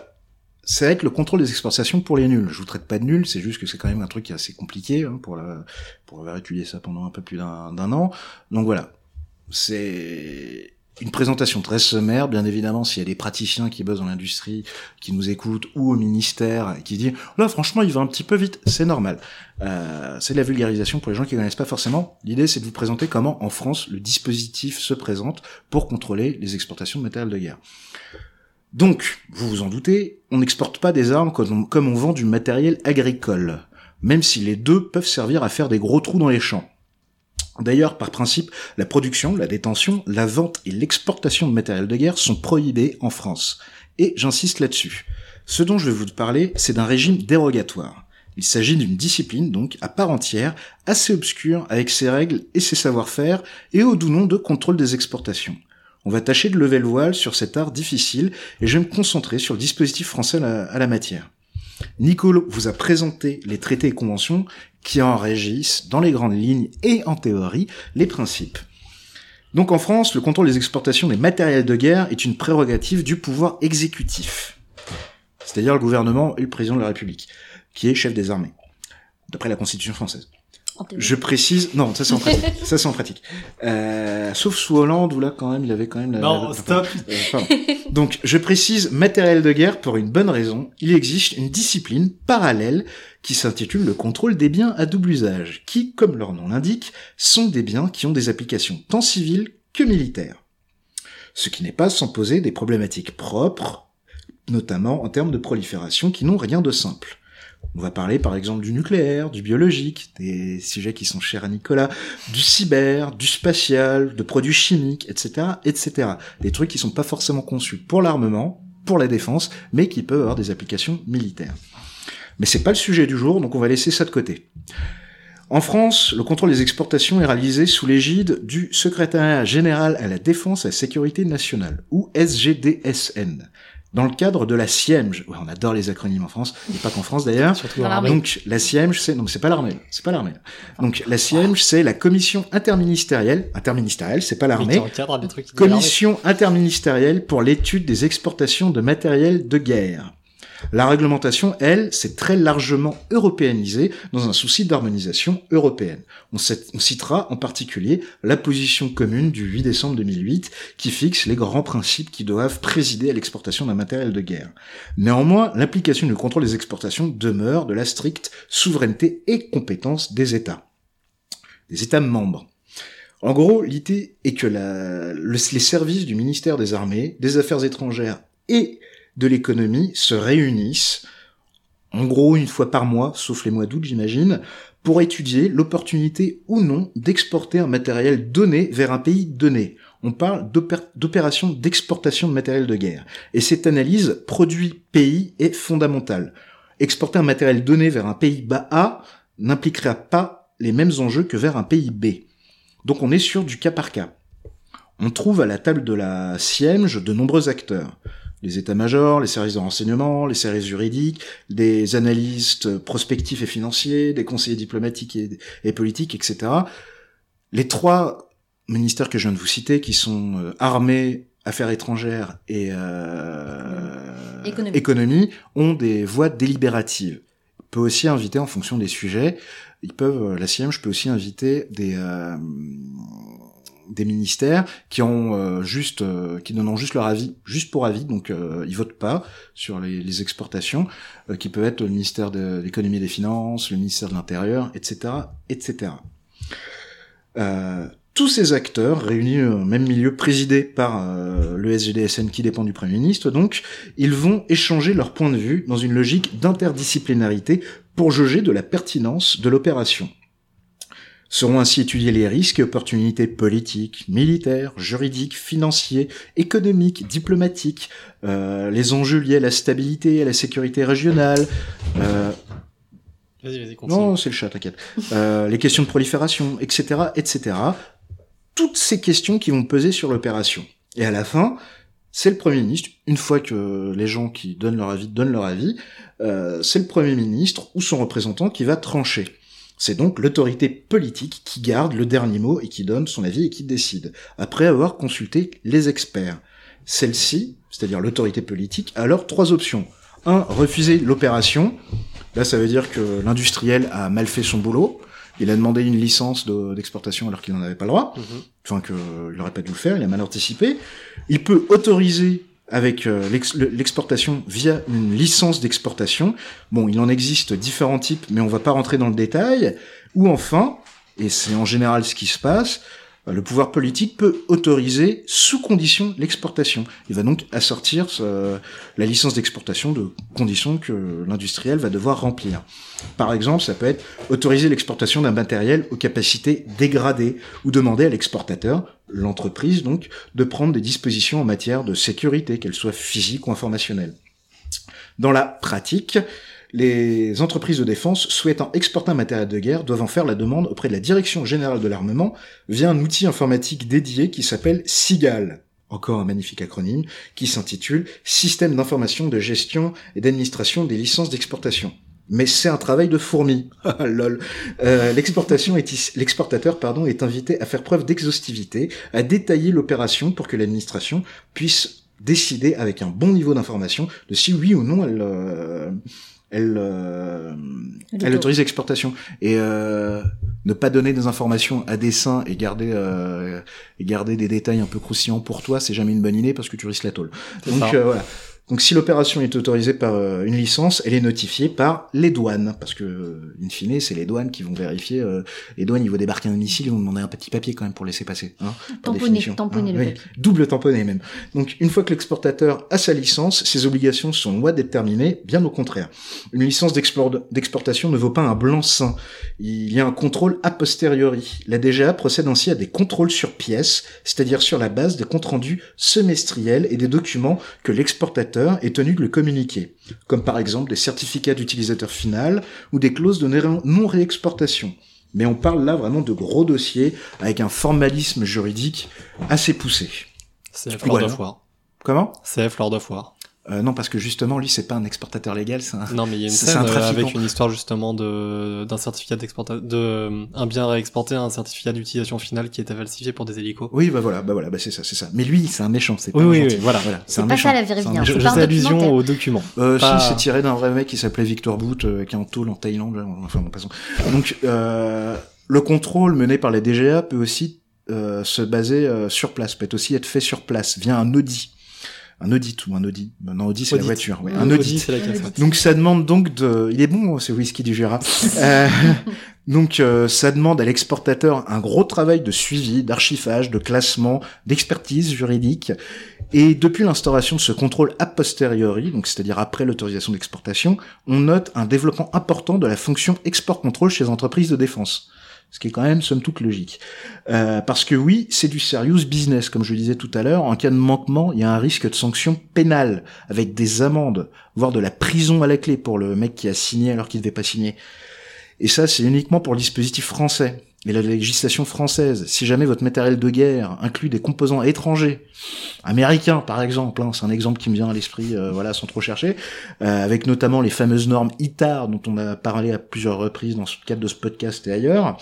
ça va être le contrôle des exportations pour les nuls. Je vous traite pas de nuls, c'est juste que c'est quand même un truc qui est assez compliqué hein, pour la, pour avoir étudié ça pendant un peu plus d'un an. Donc voilà, c'est une présentation très sommaire, bien évidemment, s'il y a des praticiens qui bossent dans l'industrie, qui nous écoutent, ou au ministère, qui disent « Là, franchement, il va un petit peu vite, c'est normal. Euh, c'est de la vulgarisation pour les gens qui ne connaissent pas forcément. L'idée, c'est de vous présenter comment, en France, le dispositif se présente pour contrôler les exportations de matériel de guerre. Donc, vous vous en doutez, on n'exporte pas des armes comme on, vend du matériel agricole, même si les deux peuvent servir à faire des gros trous dans les champs. D'ailleurs, par principe, la production, la détention, la vente et l'exportation de matériel de guerre sont prohibées en France. Et j'insiste là-dessus. Ce dont je vais vous parler, c'est d'un régime dérogatoire. Il s'agit d'une discipline, donc, à part entière, assez obscure, avec ses règles et ses savoir-faire, et au doux nom de contrôle des exportations. On va tâcher de lever le voile sur cet art difficile, et je vais me concentrer sur le dispositif français à la, matière. Nicolo vous a présenté les traités et conventions qui en régissent, dans les grandes lignes et en théorie, les principes. Donc en France, le contrôle des exportations des matériels de guerre est une prérogative du pouvoir exécutif, c'est-à-dire le gouvernement et le président de la République, qui est chef des armées, d'après la Constitution française. Je précise, non, ça c'est en pratique, ça c'est en pratique. Euh, sauf sous Hollande où là quand même il avait quand même la. Non, la- stop. euh. Donc je précise matériel de guerre pour une bonne raison. Il existe une discipline parallèle qui s'intitule le contrôle des biens à double usage, qui, comme leur nom l'indique, sont des biens qui ont des applications tant civiles que militaires. Ce qui n'est pas sans poser des problématiques propres, notamment en termes de prolifération qui n'ont rien de simple. On va parler par exemple du nucléaire, du biologique, des sujets qui sont chers à Nicolas, du cyber, du spatial, de produits chimiques, etc., etc. Des trucs qui sont pas forcément conçus pour l'armement, pour la défense, mais qui peuvent avoir des applications militaires. Mais c'est pas le sujet du jour, donc on va laisser ça de côté. En France, le contrôle des exportations est réalisé sous l'égide du Secrétariat général à la défense et à la sécurité nationale, ou SGDSN, dans le cadre de la SIEMG. Ouais, on adore les acronymes en France, et pas qu'en France d'ailleurs. Surtout Dans dans l'armée. l'armée. Donc la SIEMG, c'est mais c'est pas l'armée, c'est pas l'armée. Donc la SIEMG, c'est la commission interministérielle, interministérielle, c'est pas l'armée. Commission interministérielle pour l'étude des exportations de matériel de guerre. La réglementation, elle, c'est très largement européanisé dans un souci d'harmonisation européenne. On, cit- on citera en particulier la position commune du 8 décembre 2008 qui fixe les grands principes qui doivent présider à l'exportation d'un matériel de guerre. Néanmoins, l'application du contrôle des exportations demeure de la stricte souveraineté et compétence des États. Des États membres. En gros, l'idée est que les services du ministère des Armées, des Affaires étrangères et de l'économie se réunissent, en gros une fois par mois, sauf les mois d'août j'imagine, pour étudier l'opportunité ou non d'exporter un matériel donné vers un pays donné. On parle d'opé- d'opération d'exportation de matériel de guerre. Et cette analyse produit-pays est fondamentale. Exporter un matériel donné vers un pays bas A n'impliquera pas les mêmes enjeux que vers un pays B. Donc on est sur du cas par cas. On trouve à la table de la Siemge de nombreux acteurs. Les états-majors, les services de renseignement, les services juridiques, des analystes prospectifs et financiers, des conseillers diplomatiques et, et politiques, etc. Les trois ministères que je viens de vous citer, qui sont euh, affaires étrangères et euh, Économie. économie, ont des voix délibératives. On peut aussi inviter en fonction des sujets. Ils peuvent, euh, la CIEM, je peux aussi inviter des euh, des ministères qui ont euh, juste euh, qui donnent juste leur avis juste pour avis donc euh, ils votent pas sur les, exportations euh, qui peuvent être le ministère de l'économie et des finances le ministère de l'intérieur etc etc tous ces acteurs réunis au même milieu présidé par le SGDSN qui dépend du Premier ministre, donc, ils vont échanger leurs points de vue dans une logique d'interdisciplinarité pour juger de la pertinence de l'opération. Seront ainsi étudiés les risques et opportunités politiques, militaires, juridiques, financiers, économiques, diplomatiques, euh, les enjeux liés à la stabilité et à la sécurité régionale, euh, Vas-y, vas-y, continue. non, c'est le chat, t'inquiète. Euh, les questions de prolifération, etc., etc. Toutes ces questions qui vont peser sur l'opération. Et à la fin, c'est le Premier ministre, une fois que les gens qui donnent leur avis donnent leur avis, euh, c'est le Premier ministre ou son représentant qui va trancher. C'est donc l'autorité politique qui garde le dernier mot et qui donne son avis et qui décide, après avoir consulté les experts. Celle-ci, c'est-à-dire l'autorité politique, a alors trois options. Un, refuser l'opération. Là, ça veut dire que l'industriel a mal fait son boulot. Il a demandé une licence de- d'exportation alors qu'il n'en avait pas le droit. Mhm. Enfin, qu'il n'aurait pas dû le faire, il a mal anticipé. Il peut autoriser avec euh, l'ex- le- l'exportation via une licence d'exportation. Bon, il en existe différents types, mais on va pas rentrer dans le détail. Ou enfin, et c'est en général ce qui se passe, le pouvoir politique peut autoriser sous condition l'exportation. Il va donc assortir la licence d'exportation de conditions que l'industriel va devoir remplir. Par exemple, ça peut être autoriser l'exportation d'un matériel aux capacités dégradées ou demander à l'exportateur, l'entreprise donc, de prendre des dispositions en matière de sécurité, qu'elles soient physiques ou informationnelles. Dans la pratique, les entreprises de défense souhaitant exporter un matériel de guerre doivent en faire la demande auprès de la Direction générale de l'armement via un outil informatique dédié qui s'appelle SIGAL. Encore un magnifique acronyme qui s'intitule Système d'information de gestion et d'administration des licences d'exportation. Mais c'est un travail de fourmi. Ah, Lol. Euh, l'exportation est l'exportateur est invité à faire preuve d'exhaustivité, à détailler l'opération pour que l'administration puisse décider avec un bon niveau d'information de si oui ou non elle euh, elle, euh, Elle autorise l'exportation. Et euh, ne pas donner des informations à dessein et garder euh, et garder des détails un peu croustillants pour toi c'est jamais une bonne idée parce que tu risques la tôle donc euh, voilà donc si l'opération est autorisée par euh, une licence, elle est notifiée par les douanes, parce que euh, in fine c'est les douanes qui vont vérifier. euh, les douanes ils vont débarquer un missile, ils vont demander un petit papier quand même pour laisser passer. Hein, Tamponner, tamponner le oui. papier. Double tamponné même. Donc une fois que l'exportateur a sa licence, ses obligations sont loin d'être terminées, bien au contraire. Une licence d'export- d'exportation ne vaut pas un blanc-seing. Il y a un contrôle a posteriori. La DGA procède ainsi à des contrôles sur pièces, c'est-à-dire sur la base des comptes rendus semestriels et des documents que l'exportateur est tenu de le communiquer, comme par exemple des certificats d'utilisateur final ou des clauses de non- non-réexportation. Mais on parle là vraiment de gros dossiers avec un formalisme juridique assez poussé. CF Lord of War. Comment? CF Lord of War. Euh, Non, parce que justement, lui, c'est pas un exportateur légal, c'est un... Non, mais il y a une C'est scène un euh, trafiquant. avec une histoire justement de d'un certificat d'exportation, de euh, un bien réexporté, un certificat d'utilisation finale qui était falsifié pour des hélicos. Oui, bah voilà, bah voilà, bah c'est ça, c'est ça. Mais lui, c'est un méchant, c'est pas Oui, un oui, gentil. oui, voilà. C'est un pas méchant. ça la C'est vie, hein. Je, C'est je fais allusion au document. Euh, Pas- si, c'est tiré d'un vrai mec qui s'appelait Victor Boot, euh, qui est en tôle en Thaïlande, là, enfin bon, passons. Donc, euh, le contrôle mené par la DGA peut aussi euh, se baser euh, sur place, peut aussi être fait sur place, via un audit. Un audit ou un audit. Non, audit, c'est la voiture. ouais, un Audi, audit. Donc ça demande donc de... Il est bon, ce whisky du Jura. Euh, donc euh, ça demande à l'exportateur un gros travail de suivi, d'archivage, de classement, d'expertise juridique. Et depuis l'instauration de ce contrôle a posteriori, donc c'est-à-dire après l'autorisation d'exportation, on note un développement important de la fonction export-contrôle chez les entreprises de défense. Ce qui est quand même somme toute logique. Euh, parce que oui, c'est du serious business, comme je le disais tout à l'heure. En cas de manquement, il y a un risque de sanction pénale, avec des amendes, voire de la prison à la clé pour le mec qui a signé alors qu'il devait pas signer. Et ça, c'est uniquement pour le dispositif français. Et la législation française, si jamais votre matériel de guerre inclut des composants étrangers, américains par exemple, hein, c'est un exemple qui me vient à l'esprit, euh, voilà, sans trop chercher, euh, avec notamment les fameuses normes ITAR dont on a parlé à plusieurs reprises dans le cadre de ce podcast et ailleurs.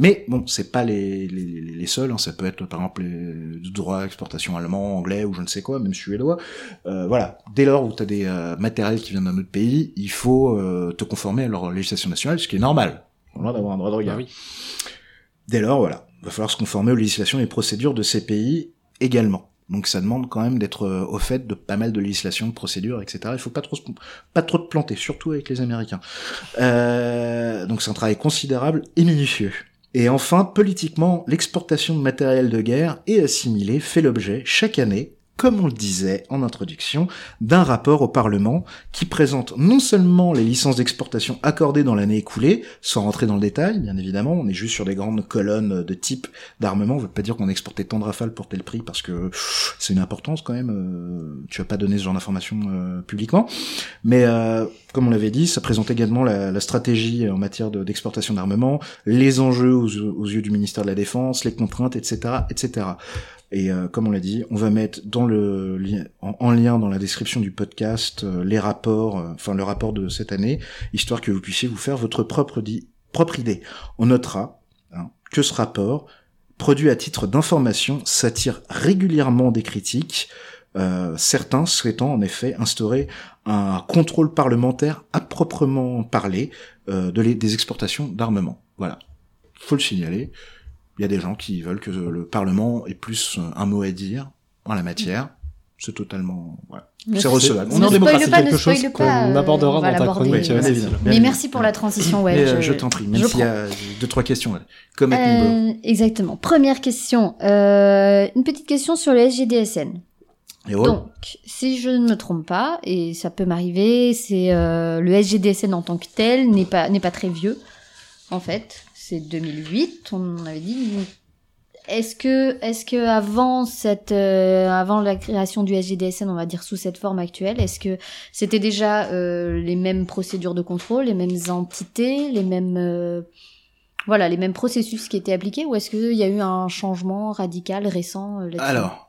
Mais bon, c'est pas les, les, les seuls. Hein. Ça peut être par exemple les droits d'exportation allemand, anglais ou je ne sais quoi, même suédois. Euh, voilà. Dès lors où tu as des euh, matériels qui viennent d'un autre pays, il faut euh, te conformer à leur législation nationale, ce qui est normal. On a d'avoir un droit de regard. Bah oui. Dès lors, voilà, il va falloir se conformer aux législations et procédures de ces pays également. Donc ça demande quand même d'être euh, au fait de pas mal de législations, de procédures, etc. Il faut pas trop se- pas trop te planter, surtout avec les Américains. Euh, donc c'est un travail considérable et minutieux. Et enfin, politiquement, l'exportation de matériel de guerre et assimilé fait l'objet chaque année, comme on le disait en introduction, d'un rapport au Parlement qui présente non seulement les licences d'exportation accordées dans l'année écoulée, sans rentrer dans le détail, bien évidemment, on est juste sur des grandes colonnes de type d'armement, on veut pas dire qu'on a exporté tant de rafales pour tel prix, parce que c'est une importance quand même, euh, tu vas pas donner ce genre d'informations euh, publiquement, mais euh, comme on l'avait dit, ça présente également la, stratégie en matière de- d'exportation d'armement, les enjeux aux, aux yeux du ministère de la Défense, les contraintes, etc., etc. Et euh, comme on l'a dit, on va mettre dans le li- en, en lien dans la description du podcast euh, les rapports, euh, enfin le rapport de cette année, histoire que vous puissiez vous faire votre propre, propre idée. On notera hein, que ce rapport, produit à titre d'information, s'attire régulièrement des critiques, euh, certains souhaitant en effet instaurer un contrôle parlementaire à proprement parler euh, de des exportations d'armement. Voilà, faut le signaler. Il y a des gens qui veulent que le Parlement ait plus un mot à dire en la matière. C'est totalement, voilà. C'est recevable. On est en démocratie. pas, quelque chose qu'on euh, abordera dans ta chronique, Mais merci pour la transition, ouais. Euh, je t'en prie, même s'il y a deux trois questions, comme. Euh, exactement. Première question. Euh, une petite question sur le SGDSN. Et Donc, si je ne me trompe pas, et ça peut m'arriver, c'est euh, le SGDSN en tant que tel n'est pas n'est pas très vieux. En fait, c'est 2008, on avait dit. Est-ce que est-ce que avant cette euh, avant la création du SGDSN, on va dire sous cette forme actuelle, est-ce que c'était déjà euh, les mêmes procédures de contrôle, les mêmes entités, les mêmes euh, voilà, les mêmes processus qui étaient appliqués ou est-ce qu'il y a eu un changement radical récent Alors,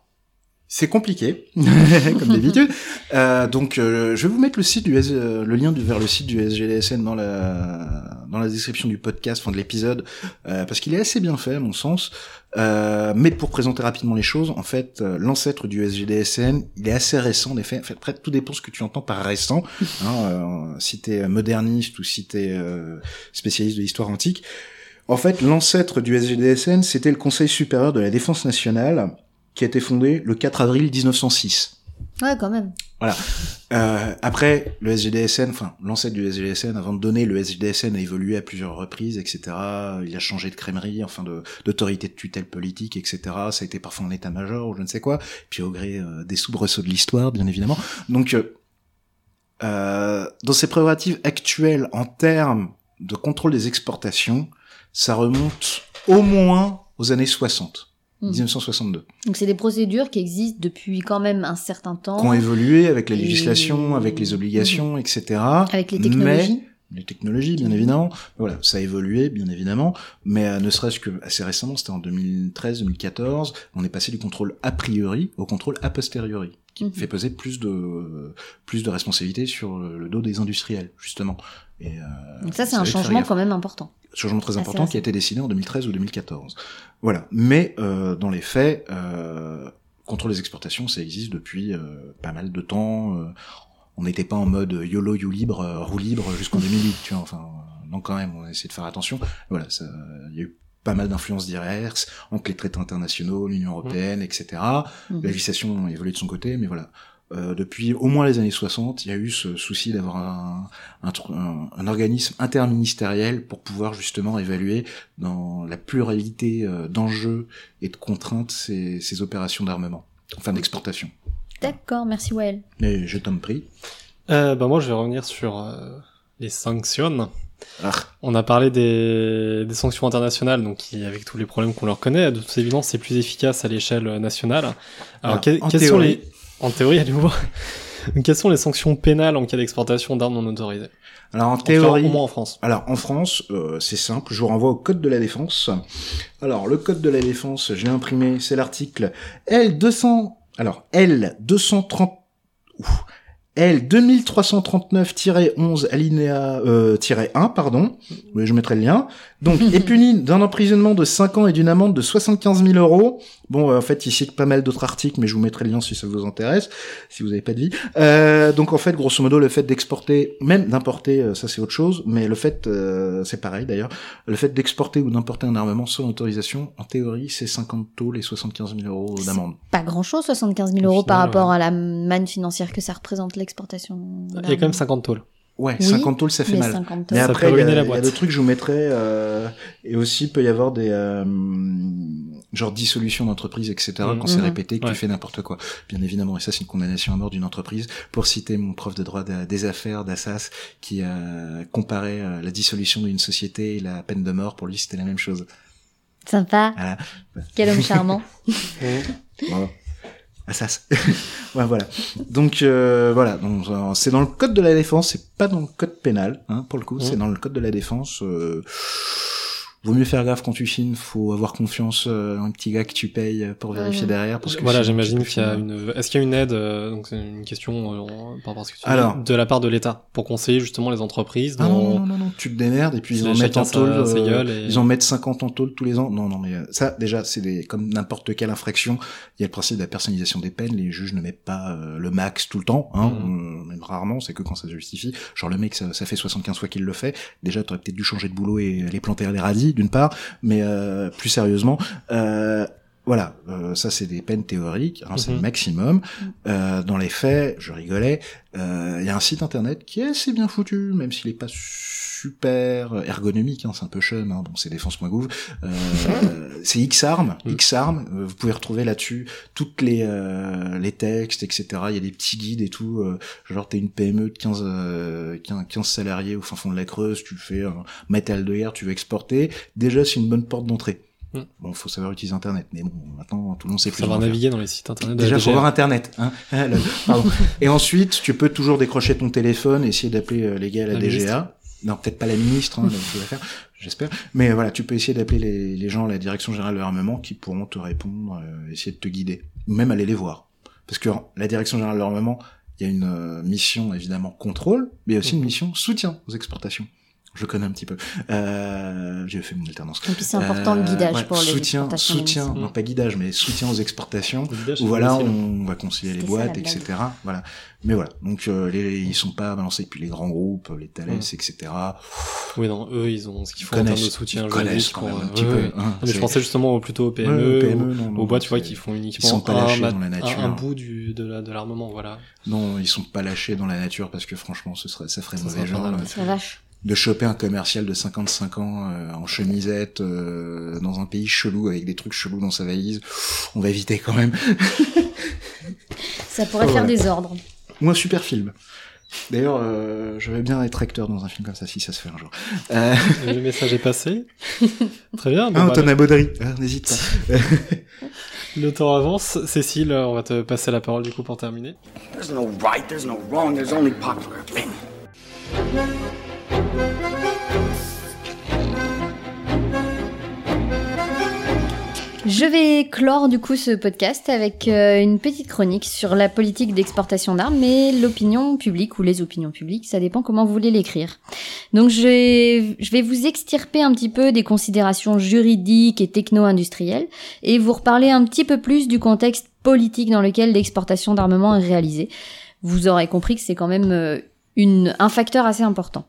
c'est compliqué, comme d'habitude. Euh, donc, euh, je vais vous mettre le site du S- euh, le lien vers le site du SGDSN dans la dans la description du podcast, enfin de l'épisode, euh, parce qu'il est assez bien fait à mon sens. Euh, mais pour présenter rapidement les choses, en fait, euh, l'ancêtre du SGDSN, il est assez récent. En effet, en fait, après, tout dépend ce que tu entends par récent. Hein, si t'es moderniste ou si t'es spécialiste de l'histoire antique. En fait, l'ancêtre du SGDSN, c'était le Conseil supérieur de la défense nationale, qui a été fondé le 4 avril 1906. Ouais, quand même. Euh, après, le SGDSN, enfin l'ancêtre du SGDSN, avant de donner, le SGDSN a évolué à plusieurs reprises, etc. Il a changé de crémerie, enfin d'autorité de tutelle politique, etc. Ça a été parfois en état-major ou je ne sais quoi. Puis au gré euh, des soubresauts de l'histoire, bien évidemment. Donc, euh, euh, dans ses prérogatives actuelles en termes de contrôle des exportations, ça remonte au moins aux années 60, Mhm. 1962. Donc c'est des procédures qui existent depuis quand même un certain temps. qui ont évolué avec la Et- législation, avec les obligations, etc. Avec les technologies. Mais, les technologies, bien évidemment. Voilà, ça a évolué, bien évidemment. Mais euh, ne serait-ce que assez récemment, c'était en 2013-2014, on est passé du contrôle a priori au contrôle a posteriori, qui fait peser plus de plus de responsabilités sur le, dos des industriels, justement. Et, euh, Donc ça c'est un changement quand même important. changement très Assez important qui a été décidé en 2013 ou 2014. Voilà. Mais euh, dans les faits, euh, contrôle des exportations, ça existe depuis euh, pas mal de temps. euh, on n'était pas en mode YOLO, you libre, euh, roue libre jusqu'en 2008, tu vois. Enfin, non quand même, on a essayé de faire attention. Voilà, il y a eu pas mal d'influences diverses entre les traités internationaux, l'Union européenne, etc. Mhm. La législation a évolué de son côté, mais voilà. Euh, depuis au moins les années 60, il y a eu ce souci d'avoir un, un, tr- un- un organisme interministériel pour pouvoir justement évaluer dans la pluralité euh, d'enjeux et de contraintes ces, ces opérations d'armement, enfin d'exportation. D'accord, merci Wael. Et je t'en prie. Euh, bah moi, je vais revenir sur euh, les sanctions. Ah, On a parlé des, des sanctions internationales, donc qui, avec tous les problèmes qu'on leur connaît, de toute évidence, c'est plus efficace à l'échelle nationale. Alors, Ah, que- en quels sont théorie. les, en théorie à nouveau, Quelles sont les sanctions pénales en cas d'exportation d'armes non autorisées? Alors en théorie, au moins en France. Alors en France, euh, c'est simple, je vous renvoie au code de la défense. Alors le code de la défense, je l'ai imprimé, c'est l'article L200 alors L 230 ouf, L 2339-11 alinéa euh, tiret 1 pardon. Je mettrai le lien. Donc est puni d'un emprisonnement de 5 ans et d'une amende de 75 000 euros. Bon, euh, en fait, il cite pas mal d'autres articles, mais je vous mettrai le lien si ça vous intéresse, si vous n'avez pas de vie. Euh, donc en fait, grosso modo, le fait d'exporter, même d'importer, euh, ça c'est autre chose, mais le fait, euh, c'est pareil d'ailleurs, le fait d'exporter ou d'importer un armement sans autorisation, en théorie, c'est 50 taux et 75 000 euros d'amende. Pas grand chose, 75 000 Au euros par rapport ouais. à la manne financière que ça représente l'exportation. Il y a quand même 50 tôles. Ouais, Oui, 50 taux, ça fait mais mal. 50 Mais après, il y, a- la il y a boîte. des trucs que je vous mettrai, euh, et aussi il peut y avoir des euh, genre dissolution d'entreprise, etc. Mhm. Quand c'est Mhm. répété que Ouais. tu fais n'importe quoi. Bien évidemment, et ça c'est une condamnation à mort d'une entreprise. Pour citer mon prof de droit de- des affaires d'Assas, qui a comparé euh, la dissolution d'une société et la peine de mort. Pour lui, c'était la même chose. Sympa. Voilà. Quel homme charmant. Bravo. Assas. ouais, voilà. Donc euh, voilà, donc euh, c'est dans le code de la défense, c'est pas dans le code pénal, hein, pour le coup, c'est Mhm. dans le code de la défense. Euh, vaut mieux faire gaffe quand tu signes, faut avoir confiance euh, dans un petit gars que tu payes pour vérifier derrière. Parce que Voilà, j'imagine qu'il y a une. Est-ce qu'il y a une aide euh, Donc c'est une question euh, par rapport à ce que tu dis, Alors. de la part de l'État pour conseiller justement les entreprises. Ah non, non, non, non, non, tu te démerdes et puis ils en mettent en tôle, euh, et- ils en mettent 50 en tôle tous les ans. Non, non, mais euh, ça, déjà, c'est des, comme n'importe quelle infraction, il y a le principe de la personnalisation des peines, les juges ne mettent pas euh, le max tout le temps, hein, Mhm. euh, même rarement, c'est que quand ça se justifie. Genre le mec, ça, ça fait 75 fois qu'il le fait, déjà, t'aurais peut-être dû changer de boulot et les planter à les radis, d'une part, mais euh, plus sérieusement, euh, voilà, euh, ça c'est des peines théoriques, hein, c'est Mhm. le maximum. Euh, dans les faits, je rigolais, euh, il y a un site internet qui est assez bien foutu, même s'il est pas super ergonomique, hein, c'est un peu chum, hein, bon c'est défense.gouv, euh, c'est Xarm, Mm. Xarm, euh, vous pouvez retrouver là-dessus toutes les euh, les textes, etc. Il y a des petits guides et tout, euh, genre t'es une PME de 15, euh, 15, 15 salariés au fin fond de la Creuse, tu fais un matériel de guerre, tu veux exporter, déjà c'est une bonne porte d'entrée. Mm. Bon, faut savoir utiliser Internet, mais bon, maintenant tout le monde sait plus. savoir faire. naviguer dans les sites internet. Déjà, la faut avoir Internet. Hein Ah, Pardon. Et ensuite, tu peux toujours décrocher ton téléphone, essayer d'appeler euh, les gars à la, La DGA. ministre. Non, peut-être pas la ministre, hein, j'espère. Mais voilà, tu peux essayer d'appeler les, les gens à la Direction Générale de l'Armement qui pourront te répondre, euh, essayer de te guider. Ou même aller les voir. Parce que la Direction Générale de l'Armement, il y a une euh, mission, évidemment, contrôle, mais il y a aussi une Mhm. mission soutien aux exportations. Je connais un petit peu. Euh, j'ai fait mon alternance. Et puis c'est important le Euh, guidage ouais, pour les soutien, exportations. soutien, non pas guidage, mais soutien aux exportations. Guidage, Où c'est voilà, on va concilier les boîtes, etc. Voilà. Mais voilà. Donc euh, les, ils sont pas balancés depuis les grands groupes, les Thales, etc. Oui, non, eux, ils ont ce qu'il Ils faut en termes de soutien ils connaissent juridique quand même un euh, petit peu. ouais. hein. Mais je C'est- pensais justement plutôt aux PME, Ouais, ou- PME, non, non, aux boîtes, tu vois, c'est- qui font ils uniquement sont pas un, lâchés mat- dans la un- nature. un bout du, de la- de l'armement, voilà. Non, ils sont pas lâchés dans la nature parce que franchement, ce serait, ça ferait Ça mauvais serait genre. La vache. De choper un commercial de 55 ans euh, en chemisette euh, dans un pays chelou avec des trucs chelous dans sa valise. On va éviter quand même. Ça pourrait Oh, faire voilà. des ordres. Moi, super film. D'ailleurs, euh, je vais bien être acteur dans un film comme ça si ça se fait un jour. Euh, Le message est passé. Très bien. Bon, ah, bah, Antonin Baudry, ah, n'hésite pas. le temps avance. Cécile, on va te passer la parole du coup pour terminer. There's no right, there's no wrong, there's only popular opinion. Je vais clore du coup ce podcast avec euh, une petite chronique sur la politique d'exportation d'armes, mais l'opinion publique ou les opinions publiques, ça dépend comment vous voulez l'écrire. Donc je vais, je vais vous extirper un petit peu des considérations juridiques et techno-industrielles et vous reparler un petit peu plus du contexte politique dans lequel l'exportation d'armement est réalisée. Vous aurez compris que c'est quand même euh, une, un facteur assez important.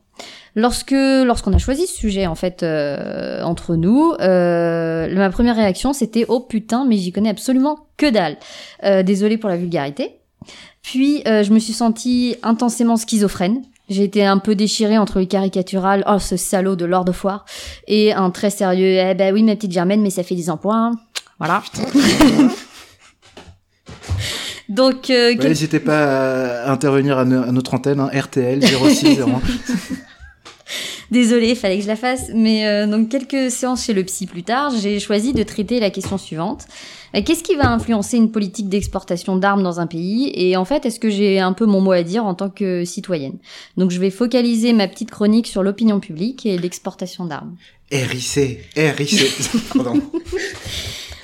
Lorsque lorsqu'on a choisi ce sujet en fait euh, entre nous, euh, ma première réaction c'était oh putain mais j'y connais absolument que dalle. Euh, Désolée pour la vulgarité. Puis euh, je me suis sentie intensément schizophrène. J'ai été un peu déchirée entre le caricatural, oh ce salaud de Lord of War, et un très sérieux, eh ben oui ma petite Germaine mais ça fait des emplois. hein. Voilà. Donc euh, Ouais, quel- N'hésitez pas à intervenir à, no- à notre antenne, hein, RTL 0601. Désolée, fallait que je la fasse. Mais euh, donc quelques séances chez le psy plus tard, j'ai choisi de traiter la question suivante. Euh, Qu'est-ce qui va influencer une politique d'exportation d'armes dans un pays? Et en fait, est-ce que j'ai un peu mon mot à dire en tant que citoyenne? Donc je vais focaliser ma petite chronique sur l'opinion publique et l'exportation d'armes. RIC, RIC. Pardon.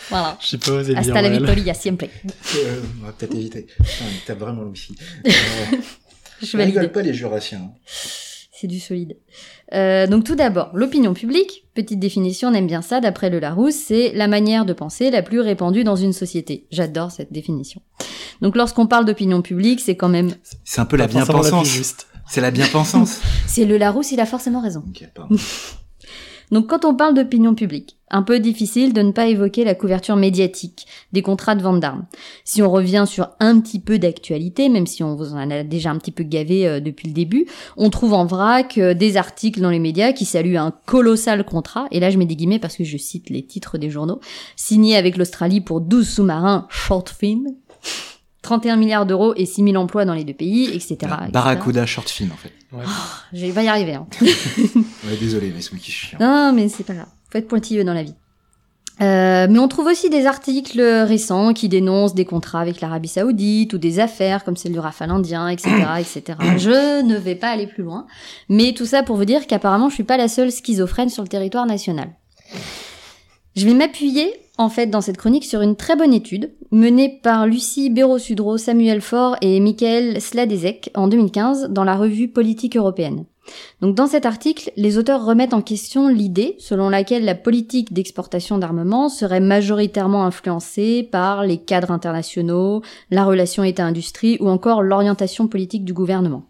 Voilà. J'ai pas osé. Hasta la victoria siempre. Euh, on va peut-être éviter. Putain, mais T'as vraiment le wifi. Euh, Je valide. rigole pas les jurassiens. C'est du solide. Euh, donc tout d'abord, l'opinion publique, petite définition, on aime bien ça d'après le Larousse, c'est la manière de penser la plus répandue dans une société. J'adore cette définition. Donc lorsqu'on parle d'opinion publique, c'est quand même... C'est un peu la bien-pensance. juste. C'est la bien-pensance. C'est le Larousse, il a forcément raison. ok, pardon. Donc quand on parle d'opinion publique, un peu difficile de ne pas évoquer la couverture médiatique des contrats de vente d'armes. Si on revient sur un petit peu d'actualité, même si on vous en a déjà un petit peu gavé euh, depuis le début, on trouve en vrac euh, des articles dans les médias qui saluent un colossal contrat, et là je mets des guillemets parce que je cite les titres des journaux, signé avec l'Australie pour 12 sous-marins short fin, 31 milliards d'euros et 6 000 emplois dans les deux pays, etc. etc. Barracuda short film, en fait. Je vais pas y arriver. Hein. Ouais, désolé, mais c'est moi qui suis chiant. Non, mais c'est pas grave. Faut être pointilleux dans la vie. Euh, mais on trouve aussi des articles récents qui dénoncent des contrats avec l'Arabie Saoudite ou des affaires comme celle du Rafale indien, etc., etc. Je ne vais pas aller plus loin, mais tout ça pour vous dire qu'apparemment je suis pas la seule schizophrène sur le territoire national. Je vais m'appuyer en fait dans cette chronique sur une très bonne étude menée par Lucie Béraud-Sudreau, Samuel Faure et Michael Sladezek en 2015 dans la revue Politique européenne. Donc dans cet article, les auteurs remettent en question l'idée selon laquelle la politique d'exportation d'armement serait majoritairement influencée par les cadres internationaux, la relation État-industrie ou encore l'orientation politique du gouvernement.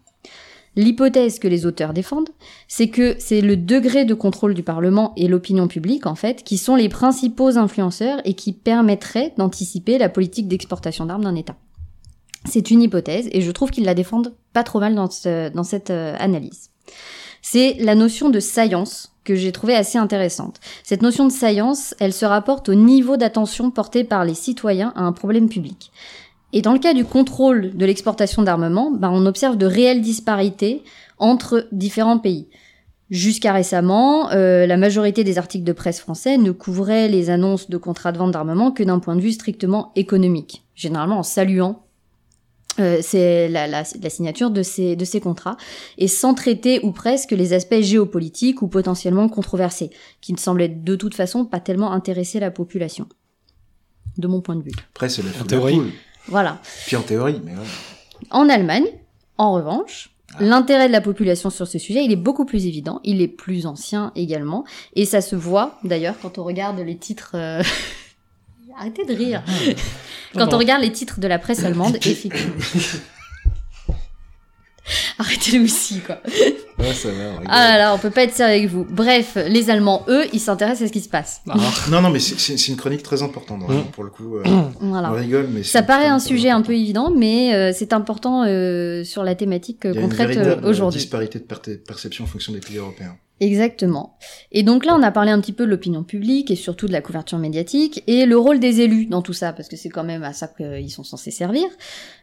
L'hypothèse que les auteurs défendent, c'est que c'est le degré de contrôle du Parlement et l'opinion publique, en fait, qui sont les principaux influenceurs et qui permettraient d'anticiper la politique d'exportation d'armes d'un État. C'est une hypothèse et je trouve qu'ils la défendent pas trop mal dans, ce- dans cette euh, analyse. C'est la notion de science que j'ai trouvée assez intéressante. Cette notion de science, elle se rapporte au niveau d'attention porté par les citoyens à un problème public. Et dans le cas du contrôle de l'exportation d'armement, ben, on observe de réelles disparités entre différents pays. Jusqu'à récemment, euh, la majorité des articles de presse français ne couvraient les annonces de contrats de vente d'armement que d'un point de vue strictement économique, généralement en saluant euh, c'est la, la, la signature de ces, de ces contrats, et sans traiter ou presque les aspects géopolitiques ou potentiellement controversés, qui ne semblaient de toute façon pas tellement intéresser la population, de mon point de vue. Après, c'est la la. Voilà. Puis en théorie, mais voilà. En Allemagne, en revanche, l'intérêt de la population sur ce sujet, il est beaucoup plus évident, il est plus ancien également, et ça se voit d'ailleurs quand on regarde les titres... euh, Arrêtez de rire. Quand Pardon. on regarde les titres de la presse allemande, effectivement. Arrêtez aussi, quoi. Ouais, ça va, on rigole. Ah là là, on peut pas être sérieux avec vous. Bref, les Allemands, eux, ils s'intéressent à ce qui se passe. Ah, Non, non, mais c'est- une chronique très importante, vraiment, pour le coup. euh, Voilà. On rigole, mais Ça paraît un sujet un important. peu évident, mais euh, c'est important euh, sur la thématique Il y a qu'on une traite véritable aujourd'hui. disparité de per- perception en fonction des pays européens. Exactement. Et donc là, on a parlé un petit peu de l'opinion publique et surtout de la couverture médiatique et le rôle des élus dans tout ça, parce que c'est quand même à ça qu'ils sont censés servir.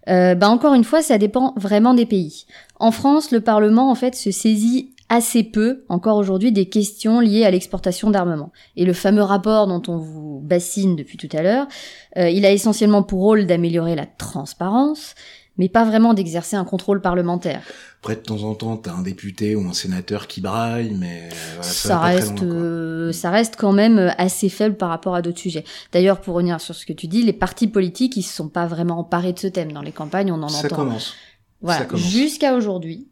Euh, bah encore une fois, ça dépend vraiment des pays. En France, le Parlement en fait se saisit assez peu, encore aujourd'hui, des questions liées à l'exportation d'armement. Et le fameux rapport dont on vous bassine depuis tout à l'heure, euh, il a essentiellement pour rôle d'améliorer la transparence, mais pas vraiment d'exercer un contrôle parlementaire. Après, de temps en temps, t'as un député ou un sénateur qui braille, mais euh, voilà, ça, reste, loin, euh, ça reste quand même euh, assez faible par rapport à d'autres sujets. D'ailleurs, pour revenir sur ce que tu dis, les partis politiques, ils se sont pas vraiment emparés de ce thème. Dans les campagnes, on en Ça entend. commence. Voilà. ça commence. Jusqu'à aujourd'hui,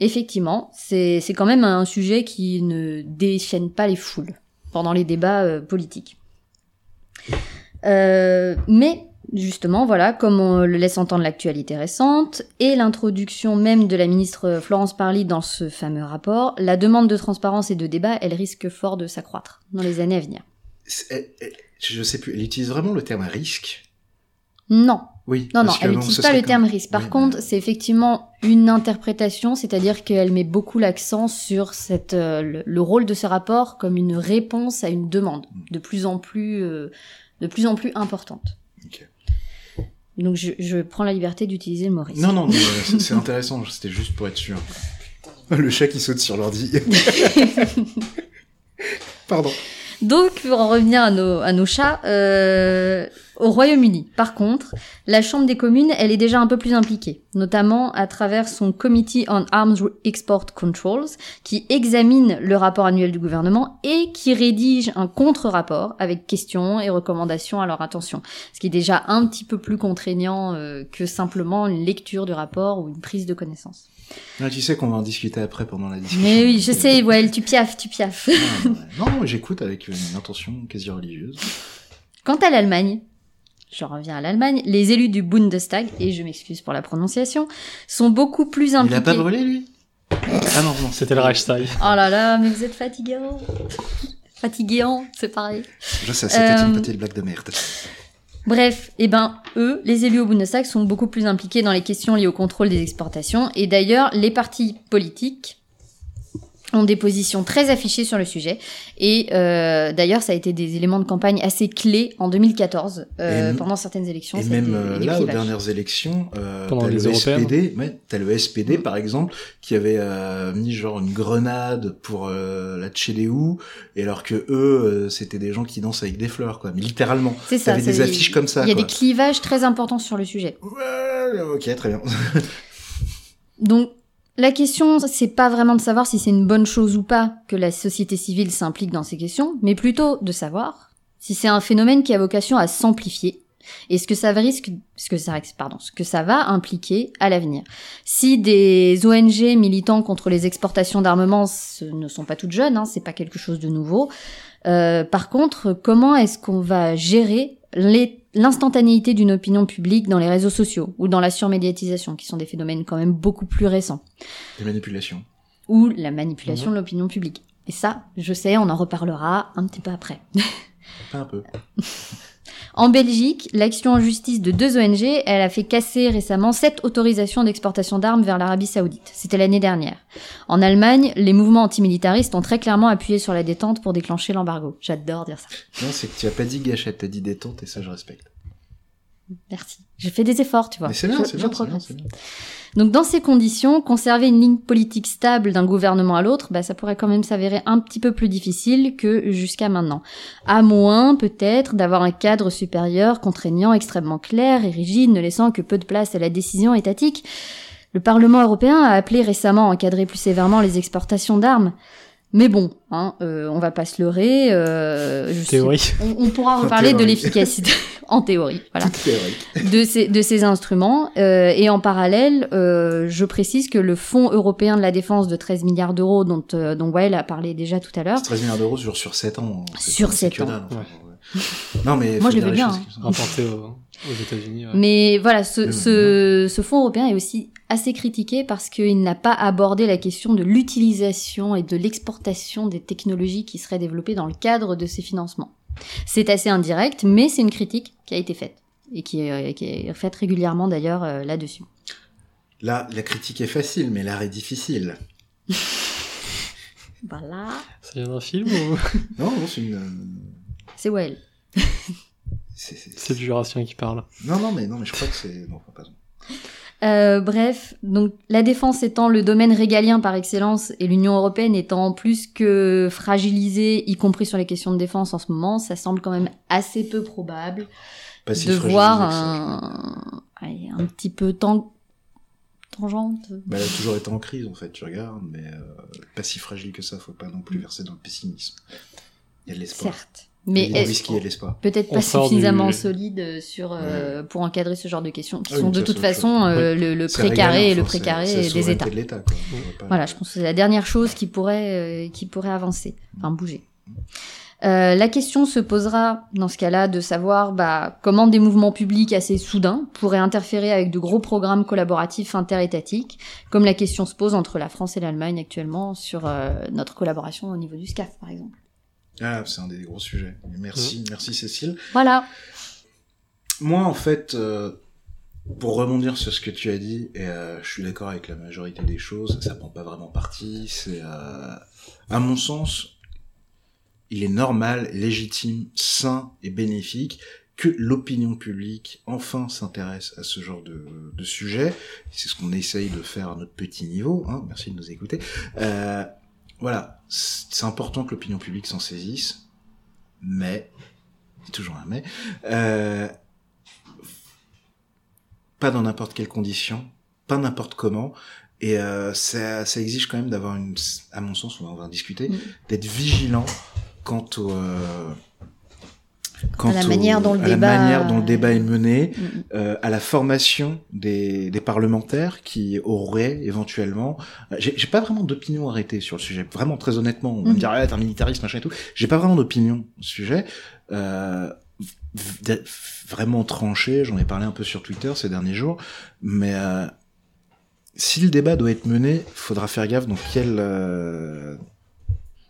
effectivement, c'est c'est quand même un sujet qui ne déchaîne pas les foules pendant les débats euh, politiques. Euh, mais justement, voilà, comme on le laisse entendre l'actualité récente et l'introduction même de la ministre Florence Parly dans ce fameux rapport, la demande de transparence et de débat, elle risque fort de s'accroître dans les années à venir. Je sais plus, elle utilise vraiment le terme risque? Non, Oui. Non, non, elle n'utilise pas le terme risque. Par Oui, contre, mais- c'est effectivement une interprétation, c'est-à-dire qu'elle met beaucoup l'accent sur cette, euh, le, le rôle de ce rapport comme une réponse à une demande de plus en plus, euh, de plus en plus importante. Ok. Donc je, je prends la liberté d'utiliser le mot risque. Non, non, mais, euh, c'est- c'est intéressant, c'était juste pour être sûr. Le chat qui saute sur l'ordi. Pardon. Donc, pour en revenir à nos, à nos chats, euh, au Royaume-Uni, par contre, la Chambre des communes, elle est déjà un peu plus impliquée, notamment à travers son Committee on Arms Export Controls, qui examine le rapport annuel du gouvernement et qui rédige un contre-rapport avec questions et recommandations à leur attention, ce qui est déjà un petit peu plus contraignant euh, que simplement une lecture du rapport ou une prise de connaissance. Ah, tu sais qu'on va en discuter après pendant la discussion. Mais oui, je sais, ouais, tu piaffes, tu piaffes. Ah, ouais. Non, j'écoute avec une intention quasi religieuse. Quant à l'Allemagne, je reviens à l'Allemagne, les élus du Bundestag, et je m'excuse pour la prononciation, sont beaucoup plus impliqués. Il a pas brûlé, lui? Ah non, non. C'était le Reichstag. Oh là là, mais vous êtes fatiguant. Fatiguant, c'est pareil. Je sais, c'était Euh, une petite blague de merde. Bref, eh ben, eux, les élus au Bundestag sont beaucoup plus impliqués dans les questions liées au contrôle des exportations, et d'ailleurs, les partis politiques ont des positions très affichées sur le sujet. Et euh, d'ailleurs, ça a été des éléments de campagne assez clés en 2014, euh, Et- pendant certaines élections. Et même été euh, là, aux dernières élections, euh, Pendant t'as les le. SPD, ouais, t'as le SPD par exemple, qui avait euh, mis genre une grenade pour euh, la CDU, et alors que eux, euh, c'était des gens qui dansent avec des fleurs, quoi. Mais littéralement, C'est ça. t'avais des affiches comme ça, Il y a quoi. des clivages très importants sur le sujet. Ouais, ok, très bien. Donc, la question, c'est pas vraiment de savoir si c'est une bonne chose ou pas que la société civile s'implique dans ces questions, mais plutôt de savoir si c'est un phénomène qui a vocation à s'amplifier et ce que ça risque, ce que ça, va impliquer à l'avenir. Si des ONG militants contre les exportations d'armements ne sont pas toutes jeunes, hein, c'est pas quelque chose de nouveau. Euh, par contre, comment est-ce qu'on va gérer l'instantanéité d'une opinion publique dans les réseaux sociaux ou dans la surmédiatisation, qui sont des phénomènes quand même beaucoup plus récents, Des manipulations. ou la manipulation de l'opinion publique. Et ça, je sais, on en reparlera un petit peu après. Pas un peu. En Belgique, l'action en justice de deux ONG, elle a fait casser récemment sept autorisations d'exportation d'armes vers l'Arabie Saoudite. C'était l'année dernière. En Allemagne, les mouvements antimilitaristes ont très clairement appuyé sur la détente pour déclencher l'embargo. J'adore dire ça. Non, c'est que tu as pas dit gâchette, t'as dit détente, et ça, je respecte. Merci. J'ai fait des efforts, tu vois. Mais c'est bien, c'est bien. Donc dans ces conditions, conserver une ligne politique stable d'un gouvernement à l'autre, bah, ça pourrait quand même s'avérer un petit peu plus difficile que jusqu'à maintenant. À moins peut-être d'avoir un cadre supérieur contraignant extrêmement clair et rigide, ne laissant que peu de place à la décision étatique. Le Parlement européen a appelé récemment à encadrer plus sévèrement les exportations d'armes. Mais bon, hein, euh, on va pas se leurrer. Euh, je sais- Théorie. on, on pourra reparler de l'efficacité en théorie. Voilà de ces, de ces instruments. Euh, et en parallèle, euh, je précise que le Fonds européen de la défense de 13 milliards d'euros, dont, euh, dont Wael a parlé déjà tout à l'heure, C'est 13 milliards d'euros sur, sur 7 ans. Sur c'est 7 que ans. dalle, enfin, ouais. Non, mais. Moi, je le veux bien, hein. aux, aux États-Unis. ouais. Mais voilà, ce, ce, ce fonds européen est aussi assez critiqué parce qu'il n'a pas abordé la question de l'utilisation et de l'exportation des technologies qui seraient développées dans le cadre de ces financements. C'est assez indirect, mais c'est une critique qui a été faite et qui est, qui est faite régulièrement d'ailleurs euh, là-dessus. Là, la critique est facile, mais l'art est difficile. Voilà, Ça vient d'un film ou Non, non, c'est une. euh, c'est Wael. c'est- le Jurassien qui parle Non, non, mais non, mais je crois que c'est. Non, pas. Euh, bref, donc la défense étant le domaine régalien par excellence et l'Union européenne étant plus que fragilisée, y compris sur les questions de défense en ce moment, ça semble quand même assez peu probable Pas si de voir un, petit peu tang... tangente. Bah, elle a toujours été en crise, en fait, tu regardes, mais euh, pas si fragile que ça, faut pas non plus verser dans le pessimisme. Il y a de l'espoir. Certes, Il mais est-ce- peut-être pas suffisamment du- solide euh, sur euh, pour encadrer ce genre de questions qui Ah oui, sont de toute façon euh, le, le précaré et le précaré c'est la des États. de l'État, quoi. On va pas- Voilà, je pense que c'est la dernière chose qui pourrait, euh, qui pourrait avancer, enfin bouger. Euh, la question se posera dans ce cas-là de savoir bah, comment des mouvements publics assez soudains pourraient interférer avec de gros programmes collaboratifs interétatiques, comme la question se pose entre la France et l'Allemagne actuellement sur euh, notre collaboration au niveau du SCAF, par exemple. Ah, c'est un des gros sujets. Merci, merci Cécile. Voilà. Moi, en fait, euh, pour rebondir sur ce que tu as dit, et euh, je suis d'accord avec la majorité des choses, ça prend pas vraiment parti. C'est, euh, à mon sens, il est normal, légitime, sain et bénéfique que l'opinion publique enfin s'intéresse à ce genre de, de sujet. C'est ce qu'on essaye de faire à notre petit niveau. Hein. Merci de nous écouter. Voilà, c'est important que l'opinion publique s'en saisisse, mais toujours un mais. Euh, pas dans n'importe quelle condition, pas n'importe comment. Et euh, ça, ça exige quand même d'avoir une, à mon sens, on va en discuter, Mm. d'être vigilant quant au, euh, quant À la au- manière dont le à la débat- manière dont le débat est mené, euh, à la formation des, des parlementaires qui auraient éventuellement. euh, J'ai pas vraiment d'opinion arrêtée sur le sujet. Vraiment, très honnêtement, on va me dire ah, t'es un militariste machin et tout. J'ai pas vraiment d'opinion au sujet. Euh, vraiment tranché. J'en ai parlé un peu sur Twitter ces derniers jours, mais euh, si le débat doit être mené, faudra faire gaffe dans quel euh,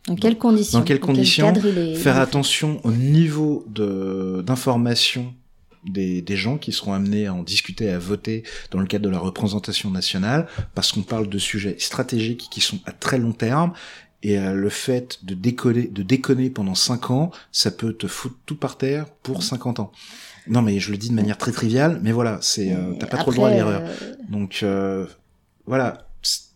Dans quelles conditions dans quelles quel conditions est- faire attention au niveau de d'information des, des gens qui seront amenés à en discuter, à voter dans le cadre de la représentation nationale, parce qu'on parle de sujets stratégiques qui sont à très long terme. Et euh, le fait de décoller, de déconner pendant 5 ans, ça peut te foutre tout par terre pour 50 ans. Non, mais je le dis de manière très triviale, mais voilà, c'est euh, t'as pas trop le droit à l'erreur. euh, Donc euh, voilà,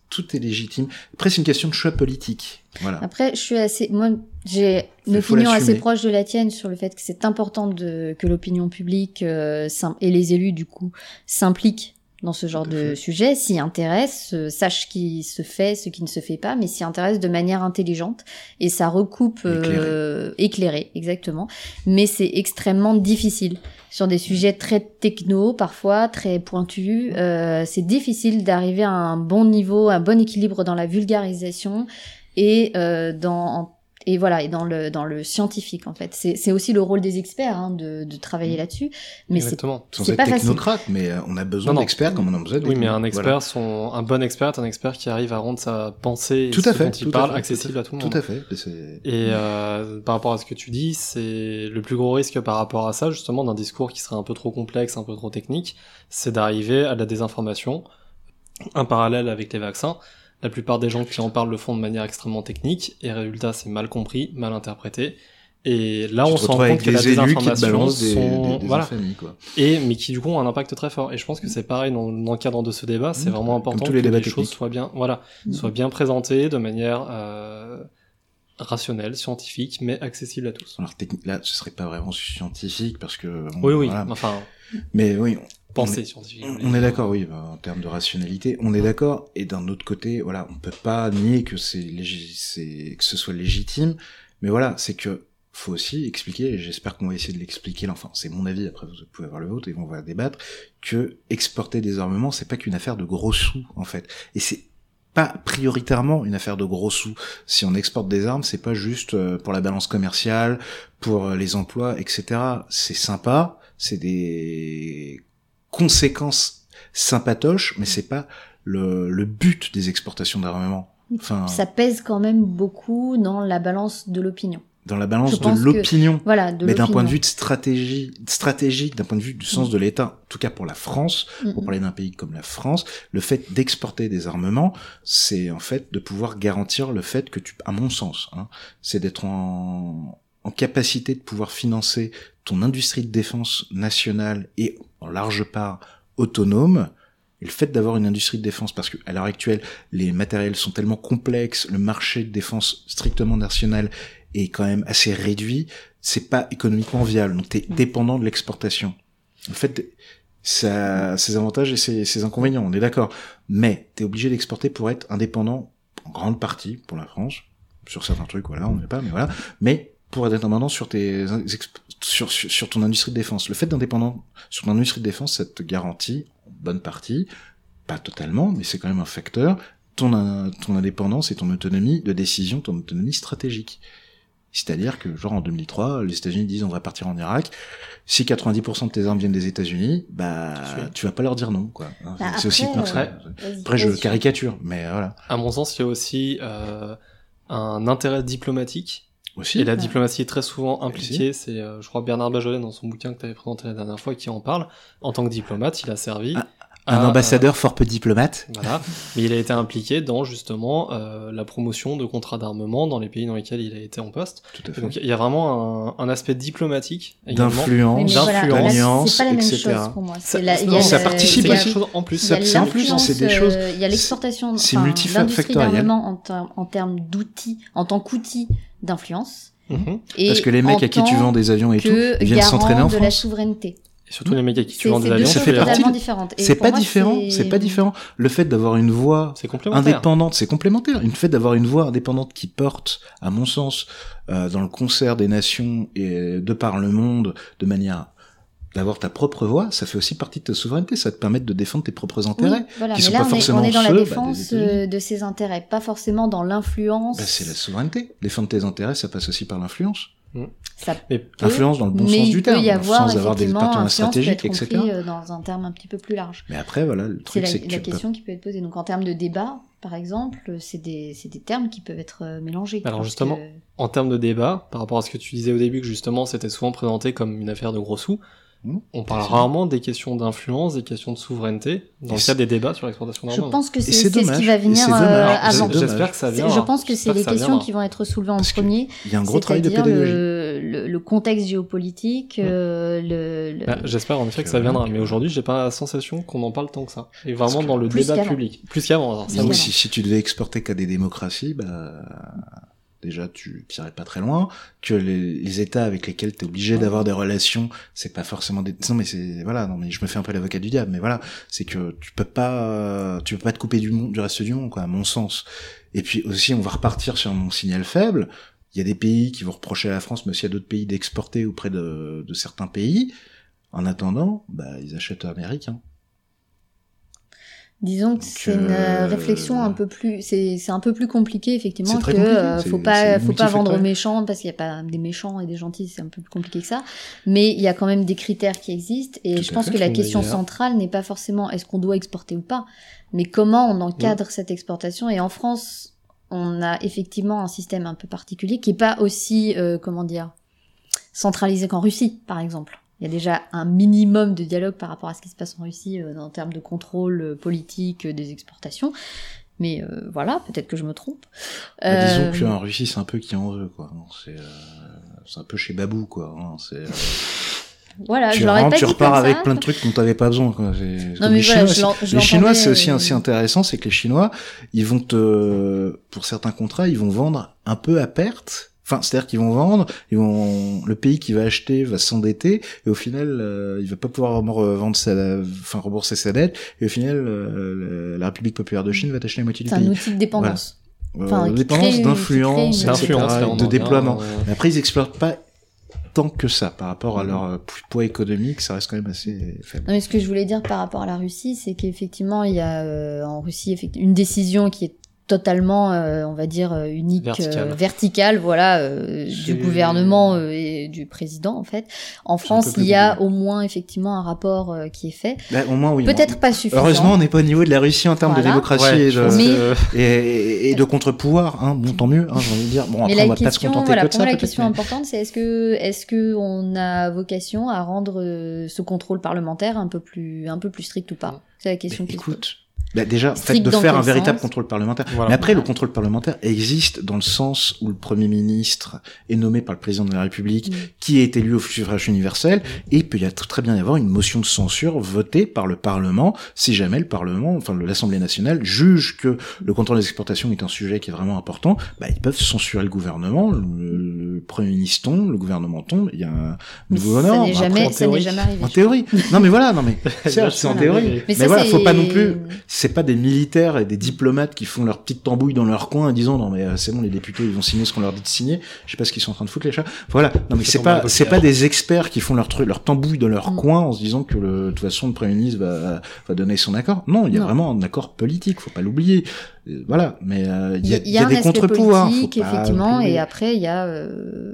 tout est légitime. Après, c'est une question de choix politique. Voilà. Après, je suis assez, moi, j'ai une opinion assez proche de la tienne sur le fait que c'est important de, que l'opinion publique euh, et les élus, du coup, s'impliquent dans ce genre de fait. sujet, s'y intéressent, euh, sachent ce qui se fait, ce qui ne se fait pas, mais s'y intéressent de manière intelligente. Et ça recoupe euh, éclairé, exactement. Mais c'est extrêmement difficile sur des sujets très techno, parfois très pointus. Euh, c'est difficile d'arriver à un bon niveau, un bon équilibre dans la vulgarisation et euh, dans et voilà et dans le dans le scientifique en fait. C'est c'est aussi le rôle des experts hein, de de travailler là-dessus, mais c'est pas facile. technocrate, mais euh, on a besoin d'experts comme on a besoin de Oui, mais un voilà. expert, son, un bon expert, est un expert qui arrive à rendre sa pensée Tout ce à fait, dont tout il à parle fait, accessible tout à tout le monde. Tout à fait. Et euh, par rapport à ce que tu dis, c'est le plus gros risque par rapport à ça, justement, d'un discours qui serait un peu trop complexe, un peu trop technique, c'est d'arriver à la désinformation. Un parallèle avec les vaccins. La plupart des gens qui en parlent le font de manière extrêmement technique, et résultat, c'est mal compris, mal interprété. Et là, Tu on se rend compte avec que la désinformation des, sont... des, des voilà. infamies, quoi. Et, mais qui du coup ont un impact très fort. Et je pense que c'est pareil dans, dans le cadre de ce débat, c'est Mmh. vraiment important tous les que débats les choses soient bien, voilà, Mmh. soient bien présentées de manière euh, rationnelle, scientifique, mais accessible à tous. Alors technique, là, ce serait pas vraiment scientifique parce que. bon, Oui, oui, voilà. enfin, Mais oui, pensée est- scientifique. on, est d'accord, oui, bah, en termes de rationalité, on est d'accord. Et d'un autre côté, voilà, on peut pas nier que c'est que ce soit légitime, mais voilà, c'est que faut aussi expliquer, et j'espère qu'on va essayer de l'expliquer, enfin, c'est mon avis, après vous pouvez avoir le vôtre et on va débattre, que exporter des armements, c'est pas qu'une affaire de gros sous, en fait. Et c'est pas prioritairement une affaire de gros sous. Si on exporte des armes, c'est pas juste euh, pour la balance commerciale, pour euh, les emplois, etc. C'est sympa, c'est des conséquences sympatoches, mais c'est pas le, le but des exportations d'armements. Enfin, ça pèse quand même beaucoup dans la balance de l'opinion. dans la balance de l'opinion. Voilà, de Mais d'un point de vue de stratégie, stratégique, d'un point de vue du sens de l'État, en tout cas pour la France, Mm, pour mm. parler d'un pays comme la France, le fait d'exporter des armements, c'est en fait de pouvoir garantir le fait que tu, à mon sens, hein, c'est d'être en, en capacité de pouvoir financer ton industrie de défense nationale et en large part autonome. Et le fait d'avoir une industrie de défense, parce qu'à l'heure actuelle, les matériels sont tellement complexes, le marché de défense strictement national est quand même assez réduit, c'est pas économiquement viable. Donc t'es dépendant de l'exportation. En fait, ça a ses avantages et ses, ses inconvénients, on est d'accord. Mais t'es obligé d'exporter pour être indépendant en grande partie pour la France. Sur certains trucs, voilà, on n'est pas, mais voilà. Mais pour être indépendant sur tes sur, sur, sur ton industrie de défense. Le fait d'indépendant sur ton industrie de défense, ça te garantit, en bonne partie, pas totalement, mais c'est quand même un facteur, ton, ton indépendance et ton autonomie de décision, ton autonomie stratégique. C'est-à-dire que, genre en 2003, les États-Unis disent on va partir en Irak. Si 90% de tes armes viennent des États-Unis, bah tu vas pas leur dire non, quoi. Hein, Bah, c'est aussi après, euh, vas-y, Après, je caricature, mais voilà. À mon sens, il y a aussi euh, un intérêt diplomatique. Aussi. Et la diplomatie est très souvent impliquée. C'est, euh, je crois, Bernard Bajolet dans son bouquin que tu avais présenté la dernière fois qui en parle. En tant que diplomate, il a servi Ah, Un ambassadeur fort peu diplomate. Voilà, mais il a été impliqué dans justement euh, la promotion de contrats d'armement dans les pays dans lesquels il a été en poste. Tout à fait. Donc il y a vraiment un, un aspect diplomatique. D'influence, voilà, d'influence, etc. pour moi. Ça- la- il y non, a ça le- participe chose en plus. C'est en plus, c'est des choses- euh, Il y a l'exportation, c'est enfin, multifactoriel. en, ter- en termes d'outils, en tant qu'outil d'influence. Et Parce que les mecs à qui tu vends des avions et tout, ils viennent s'entraîner en de la France. souveraineté. Et surtout les à qui C'est c'est des avions, choses ça fait partie totalement de- différentes. Et C'est pas moi, différent, c'est pas différent. Le fait d'avoir une voix c'est complémentaire. indépendante, c'est complémentaire. Le fait d'avoir une voix indépendante qui porte, à mon sens, euh, dans le concert des nations et de par le monde, de manière d'avoir ta propre voix, ça fait aussi partie de ta souveraineté. Ça te permet de défendre tes propres Oui, intérêts. voilà, qui mais sont là, pas on est, forcément on est dans la ceux, bah, des défense euh, de ses intérêts, pas forcément dans l'influence. Bah, c'est la souveraineté. Défendre tes intérêts, ça passe aussi par l'influence. Ça Mais peut, Influence dans le bon sens du terme, sans avoir des peut stratégiques, etc. compris, euh, dans un terme un petit peu plus large. Mais après, voilà, le C'est truc, la, c'est que la tu peux- question qui peut être posée. Donc en termes de débat, par exemple, c'est des, c'est des termes qui peuvent être euh, mélangés. Alors, justement, que- En termes de débat, par rapport à ce que tu disais au début, que justement c'était souvent présenté comme une affaire de gros sous. On parle rarement des questions d'influence, des questions de souveraineté, dans le cadre des débats sur l'exportation Je d'armement. pense que c'est ce qui va venir euh, avant. J'espère que ça vient. Je pense que c'est les questions viendra. qui vont être soulevées en Parce premier. Il y a un gros travail de c'est-à-dire pédagogie. le, le, le contexte géopolitique, euh, le, le- Bah, J'espère en effet que Que ça viendra, mais aujourd'hui j'ai pas la sensation qu'on en parle tant que ça. Et vraiment dans le débat public. Plus qu'avant. si, si tu devais exporter qu'à des démocraties, bah déjà tu tirais pas très loin. Que les, les États avec lesquels tu es obligé d'avoir des relations, c'est pas forcément des. Non mais c'est voilà. Non mais je me fais un peu l'avocat du diable, mais voilà, c'est que tu peux pas, tu peux pas te couper du monde, du reste du monde, quoi, à mon sens. Et puis aussi, on va repartir sur mon signal faible. Il y a des pays qui vont reprocher à la France, mais aussi à d'autres pays d'exporter auprès de, de certains pays. En attendant, bah ils achètent américains. Disons que c'est une euh, euh, réflexion un peu plus, c'est c'est un peu plus compliqué effectivement que compliqué, euh, faut pas faut pas vendre aux méchants parce qu'il y a pas des méchants et des gentils, c'est un peu plus compliqué que ça. Mais il y a quand même des critères qui existent et Tout je pense fait, que la question centrale n'est pas forcément est-ce qu'on doit exporter ou pas, mais comment on encadre cette exportation. Et en France, on a effectivement un système un peu particulier qui est pas aussi euh, comment dire centralisé qu'en Russie, par exemple. Il y a déjà un minimum de dialogue par rapport à ce qui se passe en Russie euh, en termes de contrôle euh, politique euh, des exportations. Mais euh, voilà, peut-être que je me trompe. Bah, Euh, disons qu'en Russie, c'est un peu qui en veut, quoi. C'est euh, un peu chez Babou, quoi. hein. C'est, euh, voilà, tu je rentres, pas tu repars avec ça. plein de trucs dont t'avais pas besoin, quoi. Comme mais les voilà, Chinois, c'est- les Chinois, aussi euh, assez intéressant, c'est que les Chinois, ils vont te, pour certains contrats, ils vont vendre un peu à perte. Enfin, c'est-à-dire qu'ils vont vendre, ils vont, le pays qui va acheter va s'endetter, et au final, euh, il va pas pouvoir re- vendre sa, enfin, rembourser sa dette, et au final, euh, la République populaire de Chine va t'acheter la moitié du C'est un pays. outil de dépendance. Euh, enfin, qui dépendance, d'influence, de en déploiement. euh, Mais après, ils exploitent pas tant que ça par rapport à leur euh, poids économique, ça reste quand même assez faible. Non, mais ce que je voulais dire par rapport à la Russie, c'est qu'effectivement, il y a euh, en Russie une décision qui est totalement, euh, on va dire, euh, unique, Verticale. euh, verticale, voilà, euh, du gouvernement euh, et du président, en fait. En France, il y a au moins, effectivement, un rapport euh, qui est fait. Bah, au moins, oui. Peut-être pas suffisant. Heureusement, on n'est pas au niveau de la Russie en termes Voilà. de démocratie ouais, et, de, Mais- et, de contre-pouvoir. Hein. Bon, tant mieux, hein, j'ai envie de dire. Bon, Mais après, la on va pas se question, contenter voilà, que de pour ça. moi, la question mais- importante, c'est est-ce que, est-ce que on a vocation à rendre euh, ce contrôle parlementaire un peu plus, un peu plus strict ou pas? C'est la question Mais qui se pose. Bah déjà, Strict faites de faire un véritable contrôle parlementaire. Voilà. Mais après, le contrôle parlementaire existe dans le sens où le Premier ministre est nommé par le président de la République, Mm. qui est élu au suffrage universel, et il peut y a très bien y avoir une motion de censure votée par le Parlement, si jamais le Parlement, enfin l'Assemblée nationale, juge que le contrôle des exportations est un sujet qui est vraiment important, bah, ils peuvent censurer le gouvernement, le, le Premier ministre tombe, le gouvernement tombe, il y a un Mais nouveau ça n'est jamais, en théorie. jamais arrivé. En je théorie. Non mais voilà, non mais c'est en théorie. Mais Mais, ça, voilà, faut pas non plus. C'est pas des militaires et des diplomates qui font leur petite tambouille dans leur coin en disant non mais euh, c'est bon les députés ils vont signer ce qu'on leur dit de signer. Je sais pas ce qu'ils sont en train de foutre les chats. Voilà. Non mais C'est pas c'est pas des experts qui font leur truc leur tambouille dans leur Mm. coin en se disant que le, de toute façon le premier ministre va va donner son accord. Non, il y a Non. vraiment un accord politique. Faut pas l'oublier. Euh, Voilà. Mais euh, il y a, Il y a, des contre-pouvoirs. effectivement, et après, il y a, euh,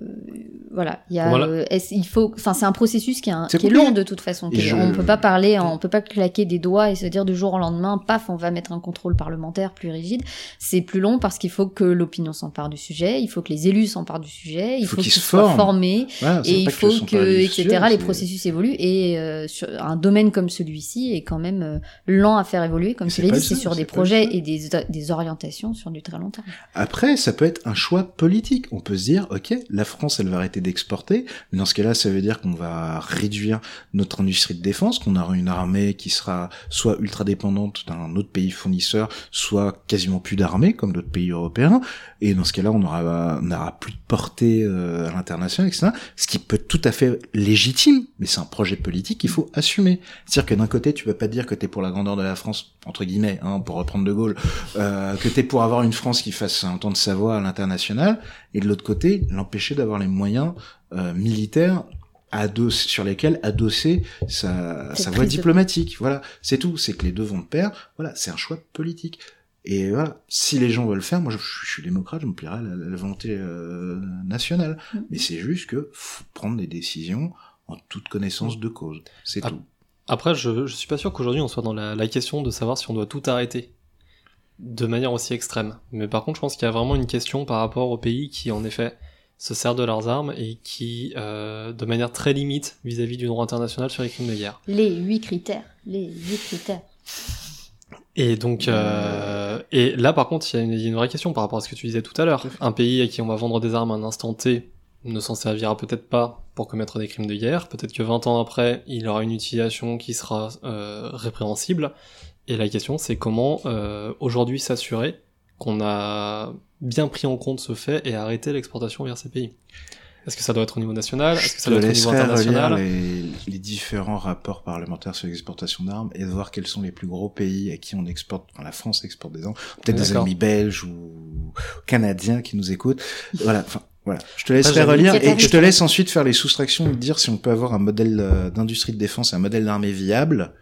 voilà, il y a, Voilà. euh, il faut, enfin, c'est un processus qui est, un- C'est qui est compliqué. long de toute façon. Qui je- On peut pas parler, on peut pas claquer des doigts et se dire du jour au lendemain, paf, on va mettre un contrôle parlementaire plus rigide. C'est plus long parce qu'il faut que l'opinion s'empare du sujet, il faut que les élus s'emparent du sujet, il Faut faut, qu'ils se soient forment. formés Voilà, et il faut que, etc. les processus évoluent et euh, sur un domaine comme celui-ci est quand même euh, lent à faire évoluer, comme tu l'as dit, c'est sur des projets et des, des orientations sur du très long terme. Après, ça peut être un choix politique. On peut se dire, ok, la France, elle va arrêter d'exporter, mais dans ce cas-là, ça veut dire qu'on va réduire notre industrie de défense, qu'on aura une armée qui sera soit ultra dépendante d'un autre pays fournisseur, soit quasiment plus d'armée, comme d'autres pays européens. Et dans ce cas-là, on aura, on n'aura plus de portée euh, à l'international, etc. Ce qui peut être tout à fait légitime, mais c'est un projet politique qu'il faut assumer. C'est-à-dire que d'un côté, tu peux pas dire que t'es pour la grandeur de la France, entre guillemets, hein, pour reprendre De Gaulle, euh, que t'es pour avoir une France qui fasse entendre sa voix à l'international, et de l'autre côté, l'empêcher d'avoir les moyens euh, militaires sur lesquels adosser sa, sa voie de- diplomatique. Voilà, c'est tout. C'est que les deux vont de pair. Voilà, c'est un choix politique. Et voilà, si les gens veulent le faire, moi je, je suis démocrate, je me plierai à la, la volonté euh, nationale. Mm. Mais c'est juste que faut prendre des décisions en toute connaissance de cause. C'est tout. Après, je, je suis pas sûr qu'aujourd'hui on soit dans la, la question de savoir si on doit tout arrêter de manière aussi extrême. Mais par contre, je pense qu'il y a vraiment une question par rapport aux pays qui, en effet, se servent de leurs armes et qui, euh, de manière très limite vis-à-vis du droit international sur les crimes de guerre. Les huit critères, les huit critères. Et donc, euh, et là par contre, il y, a une- il y a une vraie question par rapport à ce que tu disais tout à l'heure. Un pays à qui on va vendre des armes à un instant T ne s'en servira peut-être pas pour commettre des crimes de guerre. Peut-être que 20 ans après, il aura une utilisation qui sera euh, répréhensible. Et la question, c'est comment euh, aujourd'hui s'assurer qu'on a bien pris en compte ce fait et arrêter l'exportation vers ces pays? Est-ce que ça doit être au niveau national? Est-ce que ça doit être au niveau laisserai relire international? les, les différents rapports parlementaires sur l'exportation d'armes et de voir quels sont les plus gros pays à qui on exporte, enfin la France exporte des armes, peut-être des amis belges ou canadiens qui nous écoutent. Voilà, enfin voilà. Je te laisserai relire et je te laisse ensuite faire les soustractions et dire si on peut avoir un modèle euh, d'industrie de défense un modèle d'armée viable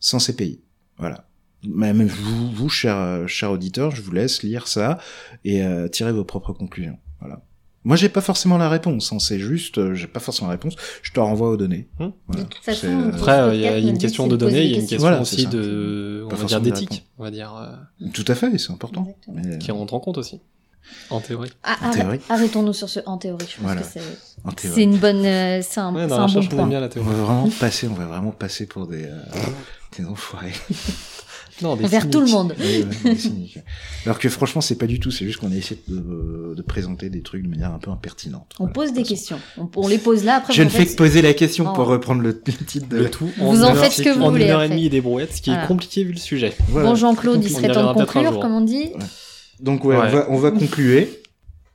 sans ces pays. Voilà. Même vous, vous chers, euh, chers auditeurs, je vous laisse lire ça et euh, tirer vos propres conclusions. Voilà. Moi, j'ai pas forcément la réponse. hein, c'est juste, euh, j'ai pas forcément la réponse. Je te renvoie aux données. Hmm. Voilà. De toute façon, on euh, Après, il y a, il y a une question de données, il y a une question Voilà, aussi ça. de, on va dire d'éthique, on va dire, euh, Tout à fait, c'est important. Mais, qui rentre en compte aussi, en théorie. Ah, En arrête- théorie. Arrêtons-nous sur ce en théorie. Je pense Voilà. que c'est en c'est théorie. une bonne, euh, c'est un, Ouais, un bon point. bien la On théorie. va vraiment passer, on va vraiment passer pour des, euh, des enfoirés. Non, des Vers tout le monde. Ouais. Alors que franchement, c'est pas du tout. C'est juste qu'on a essayé de, de présenter des trucs de manière un peu impertinente. On Voilà, pose de des façon. questions. On, on les pose là. Après, Je ne fais que poser la question Oh. pour reprendre le, le titre de Le tout Vous en en faites ce que vous en voulez, une heure et demie et des brouettes, ce qui est compliqué vu le sujet. Voilà. Bon, Jean-Claude, il serait temps de conclure, comme on dit. Donc ouais, Ouais. on va on va concluer.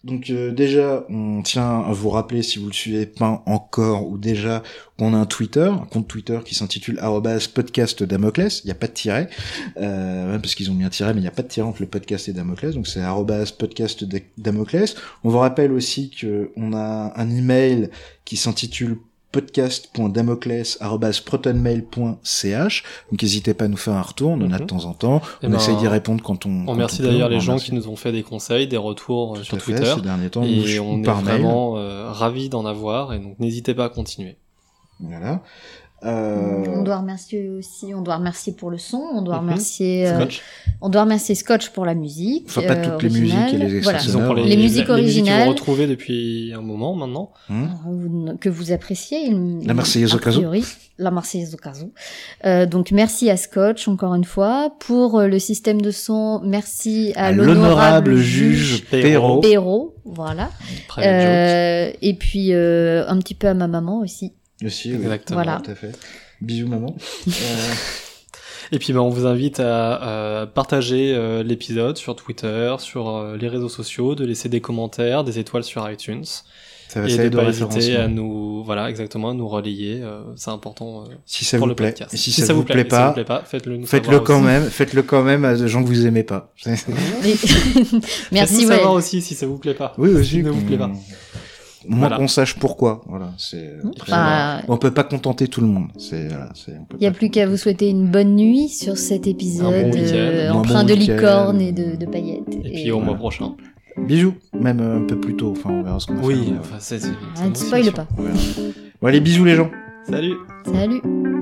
Donc euh, déjà, on tient à vous rappeler si vous le suivez pas encore ou déjà qu'on a un Twitter, un compte Twitter qui s'intitule podcast Damoclès. Il n'y a pas de tiret, euh, parce qu'ils ont mis un tiret, mais il n'y a pas de tiret entre le podcast et Damoclès. Donc c'est podcast Da- Damoclès. On vous rappelle aussi que on a un email qui s'intitule podcast.damoclès.protonmail.ch donc n'hésitez pas à nous faire un retour, on en a de Mhm. temps en temps, Eh on ben, essaye d'y répondre quand on On remercie d'ailleurs les gens qui nous ont fait des conseils, des retours euh, Tout sur fait, Twitter. ces derniers temps, Et on est par vraiment euh, ravis d'en avoir, et donc n'hésitez pas à continuer. Voilà. Euh, On doit remercier aussi, on doit remercier pour le son, on doit Mhm. remercier, euh, Scotch. on doit remercier Scotch pour la musique. Enfin, pas euh, toutes les originale. musiques et les Voilà. pour les, Les musiques les musiques que originales. vous retrouvez depuis un moment maintenant. hum, Euh, que vous appréciez. il- La Marseillaise au cas où. priori, La Marseillaise au cas où. Euh, donc merci à Scotch encore une fois pour euh, le système de son. Merci à, à l'honorable juge Perrault. Perrault. Voilà. Euh, et puis euh, un petit peu à ma maman aussi. Aussi, oui. Exactement. Voilà. Tout à fait. Bisous maman. Euh, Et puis ben, on vous invite à, à partager euh, l'épisode sur Twitter, sur euh, les réseaux sociaux, de laisser des commentaires, des étoiles sur iTunes, ça va et ça de pas hésiter à nous, voilà, exactement, à nous relayer. euh, c'est important euh, Si ça pour vous le plaît. podcast. Et si, ça, vous plaît, et si ça pas, vous plaît pas, faites-le nous faites-le savoir quand aussi. même. Faites-le quand même à des gens que vous aimez pas. Mais- Faites-nous merci. Ouais. savoir aussi si ça vous plaît pas. oui, Si aussi. ne vous plaît pas. Au moins Voilà. qu'on sache pourquoi. Voilà, c'est. après, Bah, On peut pas contenter tout le monde. C'est voilà, Il n'y a plus qu'à vous souhaiter une bonne nuit sur cet épisode bon euh, bon de licorne et de, de paillettes. Et puis au voilà. mois prochain. Bisous, même euh, un peu plus tôt. Enfin, on verra ce qu'on va Oui, faire. enfin, c'est. Ah, ne spoil pas. Bon, allez, bisous les gens. Salut Salut